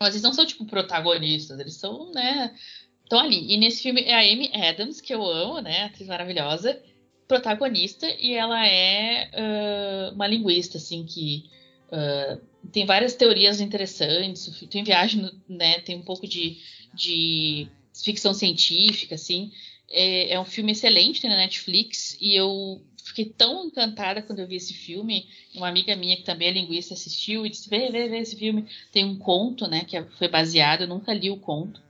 Mas eles não são, tipo, protagonistas, eles são, né? Estão ali. E nesse filme é a Amy Adams, que eu amo, né? Atriz maravilhosa, protagonista, e ela é ah, uma linguista, assim, que ah, tem várias teorias interessantes, tem viagem, né? Tem um pouco de, de ficção científica, assim. É, é um filme excelente, tem na Netflix, e eu fiquei tão encantada quando eu vi esse filme. Uma amiga minha, que também é linguista, assistiu e disse: vê, vê, vê esse filme. Tem um conto, né, que foi baseado, eu nunca li o conto.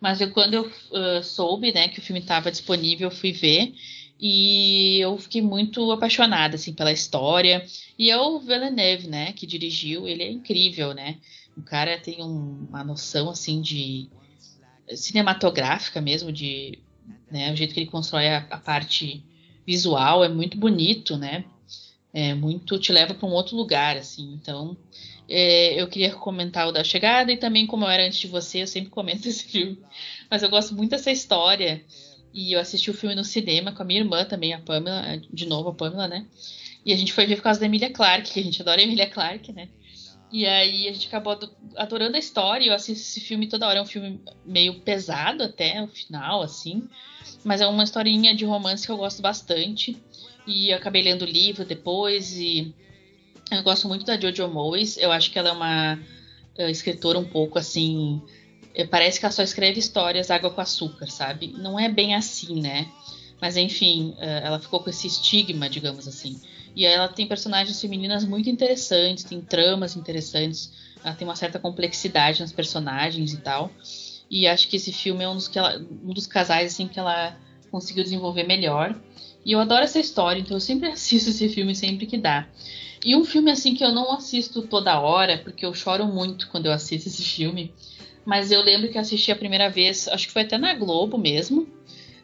Mas eu, quando eu ah, soube, né, que o filme estava disponível, eu fui ver. E eu fiquei muito apaixonada, assim, pela história. E é o Villeneuve, né, que dirigiu. Ele é incrível, né? O cara tem um- uma noção, assim, de cinematográfica mesmo, de né, o jeito que ele constrói a, a parte visual é muito bonito, né? É muito te leva para um outro lugar, assim. Então, é, eu queria comentar o da chegada e também como eu era antes de você, eu sempre comento *laughs* esse filme. Mas eu gosto muito dessa história e eu assisti o filme no cinema com a minha irmã também, a Pamela, de novo a Pamela, né? E a gente foi ver por causa da Emilia Clarke, que a gente adora a Emilia Clarke, né? E aí a gente acabou ado- adorando a história. Eu assisto esse filme toda hora. É um filme meio pesado até o final, assim. Mas é uma historinha de romance que eu gosto bastante. E acabei lendo o livro depois. E eu gosto muito da Jojo Moyes. Eu acho que ela é uma eh, escritora um pouco assim. eh, Parece que ela só escreve histórias água com açúcar, sabe? Não é bem assim, né? Mas enfim, eh, ela ficou com esse estigma, digamos assim. E ela tem personagens femininas muito interessantes, tem tramas interessantes, ela tem uma certa complexidade nas personagens e tal. E acho que esse filme é um dos, que ela- um dos casais assim que ela conseguiu desenvolver melhor. E eu adoro essa história, então eu sempre *laughs* assisto esse filme sempre que dá. E um filme assim que eu não assisto toda hora, porque eu choro muito quando eu assisto esse filme. Mas eu lembro que assisti a primeira vez, acho que foi até na Globo mesmo,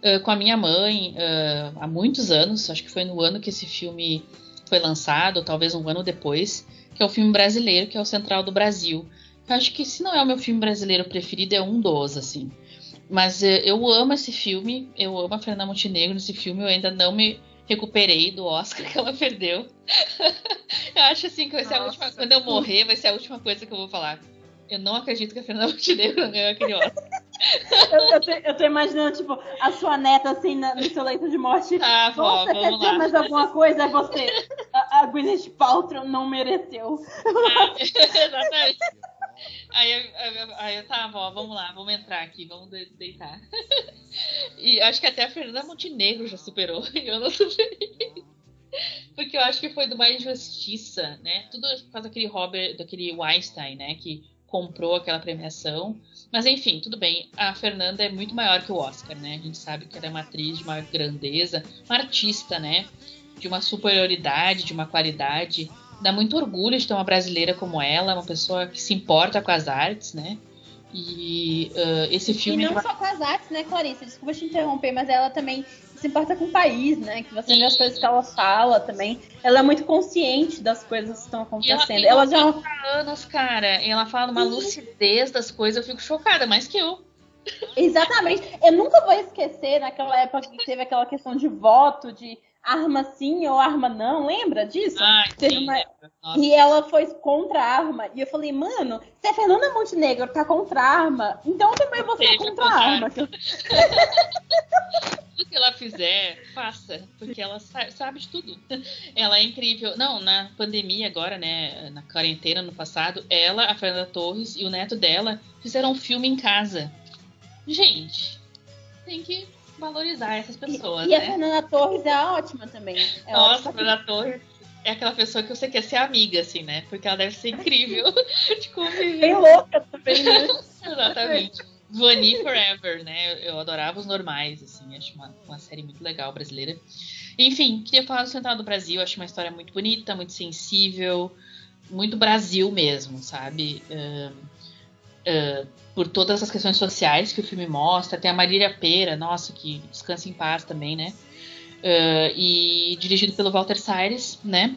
eh, com a minha mãe, eh, há muitos anos. Acho que foi no ano que esse filme foi lançado, talvez um ano depois, que é o filme brasileiro, que é o Central do Brasil. Eu acho que se não é o meu filme brasileiro preferido, é um dos, assim. Mas eh, eu amo esse filme, eu amo a Fernanda Montenegro nesse filme, eu ainda não me recuperei do Oscar *laughs* que ela perdeu. *laughs* eu acho assim que vai ser a última. Quando eu morrer, vai ser a última coisa que eu vou falar. Eu não acredito que a Fernanda Montenegro *laughs* ganhou aquele Oscar. Eu, eu, tô, imaginando, tipo, a sua neta assim na- no seu leito de morte. Tá, vó, Nossa, quer vamos dizer lá. mais alguma coisa? É você. A, a Gwyneth Paltrow não mereceu. *laughs* Exatamente. Aí, eu- aí, eu- eu, tá, vó, vamos lá, vamos entrar aqui, vamos de- deitar. E acho que até a Fernanda Montenegro já superou, e *laughs* eu não superei. Porque eu acho que foi de uma injustiça, né? Tudo por causa daquele Robert, daquele Weinstein, né? Que comprou aquela premiação. Mas enfim, tudo bem. A Fernanda é muito maior que o Oscar, né? A gente sabe que ela é uma atriz de uma grandeza, uma artista, né? De uma superioridade, de uma qualidade. Dá muito orgulho de ter uma brasileira como ela, uma pessoa que se importa com as artes, né? E ah, esse E filme. não só com as artes, né, Clarice? Desculpa te interromper, mas ela também se importa com o país, né? Que você vê as coisas que ela fala também. Ela é muito consciente das coisas que estão E ela acontecendo. tem Ela já. 90 anos, cara. E ela fala uma lucidez das coisas, eu fico chocada, mais que eu. Exatamente. Eu nunca vou esquecer naquela época que teve aquela questão de voto, de arma sim ou arma não. Lembra disso? Ai, Teve sim, uma-. E ela foi contra a arma. E eu falei, mano, se a Fernanda Montenegro tá contra a arma, então eu também vou ser contra a arma. *laughs* Tudo que ela fizer, faça. Porque ela sa- sabe de tudo. Ela é incrível. Não, na pandemia agora, né? Na quarentena no passado, ela, a Fernanda Torres e o neto dela fizeram um filme em casa. Gente, tem que valorizar essas pessoas, E a né? Fernanda Torres é ótima também. É Nossa, a. Fernanda Torres é aquela pessoa que você quer ser amiga, assim, né? Porque ela deve ser incrível *laughs* de conviver. Bem louca também, né? Exatamente. Vani Forever, né? Eu adorava os normais, assim, acho uma, uma série muito legal brasileira. Enfim, queria falar do Central do Brasil, acho uma história muito bonita, muito sensível, muito Brasil mesmo, sabe? Uh, por todas as questões sociais que o filme mostra. Tem a Marília Pera, nossa, que descansa em paz também, né? Uh, e dirigido pelo Walter Salles, né?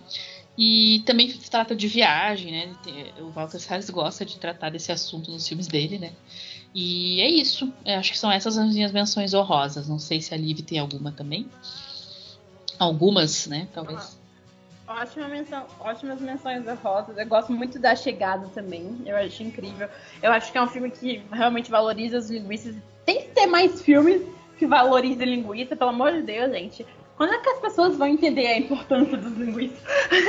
E também trata de viagem, né? O Walter Salles gosta de tratar desse assunto nos filmes dele, né? E é isso. Eu acho que são essas as minhas menções honrosas. Não sei se a Liv tem alguma também. Algumas, né? Talvez. Ótima menção, ótimas menções honrosas. Eu gosto muito da chegada também. Eu acho incrível. Eu acho que é um filme que realmente valoriza os linguistas. Tem que ter mais filmes que valorizem linguista, pelo amor de Deus, gente. Quando é que as pessoas vão entender a importância dos linguistas?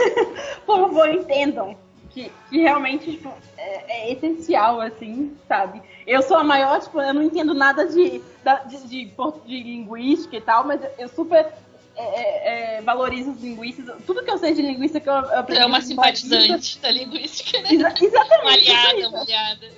*laughs* Por favor, entendam que, que realmente tipo, é, é, essencial, assim, sabe? Eu sou a maior, tipo, eu não entendo nada de, de, de, de linguística e tal, mas eu super é, é, é, valorizo os linguistas. Tudo que eu sei de linguística que eu, aprendi. É uma simpatizante da linguística, né? Exa exatamente. Uma aliada, uma aliada.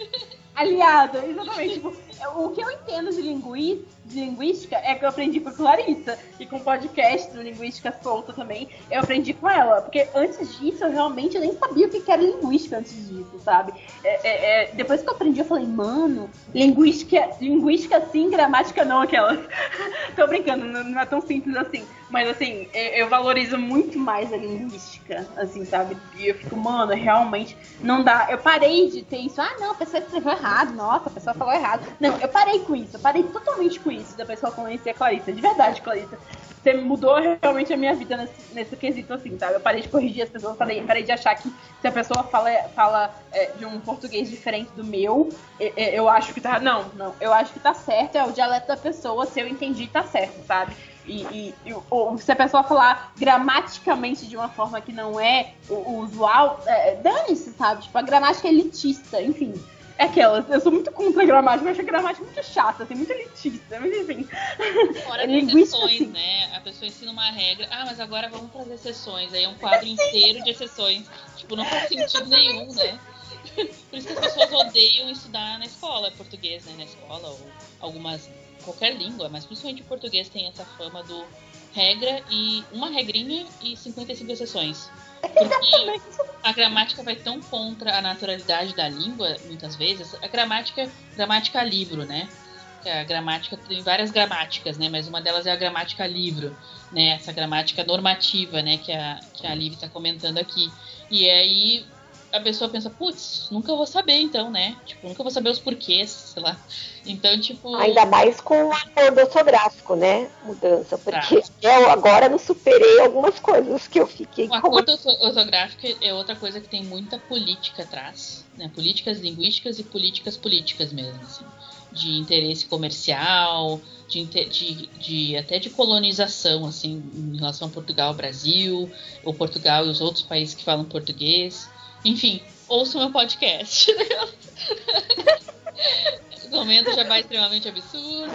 Aliada, exatamente. Tipo, o que eu entendo de, lingui de linguística é que eu aprendi com a Clarissa e com o podcast do Linguística Solta também. Eu aprendi com ela, porque antes disso eu realmente nem sabia o que era linguística antes disso, sabe? É, é, é, depois que eu aprendi, eu falei, mano, linguística, linguística sim, gramática não, aquelas. *laughs* Tô brincando, não, não, é tão simples assim. Mas assim, eu valorizo muito mais a linguística, assim, sabe? E eu fico, mano, realmente não dá. Eu parei de ter isso. Ah, não, a pessoa escreveu errado, nossa, a pessoa falou errado. Não, eu parei com isso, eu parei totalmente com isso que eu conheci a Clarissa. De verdade, Clarissa. Você mudou realmente a minha vida nesse, nesse quesito, assim, sabe? Eu parei de corrigir as pessoas, parei, parei de achar que se a pessoa fala, fala é, de um português diferente do meu, eu, eu acho que tá. Não, não. Eu acho que tá certo, é o dialeto da pessoa, se eu entendi, tá certo, sabe? E, e, e ou, se a pessoa falar gramaticamente de uma forma que não é o, o usual, é, dane-se, sabe? Tipo, a gramática é elitista, enfim. É aquelas, eu sou muito contra a gramática, eu acho a gramática muito chata, assim, muito elitista, mas enfim. Fora *laughs* as exceções, assim. né? A pessoa ensina uma regra, ah, mas agora vamos fazer exceções, aí é um quadro inteiro de exceções. Tipo, não faz sentido nenhum, né? Por isso que as pessoas odeiam estudar na escola, português, né? Na escola, ou algumas. qualquer língua, mas principalmente o português tem essa fama do regra e uma regrinha e 55 exceções. Porque a gramática vai tão contra a naturalidade da língua, muitas vezes. A gramática, gramática livro, né? A gramática tem várias gramáticas, né? Mas uma delas é a gramática livro, né? Essa gramática normativa, né? Que a, que a Liv está comentando aqui. E aí a pessoa pensa, putz, nunca vou saber então, né? Tipo, nunca vou saber os porquês, sei lá. Então, tipo. Ainda mais com o acordo ortográfico, né? Mudança. Porque tá. eu agora não superei algumas coisas que eu fiquei. O acordo ortográfico é outra coisa que tem muita política atrás, né? Políticas linguísticas e políticas políticas mesmo, assim. De interesse comercial, de, de, de, até de colonização, assim, em relação a Portugal, Brasil, ou Portugal e os outros países que falam português. Enfim, ouça o meu podcast. *laughs* Comenta já vai extremamente absurdo.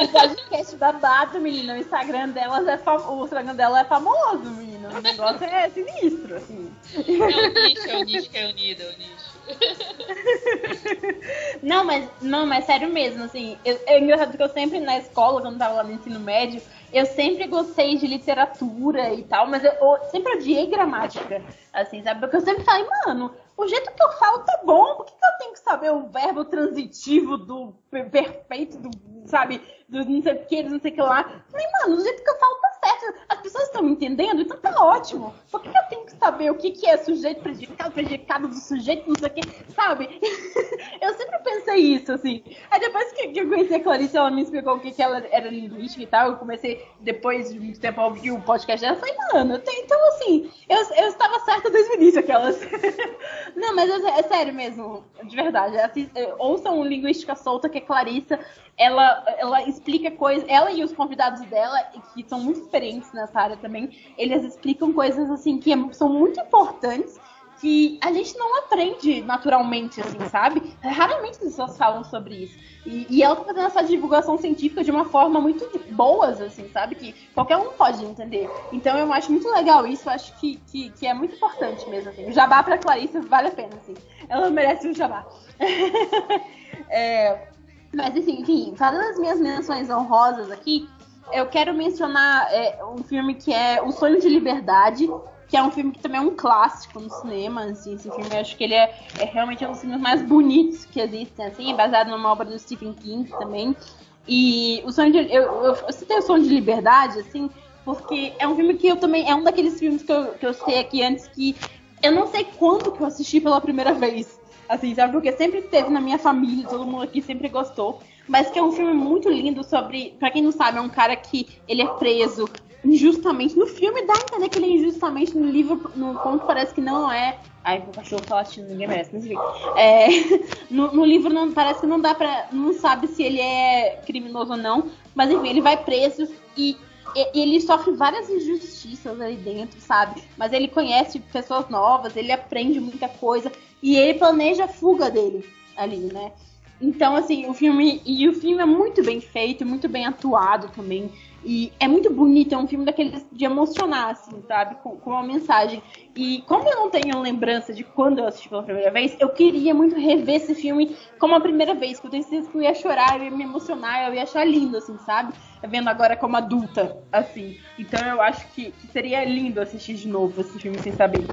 O podcast babado, menina. O Instagram delas é fam... o Instagram dela é famoso, menina. O negócio é sinistro, assim. É o nicho, é o nicho que é unido, é o nicho. *laughs* Não, mas não, mas sério mesmo, assim, eu, é engraçado que eu sempre na escola, quando tava lá no ensino médio, eu sempre gostei de literatura e tal, mas eu, eu sempre odiei gramática, assim, sabe? Porque eu sempre falei, mano, o jeito que eu falo tá bom, por que, que eu tenho que saber o verbo transitivo do perfeito, do, sabe, do não sei o que, não sei o que lá? Falei, mano, o jeito que eu falo tá certo, as pessoas estão me entendendo, então tá ótimo. Por que, eu tenho que saber o que, que é sujeito, predicado, predicado do sujeito, não sei o que, sabe? *laughs* eu sempre pensei isso, assim. Aí depois que, eu conheci a Clarice, ela me explicou o que, que ela era linguística e tal, eu comecei, depois de muito tempo, a ouvir o podcast dela, falei, mano, tenho, então assim, eu, eu estava certa desde o início, aquelas. *laughs* não, mas é, é, sério mesmo, de verdade. Assim, ouçam Linguística Solta, que é Clarissa, ela, ela explica coisas, ela e os convidados dela, que são muito experientes nessa área também, eles explicam coisas assim que são muito importantes que a gente não aprende naturalmente, assim, sabe? Raramente as pessoas falam sobre isso. E, e ela tá fazendo essa divulgação científica de uma forma muito boas, assim, sabe? Que qualquer um pode entender. Então eu acho muito legal isso, eu acho que, que, que é muito importante mesmo, assim. O jabá pra Clarice vale a pena, assim. Ela merece um jabá. *laughs* é, mas, assim, enfim, fazendo as minhas menções honrosas aqui, eu quero mencionar é, um filme que é O Sonho de Liberdade, que é um filme que também é um clássico no cinema, assim, esse filme eu acho que ele é, é realmente um dos filmes mais bonitos que existem, assim, é baseado numa obra do Stephen King também. E o sonho de, eu, eu, eu citei o Sonho de Liberdade, assim, porque é um filme que eu também, é um daqueles filmes que eu, que eu sei aqui antes que eu não sei quando que eu assisti pela primeira vez, assim, sabe, porque sempre esteve na minha família, todo mundo aqui sempre gostou, mas que é um filme muito lindo sobre, para quem não sabe, é um cara que ele é preso injustamente. No filme dá a entender que ele é injustamente, no livro, no conto parece que não é. Ai, o cachorro tá latindo, ninguém merece, mas enfim. É, *laughs* no, no, livro não, parece que não dá pra. não sabe se ele é criminoso ou não. Mas enfim, ele vai preso e ele sofre várias injustiças ali dentro, sabe? Mas ele conhece pessoas novas, ele aprende muita coisa. E ele planeja a fuga dele ali, né? Então, assim, o filme. E o filme é muito bem feito, muito bem atuado também. E é muito bonito, é um filme daqueles de emocionar, assim, sabe? Com, com uma mensagem. E como eu não tenho lembrança de quando eu assisti pela primeira vez, eu queria muito rever esse filme como a primeira vez, que eu tenho certeza que eu ia chorar, eu ia me emocionar, eu ia achar lindo, assim, sabe? Vendo agora como adulta, assim. Então eu acho que, que seria lindo assistir de novo esse filme sem saber.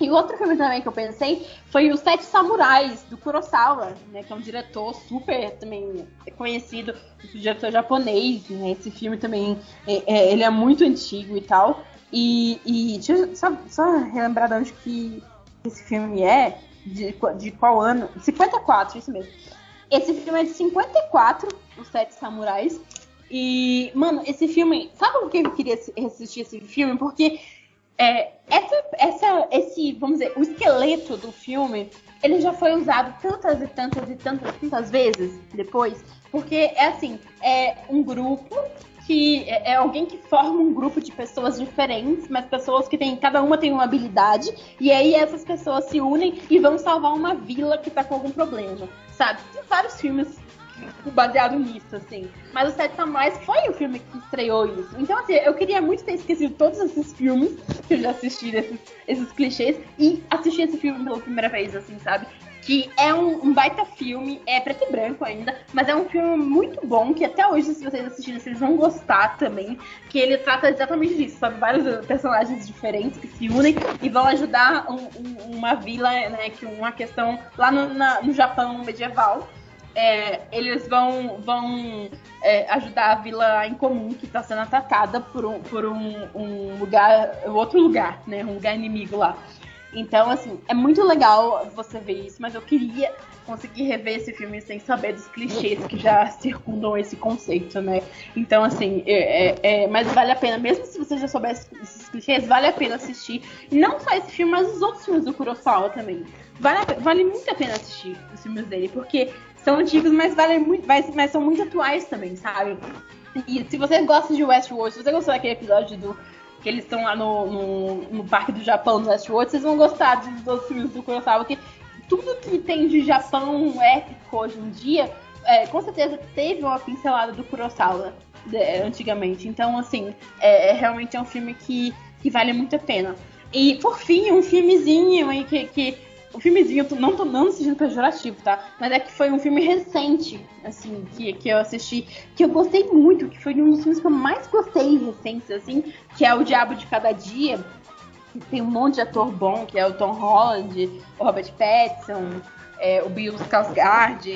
E outro filme também que eu pensei foi Os Sete Samurais, do Kurosawa, né, que é um diretor super também conhecido, um diretor japonês, né, esse filme também, é, é, ele é muito antigo e tal. E, e deixa eu só, só relembrar de onde que esse filme é, de, de qual ano? 54, isso mesmo. Esse filme é de 54, Os Sete Samurais. E, mano, esse filme. Sabe por que eu queria assistir esse filme? Porque é, essa, essa, esse, vamos dizer, o esqueleto do filme, ele já foi usado tantas e tantas e tantas, tantas vezes depois, porque é assim, é um grupo que é, é alguém que forma um grupo de pessoas diferentes, mas pessoas que tem, cada uma tem uma habilidade, e aí essas pessoas se unem e vão salvar uma vila que tá com algum problema, sabe? Tem vários filmes baseado nisso, assim. Mas o Sete Samurais foi o filme que estreou isso. Então, assim, eu queria muito ter esquecido todos esses filmes que eu já assisti, desses, esses clichês, e assistir esse filme pela primeira vez, assim, sabe? Que é um, um, baita filme, é preto e branco ainda, mas é um filme muito bom, que até hoje, se vocês assistirem, vocês vão gostar também. Que ele trata exatamente disso, sabe? Vários personagens diferentes que se unem e vão ajudar um, um, uma vila, né? Que uma questão lá no, na, no Japão medieval é, eles vão, vão é, ajudar a vila em comum que está sendo atacada por, um, por um, um lugar, outro lugar, né? Um lugar inimigo lá. Então, assim, é muito legal você ver isso, mas eu queria conseguir rever esse filme sem saber dos clichês que já circundam esse conceito, né? Então, assim, é, é, é, mas vale a pena, mesmo se você já soubesse esses clichês, vale a pena assistir. Não só esse filme, mas os outros filmes do Kurosawa também. Vale, vale muito a pena assistir os filmes dele, porque são antigos, mas valem muito, mas, mas são muito atuais também, sabe? E se você gosta de Westworld, se você gostou daquele episódio do que eles estão lá no, no, no, parque do Japão, no Westworld, vocês vão gostar dos outros filmes do Kurosawa, porque tudo que tem de Japão épico hoje em dia, é, com certeza teve uma pincelada do Kurosawa de, antigamente. Então, assim, é, é, realmente é um filme que, que vale muito a pena. E, por fim, um filmezinho aí que, que o filmezinho, não tô não sentindo pejorativo, tá? Mas é que foi um filme recente, assim, que, que eu assisti, que eu gostei muito, que foi um dos filmes que eu mais gostei recentes, assim, que é O Diabo de Cada Dia. Tem um monte de ator bom, que é o Tom Holland, o Robert Pattinson, é, o Bill Skarsgård,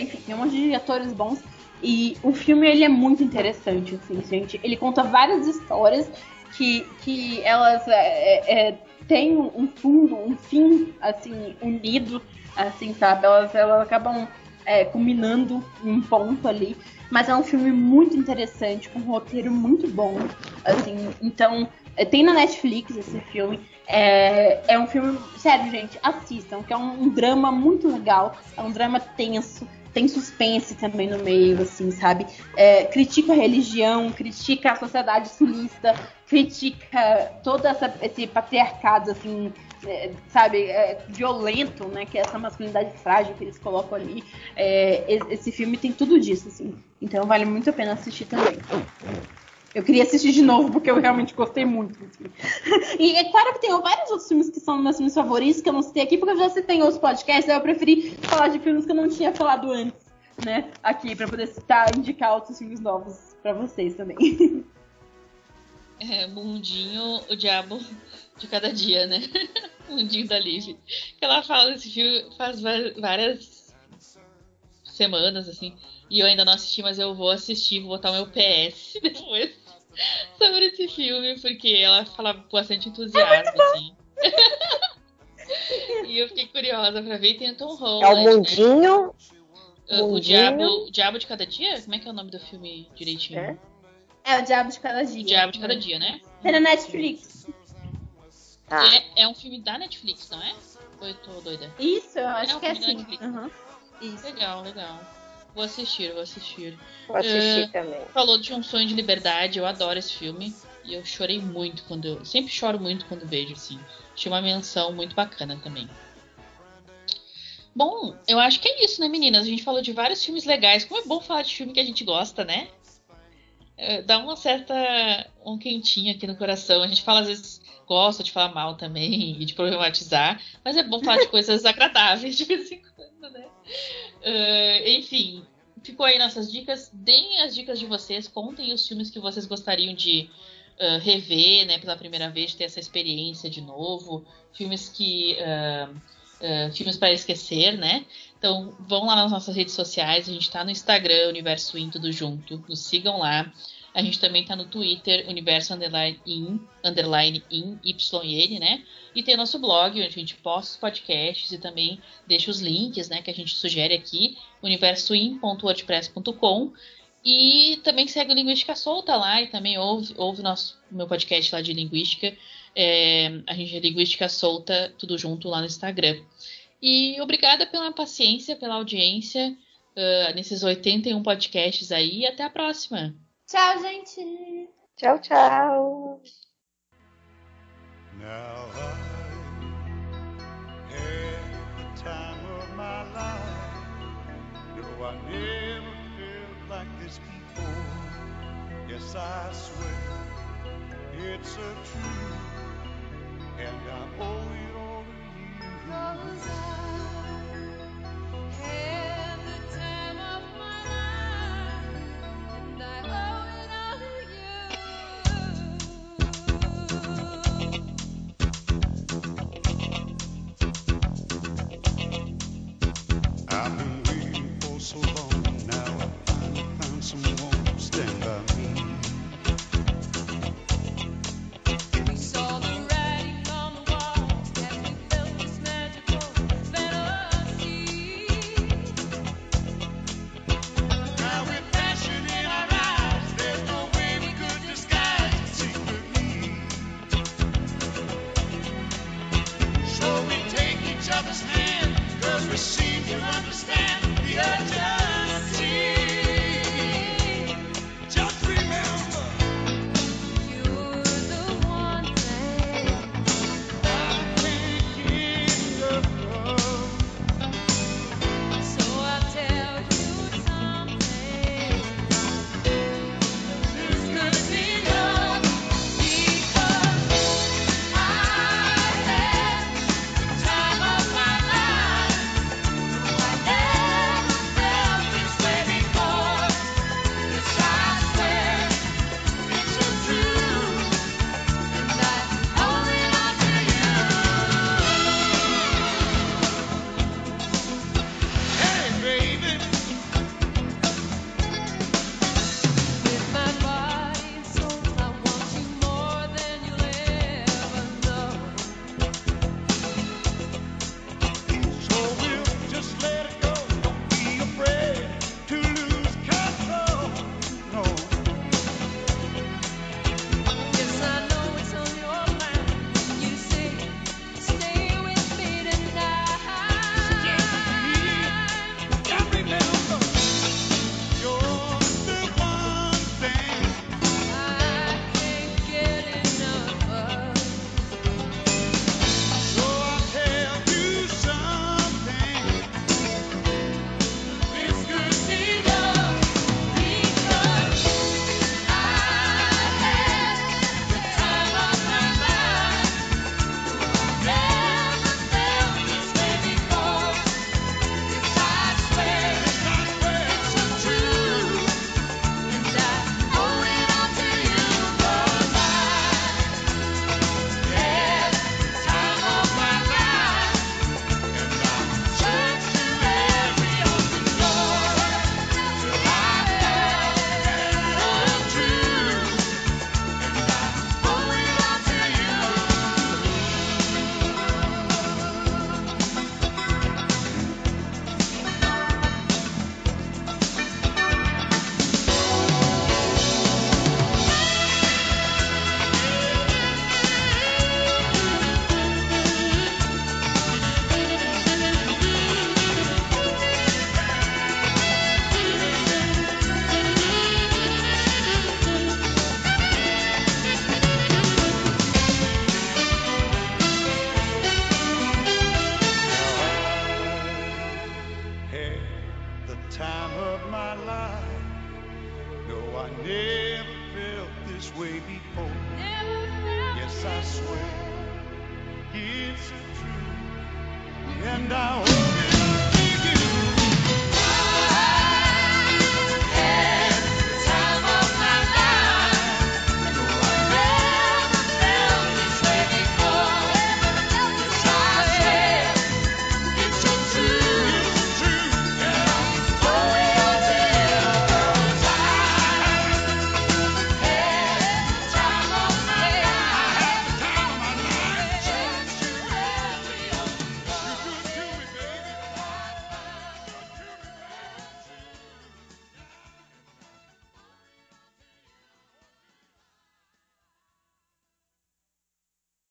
enfim, tem um monte de atores bons. E o filme, ele é muito interessante, assim, gente. Ele conta várias histórias que, que elas é, é, tem um fundo, um fim, assim, unido, assim, sabe? Elas, elas acabam é, culminando em um ponto ali. Mas é um filme muito interessante, com um roteiro muito bom, assim. Então, é, tem na Netflix esse filme. É, é um filme, sério, gente, assistam, que é um, um drama muito legal, é um drama tenso, tem suspense também no meio, assim, sabe? É, critica a religião, critica a sociedade sulista, critica todo essa, esse patriarcado, assim, é, sabe, é, violento, né? Que é essa masculinidade frágil que eles colocam ali. É, esse filme tem tudo disso, assim. Então vale muito a pena assistir também. Eu queria assistir de novo, porque eu realmente gostei muito filme. *laughs* e é claro que tem vários outros filmes que são meus filmes favoritos, que eu não citei aqui, porque eu já citei outros podcasts, aí eu preferi falar de filmes que eu não tinha falado antes, né? Aqui, pra poder citar, indicar outros filmes novos pra vocês também. *laughs* É, Mundinho, o diabo de cada dia, né? *laughs* Mundinho da Liv. Que ela fala desse filme faz várias semanas, assim. E eu ainda não assisti, mas eu vou assistir, vou botar o meu PS *laughs* depois sobre esse filme, porque ela fala com bastante entusiasmo, assim. *laughs* e eu fiquei curiosa pra ver e tem o Tom Holland. É o Mundinho. Né? O, o Diabo, o Diabo de Cada Dia? Como é que é o nome do filme direitinho? É? É o Diabo de Cada Dia. O Diabo de Cada Dia, né? É na Netflix. Tá. É, é, um filme da Netflix, não é? Ou eu tô doida? Isso, eu acho é um que é filme da assim. Netflix. Uhum. Isso. Legal, legal. Vou assistir, vou assistir. Vou assistir É, também. Falou de um sonho de liberdade, eu adoro esse filme. E eu chorei muito quando eu. Sempre choro muito quando vejo, assim. Tinha uma menção muito bacana também. Bom, eu acho que é isso, né, meninas? A gente falou de vários filmes legais. Como é bom falar de filme que a gente gosta, né? É, dá uma certa. um quentinho aqui no coração. A gente fala, às vezes, gosta de falar mal também e de problematizar. Mas é bom falar de coisas agradáveis de vez em quando, né? Ah, enfim, ficou aí nossas dicas. Deem as dicas de vocês, contem os filmes que vocês gostariam de ah, rever, né, pela primeira vez, ter essa experiência de novo. Filmes que. ah, filmes para esquecer, né? Então vão lá nas nossas redes sociais, a gente tá no Instagram, Universo In, tudo junto. Nos sigam lá. A gente também tá no Twitter, Universo Underline In, underline in, YN, né? E tem nosso blog, onde a gente posta os podcasts e também deixa os links, né, que a gente sugere aqui, universoin.wordpress.com. E também segue o Linguística Solta lá e também ouve, ouve nosso meu podcast lá de Linguística. É, a gente é Linguística Solta, tudo junto lá no Instagram. E obrigada pela paciência, pela audiência ah, nesses 81 podcasts aí. E até a próxima! Tchau, gente! Tchau, tchau. Now I had the time of my life. No, I never felt like this before. Yes, I swear it's a truth, and I owe it all to you. I've